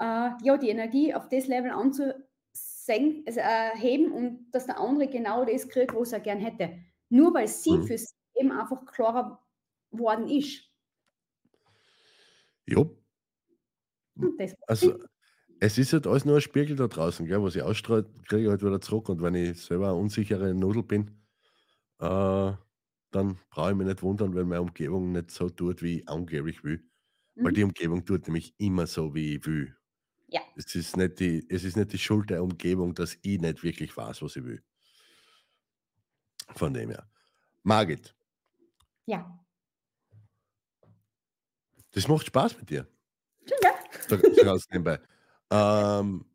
äh, ja, die Energie auf das Level anzusenken, also, äh, und dass der andere genau das kriegt, was er gern hätte. Nur weil sie Mhm. für sich eben einfach klarer worden ist. Ja, also es ist halt alles nur ein Spiegel da draußen, gell? was ich ausstrahle, kriege ich halt wieder zurück. Und wenn ich selber eine unsichere Nudel bin, äh, dann brauche ich mich nicht wundern, wenn meine Umgebung nicht so tut, wie ich angeblich will. Weil Mhm. die Umgebung tut nämlich immer so, wie ich will. Ja. Es ist nicht die, es ist nicht die Schuld der Umgebung, dass ich nicht wirklich weiß, was ich will. Von dem her. Margit, Ja. das macht Spaß mit dir. Ja. So, so nebenbei. Ähm,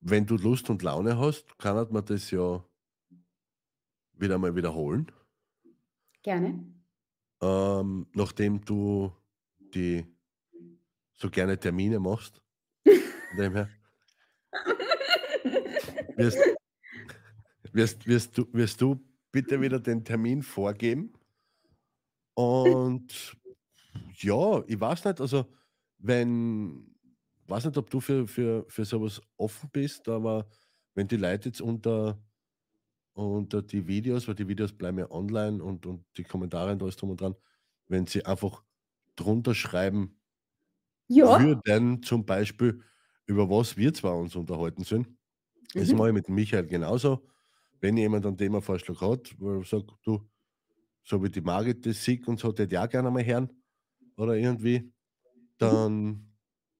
wenn du Lust und Laune hast, kann man das ja wieder mal wiederholen. Gerne. Ähm, nachdem du die so gerne Termine machst. Von dem her. Wirst, wirst, wirst, du, wirst du bitte wieder den Termin vorgeben? Und ja, ich weiß nicht, also wenn, weiß nicht, ob du für, für, für sowas offen bist, aber wenn die Leute jetzt unter, unter die Videos, weil die Videos bleiben ja online und, und die Kommentare und alles drum und dran, wenn sie einfach drunter schreiben Ja. würden, zum Beispiel, über was wir zwar uns unterhalten sind. Das Mhm. mache ich mit Michael genauso. Wenn jemand einen Themavorschlag hat, wo er sagt, du, so wie die Margit das sieht und so, hätte ich auch gerne mal hören oder irgendwie, dann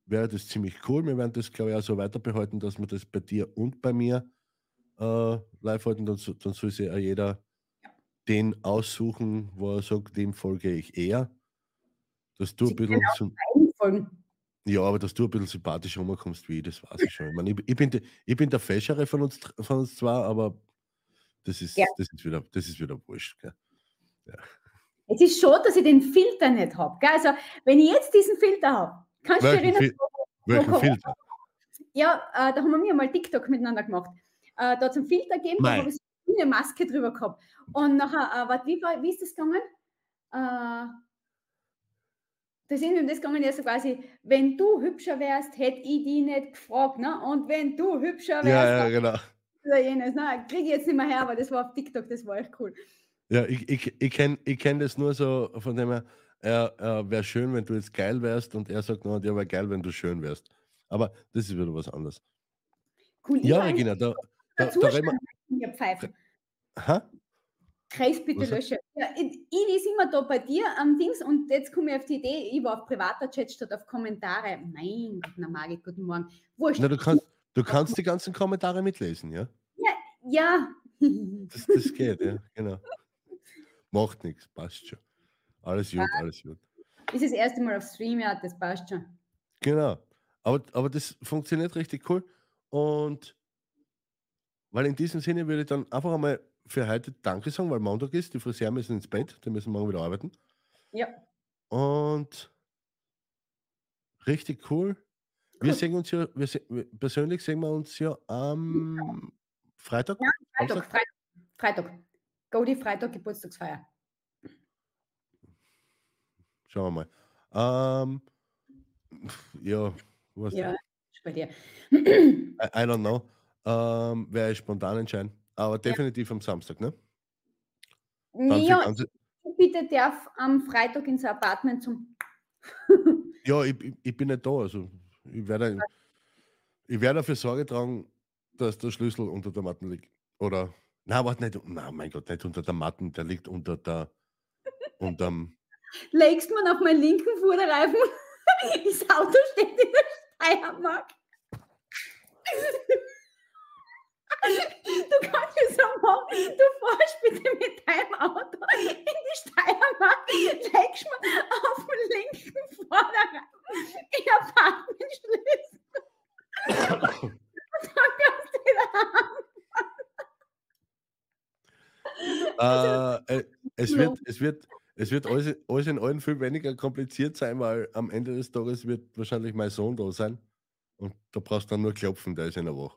wäre das ziemlich cool. Wir werden das, glaube ich, auch so weiter behalten, dass wir das bei dir und bei mir äh, live halten. Dann, dann soll sich auch jeder den aussuchen, wo er sagt, dem folge ich eher. Dass du Sie ein bisschen Folgen. Ja, aber dass du ein bisschen sympathisch rumkommst wie ich, das weiß ich schon. Ich, meine, ich, ich, bin, der, ich bin der Feschere von uns, von uns zwei, aber das ist, Ja. das ist, wieder, das ist wieder wurscht. Gell? Es ist schon, dass ich den Filter nicht habe. Also, wenn ich jetzt diesen Filter habe, kannst du dich erinnern, Fil welchen Filter? ja, äh, da haben wir mal TikTok miteinander gemacht. Äh, da einen Filter gegeben, da habe ich so eine Maske drüber gehabt. Und nachher, äh, wie, war- wie ist das gegangen? Äh, da sind wir um das gegangen, ja so quasi, wenn du hübscher wärst, hätte ich die nicht gefragt. Ne? Und wenn du hübscher wärst, Ja, ja, genau. oder jenes. Ne? Kriege ich jetzt nicht mehr her, aber das war auf TikTok, das war echt cool. Ja, ich, ich, ich kenne ich kenn das nur so von dem her, er, er wäre schön, wenn du jetzt geil wärst und er sagt, no, ja, wäre geil, wenn du schön wärst. Aber das ist wieder was anderes. Cool. Ja, Regina, da, da, da wir. mir pfeifen. Ha? Kreis bitte Was? löschen. Ja, ich, lese immer da bei dir am Dings und jetzt komme ich auf die Idee, ich war auf privater Chat statt auf Kommentare. Mein Gott, na Margit, guten Morgen. Wurscht. Na, du, kannst, du kannst die ganzen Kommentare mitlesen, ja? Ja. Das, das geht, ja, genau. Macht nichts, passt schon. Alles gut, alles gut. ist das erste Mal auf Stream, ja, das passt schon. Genau. Aber, aber das funktioniert richtig cool. Und weil in diesem Sinne würde ich dann einfach einmal für heute Danke sagen, weil Montag ist, die Friseur müssen ins Bett, die müssen morgen wieder arbeiten. Ja. Und richtig cool. Wir Cool. sehen uns ja, wir se persönlich sehen wir uns ja am Freitag. Ja, Freitag? Freitag. Freitag. Gaudi Freitag, Geburtstagsfeier. Schauen wir mal. Ähm, ja, was Ja, ist bei dir. I, I don't know. Ähm, Wäre ich spontan entscheiden. Aber definitiv am Samstag, ne? Dann ja, ganze, ich bitte darf am Freitag ins Apartment zum. ja, ich, ich, ich bin nicht da. Also ich werde, ich werde dafür Sorge tragen, dass der Schlüssel unter der Matten liegt. Oder, na, warte nicht, na, mein Gott, nicht unter der Matten, der liegt unter der, unterm, Legst man auf meinen linken Vorderreifen? Das Auto steht in der Steiermark. Du kannst es so machen, du fährst bitte mit deinem Auto in die Steiermark, legst mir auf den linken Vorderreifen in Apartmentschlüssel. Und dann kannst du wieder äh, äh, es wird, es wird, es wird alles, alles in allem viel weniger kompliziert sein, weil am Ende des Tages wird wahrscheinlich mein Sohn da sein. Und da brauchst du dann nur klopfen, der ist in der Woche.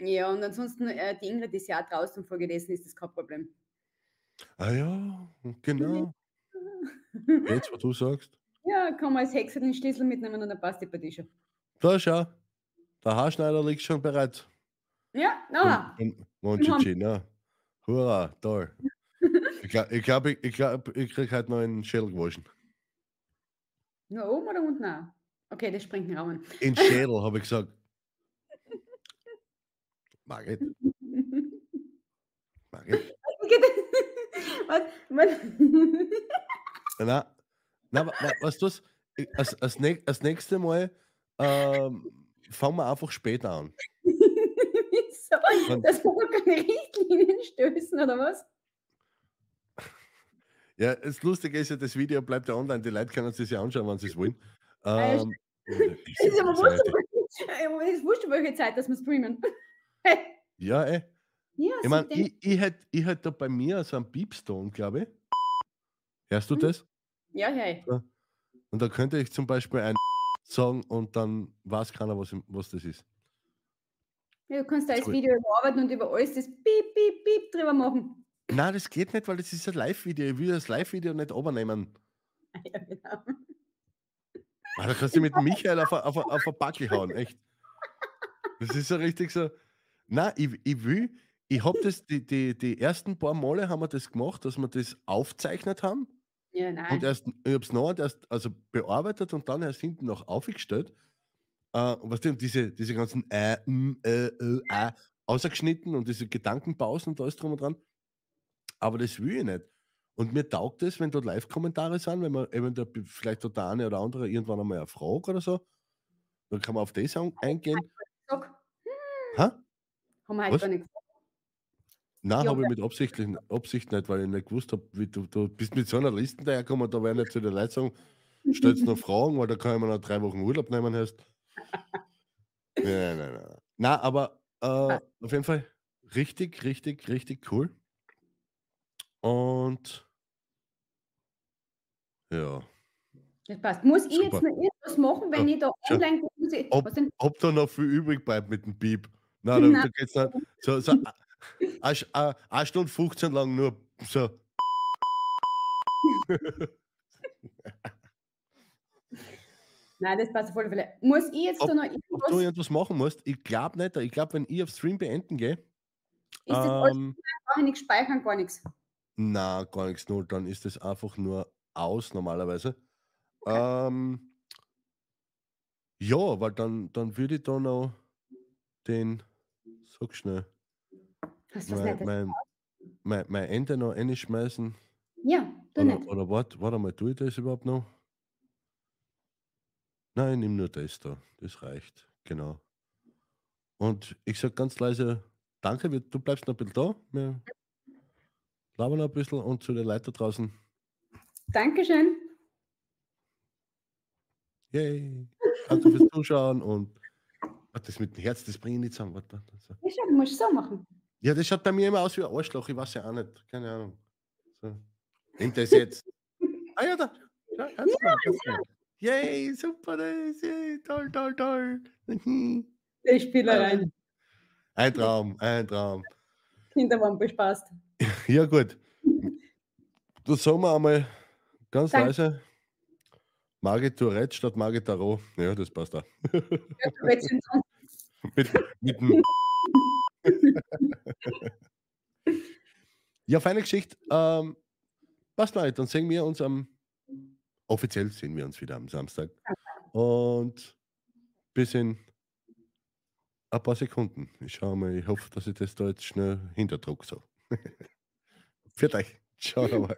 Ja, und ansonsten, äh, die Ingrid ist ja auch draußen vorgelesen, ist das kein Problem. Ah ja, genau. Jetzt, was du sagst. Ja, kann man als Hexe den Schlüssel mitnehmen und dann passt die Partie schon. Da schau, der Haarschneider liegt schon bereit. Ja, na, Monchichi, ne? Hurra, toll. Ich glaube, ich, glaub, ich, glaub, ich krieg heute noch einen Schädel gewaschen. nur oben oder unten auch? Okay, das springt den Raum. In Schädel, habe ich gesagt. Margit, Margit. was, was? Na, na, du was? Ich- Als, als, nächstes Mal ähm, fangen wir einfach später an. Wieso? Wann- Dass wir doch keine Richtlinien stößen, oder was? Ja, das Lustige ist ja, das Video bleibt ja online. Die Leute können sich ja anschauen, wenn sie es wollen. ja, Ähm, Es ist aber wurscht, welche Zeit, dass wir streamen. Ja, ey. Ja, Ich meine, ich, ich hätte ich hätt da bei mir so einen Piepston, glaube ich. Hörst du Mhm. das? ja, hey. Und da könnte ich zum Beispiel ein sagen und dann weiß keiner, was, was das ist. Ja, du kannst da Cool. Video überarbeiten und über alles das Piep, Piep, Piep drüber machen. Nein, das geht nicht, weil das ist ein Live-Video. Ich will das Live-Video nicht übernehmen. Ja, genau. Ah, Da kannst du mit Michael auf, a- auf, auf ein Backel hauen, echt. Das ist so richtig so. Nein, ich, ich will, ich habe das, die, die, die ersten paar Male haben wir das gemacht, dass wir das aufzeichnet haben. Ja, nein. Und erst, ich habe es noch erst also bearbeitet und dann erst hinten noch aufgestellt. Äh, und was denn, diese, diese ganzen äh, m, äh, äh, äh, ausgeschnitten und diese Gedankenpausen und alles drum und dran. Aber das will ich nicht. Und mir taugt es, wenn dort Live-Kommentare sind, wenn man eben da b- vielleicht dort der eine oder andere irgendwann einmal eine Frage oder so, dann kann man auf das eingehen. Sag, Ha? Haben wir heute Was? gar nicht gesagt. Nein, Ja, habe ich mit Absicht, Absicht nicht, weil ich nicht gewusst habe, wie du, du bist mit so einer Liste dahergekommen, da werde ich nicht zu den Leuten sagen, stellst noch Fragen, weil da kann ich mir noch drei Wochen Urlaub nehmen hast. Nein, nein, nein. Na, aber äh, auf jeden Fall richtig, richtig, richtig cool. Und ja, Das passt. Muss ich jetzt Super. noch irgendwas machen, wenn Ja, ich da online gehe? Muss ich, Ob- ob da noch viel übrig bleibt mit dem Piep. Nein, Nein. geht's nicht. So, so, eine Stunde 15 lang nur so. Nein, das passt auf alle Fälle. Muss ich jetzt Ob- da noch Ob du irgendwas? irgendwas machen musst, ich glaube nicht. Ich glaube, wenn ich auf Stream beenden gehe, Ist das alles, ähm, ich nichts speichern, gar nichts. na, gar nichts null, dann ist das einfach nur aus normalerweise. Ähm, ja, weil dann, dann würde ich da noch den, sag schnell, Hast du was mein, mein, mein, mein Ende noch einschmeißen. Ja, du Oder, nicht. oder warte, warte mal, tue ich das überhaupt noch? Nein, nimm nur das da. Das reicht. Genau. Und ich sage ganz leise, danke, du bleibst noch ein bisschen da. Wir labern noch ein bisschen und zu den Leuten draußen. Dankeschön. Yay. Danke fürs Zuschauen und das mit dem Herz, das bringe ich nicht zusammen. Warte, so. Schau, du musst so machen. Ja, das schaut bei mir immer aus wie ein Arschloch. Ich weiß ja auch nicht. Keine Ahnung. So. Nimm das jetzt. ah ja, da. Ja, ganz ja, ja. Yay, super, das, yay, toll, toll, toll. Die Spielereien. Ein Traum, ein Traum. Kinder waren bespaßt. Ja, gut. Du sagen wir einmal ganz Danke. leise. Margit Tourette statt Margit Tarot. Ja, das passt auch. Ja, du willst ihn sonst- mit, mit dem. ja, feine Geschichte. Ähm, passt Leute, dann sehen wir uns am. Offiziell sehen wir uns wieder am Samstag. Und bis in ein paar Sekunden. Ich schaue mal, ich hoffe, dass ich das da jetzt schnell hinterdruck so. Für euch. Ciao. dabei.